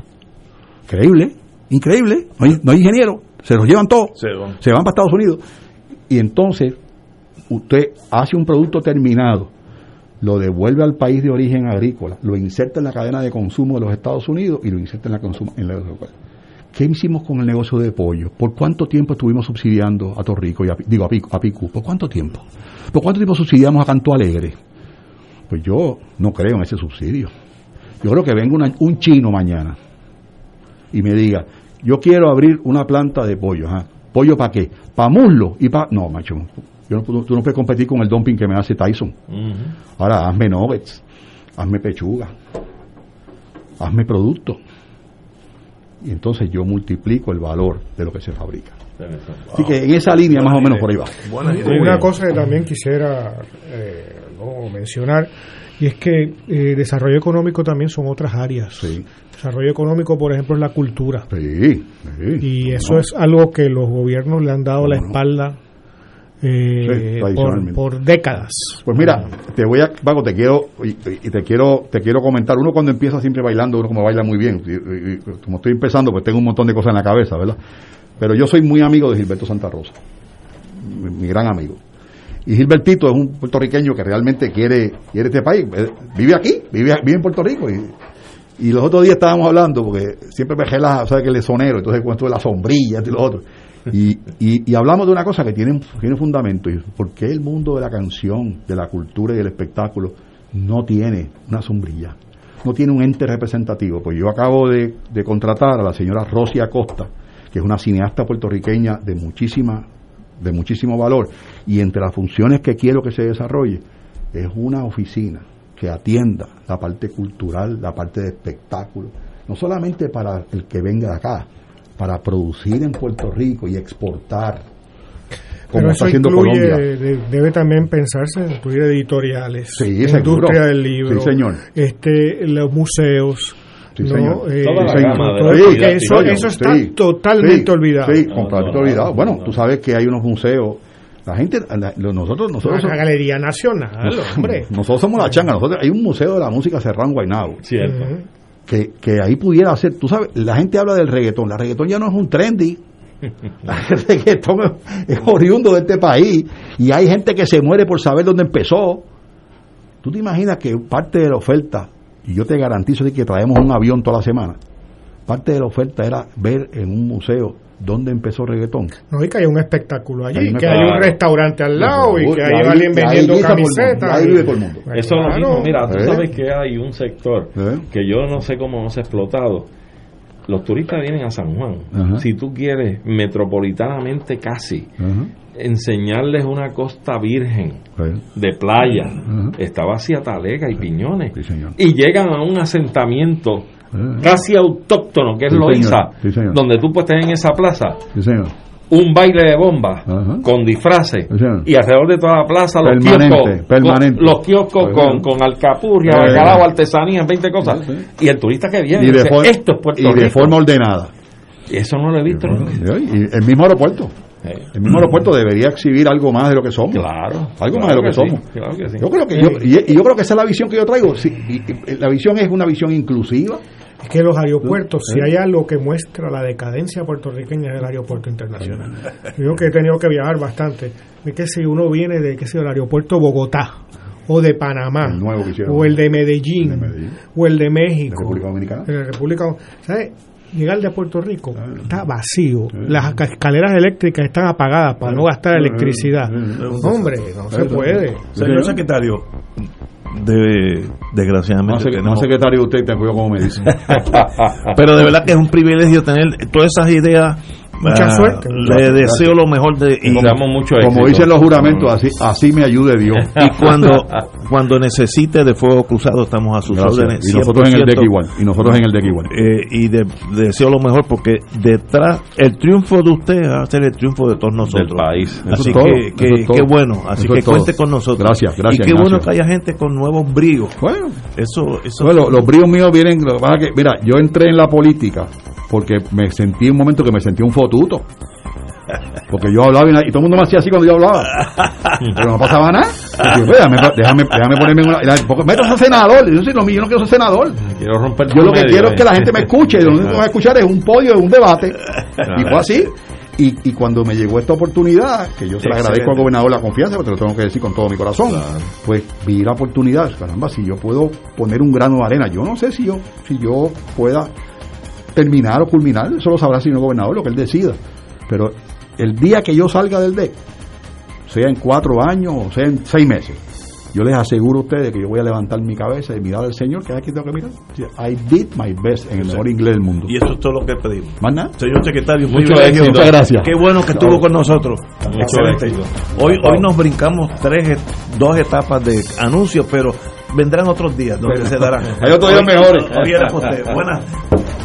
Increíble, increíble, no hay, no hay ingeniero, se los llevan todos, se van. se van para Estados Unidos. Y entonces usted hace un producto terminado, lo devuelve al país de origen agrícola, lo inserta en la cadena de consumo de los Estados Unidos y lo inserta en la consumo en la local. ¿Qué hicimos con el negocio de pollo? ¿Por cuánto tiempo estuvimos subsidiando a Torrico y a, digo a Pico, a? ¿Por cuánto tiempo? ¿Por cuánto tiempo subsidiamos a Canto Alegre? Pues yo no creo en ese subsidio. Yo creo que venga un chino mañana y me diga, yo quiero abrir una planta de pollo. ¿Pollo para qué? ¿Para muslo? y para No, macho, yo no, tú no puedes competir con el dumping que me hace Tyson. Ahora, hazme nuggets, hazme pechuga, hazme producto. Y entonces yo multiplico el valor de lo que se fabrica. Así que en esa línea más o menos por ahí va. Una cosa que también quisiera eh, mencionar y es que eh, desarrollo económico también son otras áreas. Desarrollo económico, por ejemplo, es la cultura. Y eso es algo que los gobiernos le han dado la espalda eh, por, décadas. Pues mira, te voy a, Vago, te quiero y, te quiero te quiero comentar. Uno cuando empieza siempre bailando, uno como baila muy bien. como estoy empezando, pues tengo un montón de cosas en la cabeza, ¿verdad? Pero yo soy muy amigo de Gilberto Santa Rosa, mi, gran amigo. Y Gilbertito es un puertorriqueño que realmente quiere quiere este país. Eh, vive aquí, vive, vive en Puerto Rico. Y, y los otros días estábamos hablando, porque siempre me gela, ¿sabes que es sonero? Entonces cuento de la sombrilla y los otros. Y, y, hablamos de una cosa que tiene, tiene fundamento. Y ¿Por qué el mundo de la canción, de la cultura y del espectáculo no tiene una sombrilla? No tiene un ente representativo. Pues yo acabo de, de contratar a la señora Rosia Acosta, que es una cineasta puertorriqueña de muchísima de muchísimo valor y entre las funciones que quiero que se desarrolle es una oficina que atienda la parte cultural, la parte de espectáculo, no solamente para el que venga de acá, para producir en Puerto Rico y exportar. Como está haciendo Colombia. Debe también pensarse en incluir editoriales, industria del libro, señor. este, los museos. ¿no? Eh, eso, eso está totalmente olvidado. Sí, completamente olvidado. Bueno, tú sabes que hay unos museos la gente, nosotros, nosotros. La Galería Nacional, hombre. Nosotros somos la changa. Nosotros, hay un museo de la música cerrado en Guaynabo. Cierto que, que ahí pudiera hacer, tú sabes, la gente habla del reggaetón, la reggaetón ya no es un trendy, el reggaetón es, oriundo de este país y hay gente que se muere por saber dónde empezó. ¿Tú te imaginas que parte de la oferta, y yo te garantizo que traemos un avión toda la semana, parte de la oferta era ver en un museo ¿dónde empezó reggaetón? No, y que hay un espectáculo allí, Hay que hay un restaurante al lado y que hay alguien vendiendo camisetas. ahí vive todo el mundo. Eso es lo mismo, mira, tú ¿Eh? sabes que hay un sector que yo no sé cómo no se ha explotado. Los turistas vienen a San Juan. Ajá. Si tú quieres, metropolitanamente casi, Ajá. enseñarles una costa virgen de playa, está vacía talega y piñones, y llegan a un asentamiento casi autóctono, que es Sí. Sí, señor. donde tú puedes tener en esa plaza Sí, un baile de bombas con disfraces y alrededor de toda la plaza los Permanente, kioscos, permanente. con- los kioscos con, con alcapurria, bacalao, artesanía, 20 cosas. y el turista que viene Y dice, esto es Puerto y de forma ordenada. Y eso no lo he visto. ¿no? Y el mismo aeropuerto. El mismo aeropuerto debería exhibir algo más de lo que somos. Claro. Algo claro más de lo que, que sí, somos. claro que sí. Yo creo que yo, y, y yo creo que esa es la visión que yo traigo. Sí, y- y la visión es una visión inclusiva. Es que los aeropuertos, si ¿Eh? hay algo que muestra la decadencia puertorriqueña es el aeropuerto internacional. Yo que he tenido que viajar bastante, es que si uno viene de, qué sé yo, el aeropuerto Bogotá, o de Panamá, El nuevo que hicieron. o el de Medellín, o el de México, República Dominicana. de la República ¿sabes? Llegar de Puerto Rico está vacío. Las ca- escaleras eléctricas están apagadas para no gastar electricidad. Hombre, no se puede. Señor secretario, de, desgraciadamente sec- tenemos- secretario usted, te cuido como me dice. pero de verdad que es un privilegio tener todas esas ideas Mucha Ah, suerte. le deseo lo mejor de y Como dicen los juramentos, así, así me ayude Dios. y cuando cuando necesite de fuego cruzado estamos a sus Gracias. órdenes Y nosotros en el 100%. deck igual. Y nosotros en el deck igual. Eh, y de- deseo lo mejor porque detrás el triunfo de usted va a ser el triunfo de todos nosotros Del país. Eso así es todo, que, eso que, es todo. qué bueno así Eso que cuente con nosotros Gracias, gracias, y qué bueno que haya gente con nuevos bríos bueno eso eso Bueno, los bríos míos vienen. lo que pasa es que, mira, yo entré en la política porque me sentí un momento que me sentí un fotuto. Porque yo hablaba y, todo el mundo me hacía así cuando yo hablaba. Pero no pasaba nada. Yo, déjame, déjame, déjame ponerme en una. Métase a senador. Yo, mío, yo no quiero ser senador. Quiero romper Yo lo que quiero es que la eh. gente me escuche. y Lo único que va a escuchar es un podio, es un debate. Y fue así. Y, y cuando me llegó esta oportunidad, que yo se la agradezco al gobernador la confianza, porque te lo tengo que decir con todo mi corazón, pues vi la oportunidad, caramba, si yo puedo poner un grano de arena, yo no sé si yo, si yo pueda terminar o culminar, eso lo sabrá el señor gobernador, lo que él decida. Pero el día que yo salga del DEC, sea en cuatro años o sea en seis meses, yo les aseguro a ustedes que yo voy a levantar mi cabeza y mirar al Señor, que es aquí tengo que mirar. I did my best en el mejor inglés del mundo. y eso es todo lo que pedimos ¿Más nada? señor secretario Mucho éxito. Muchas gracias. qué bueno que estuvo con nosotros Excelente. hoy hoy nos brincamos tres dos etapas de anuncios pero vendrán otros días donde se darán Hay otros días Hoy- mejores. hoy era para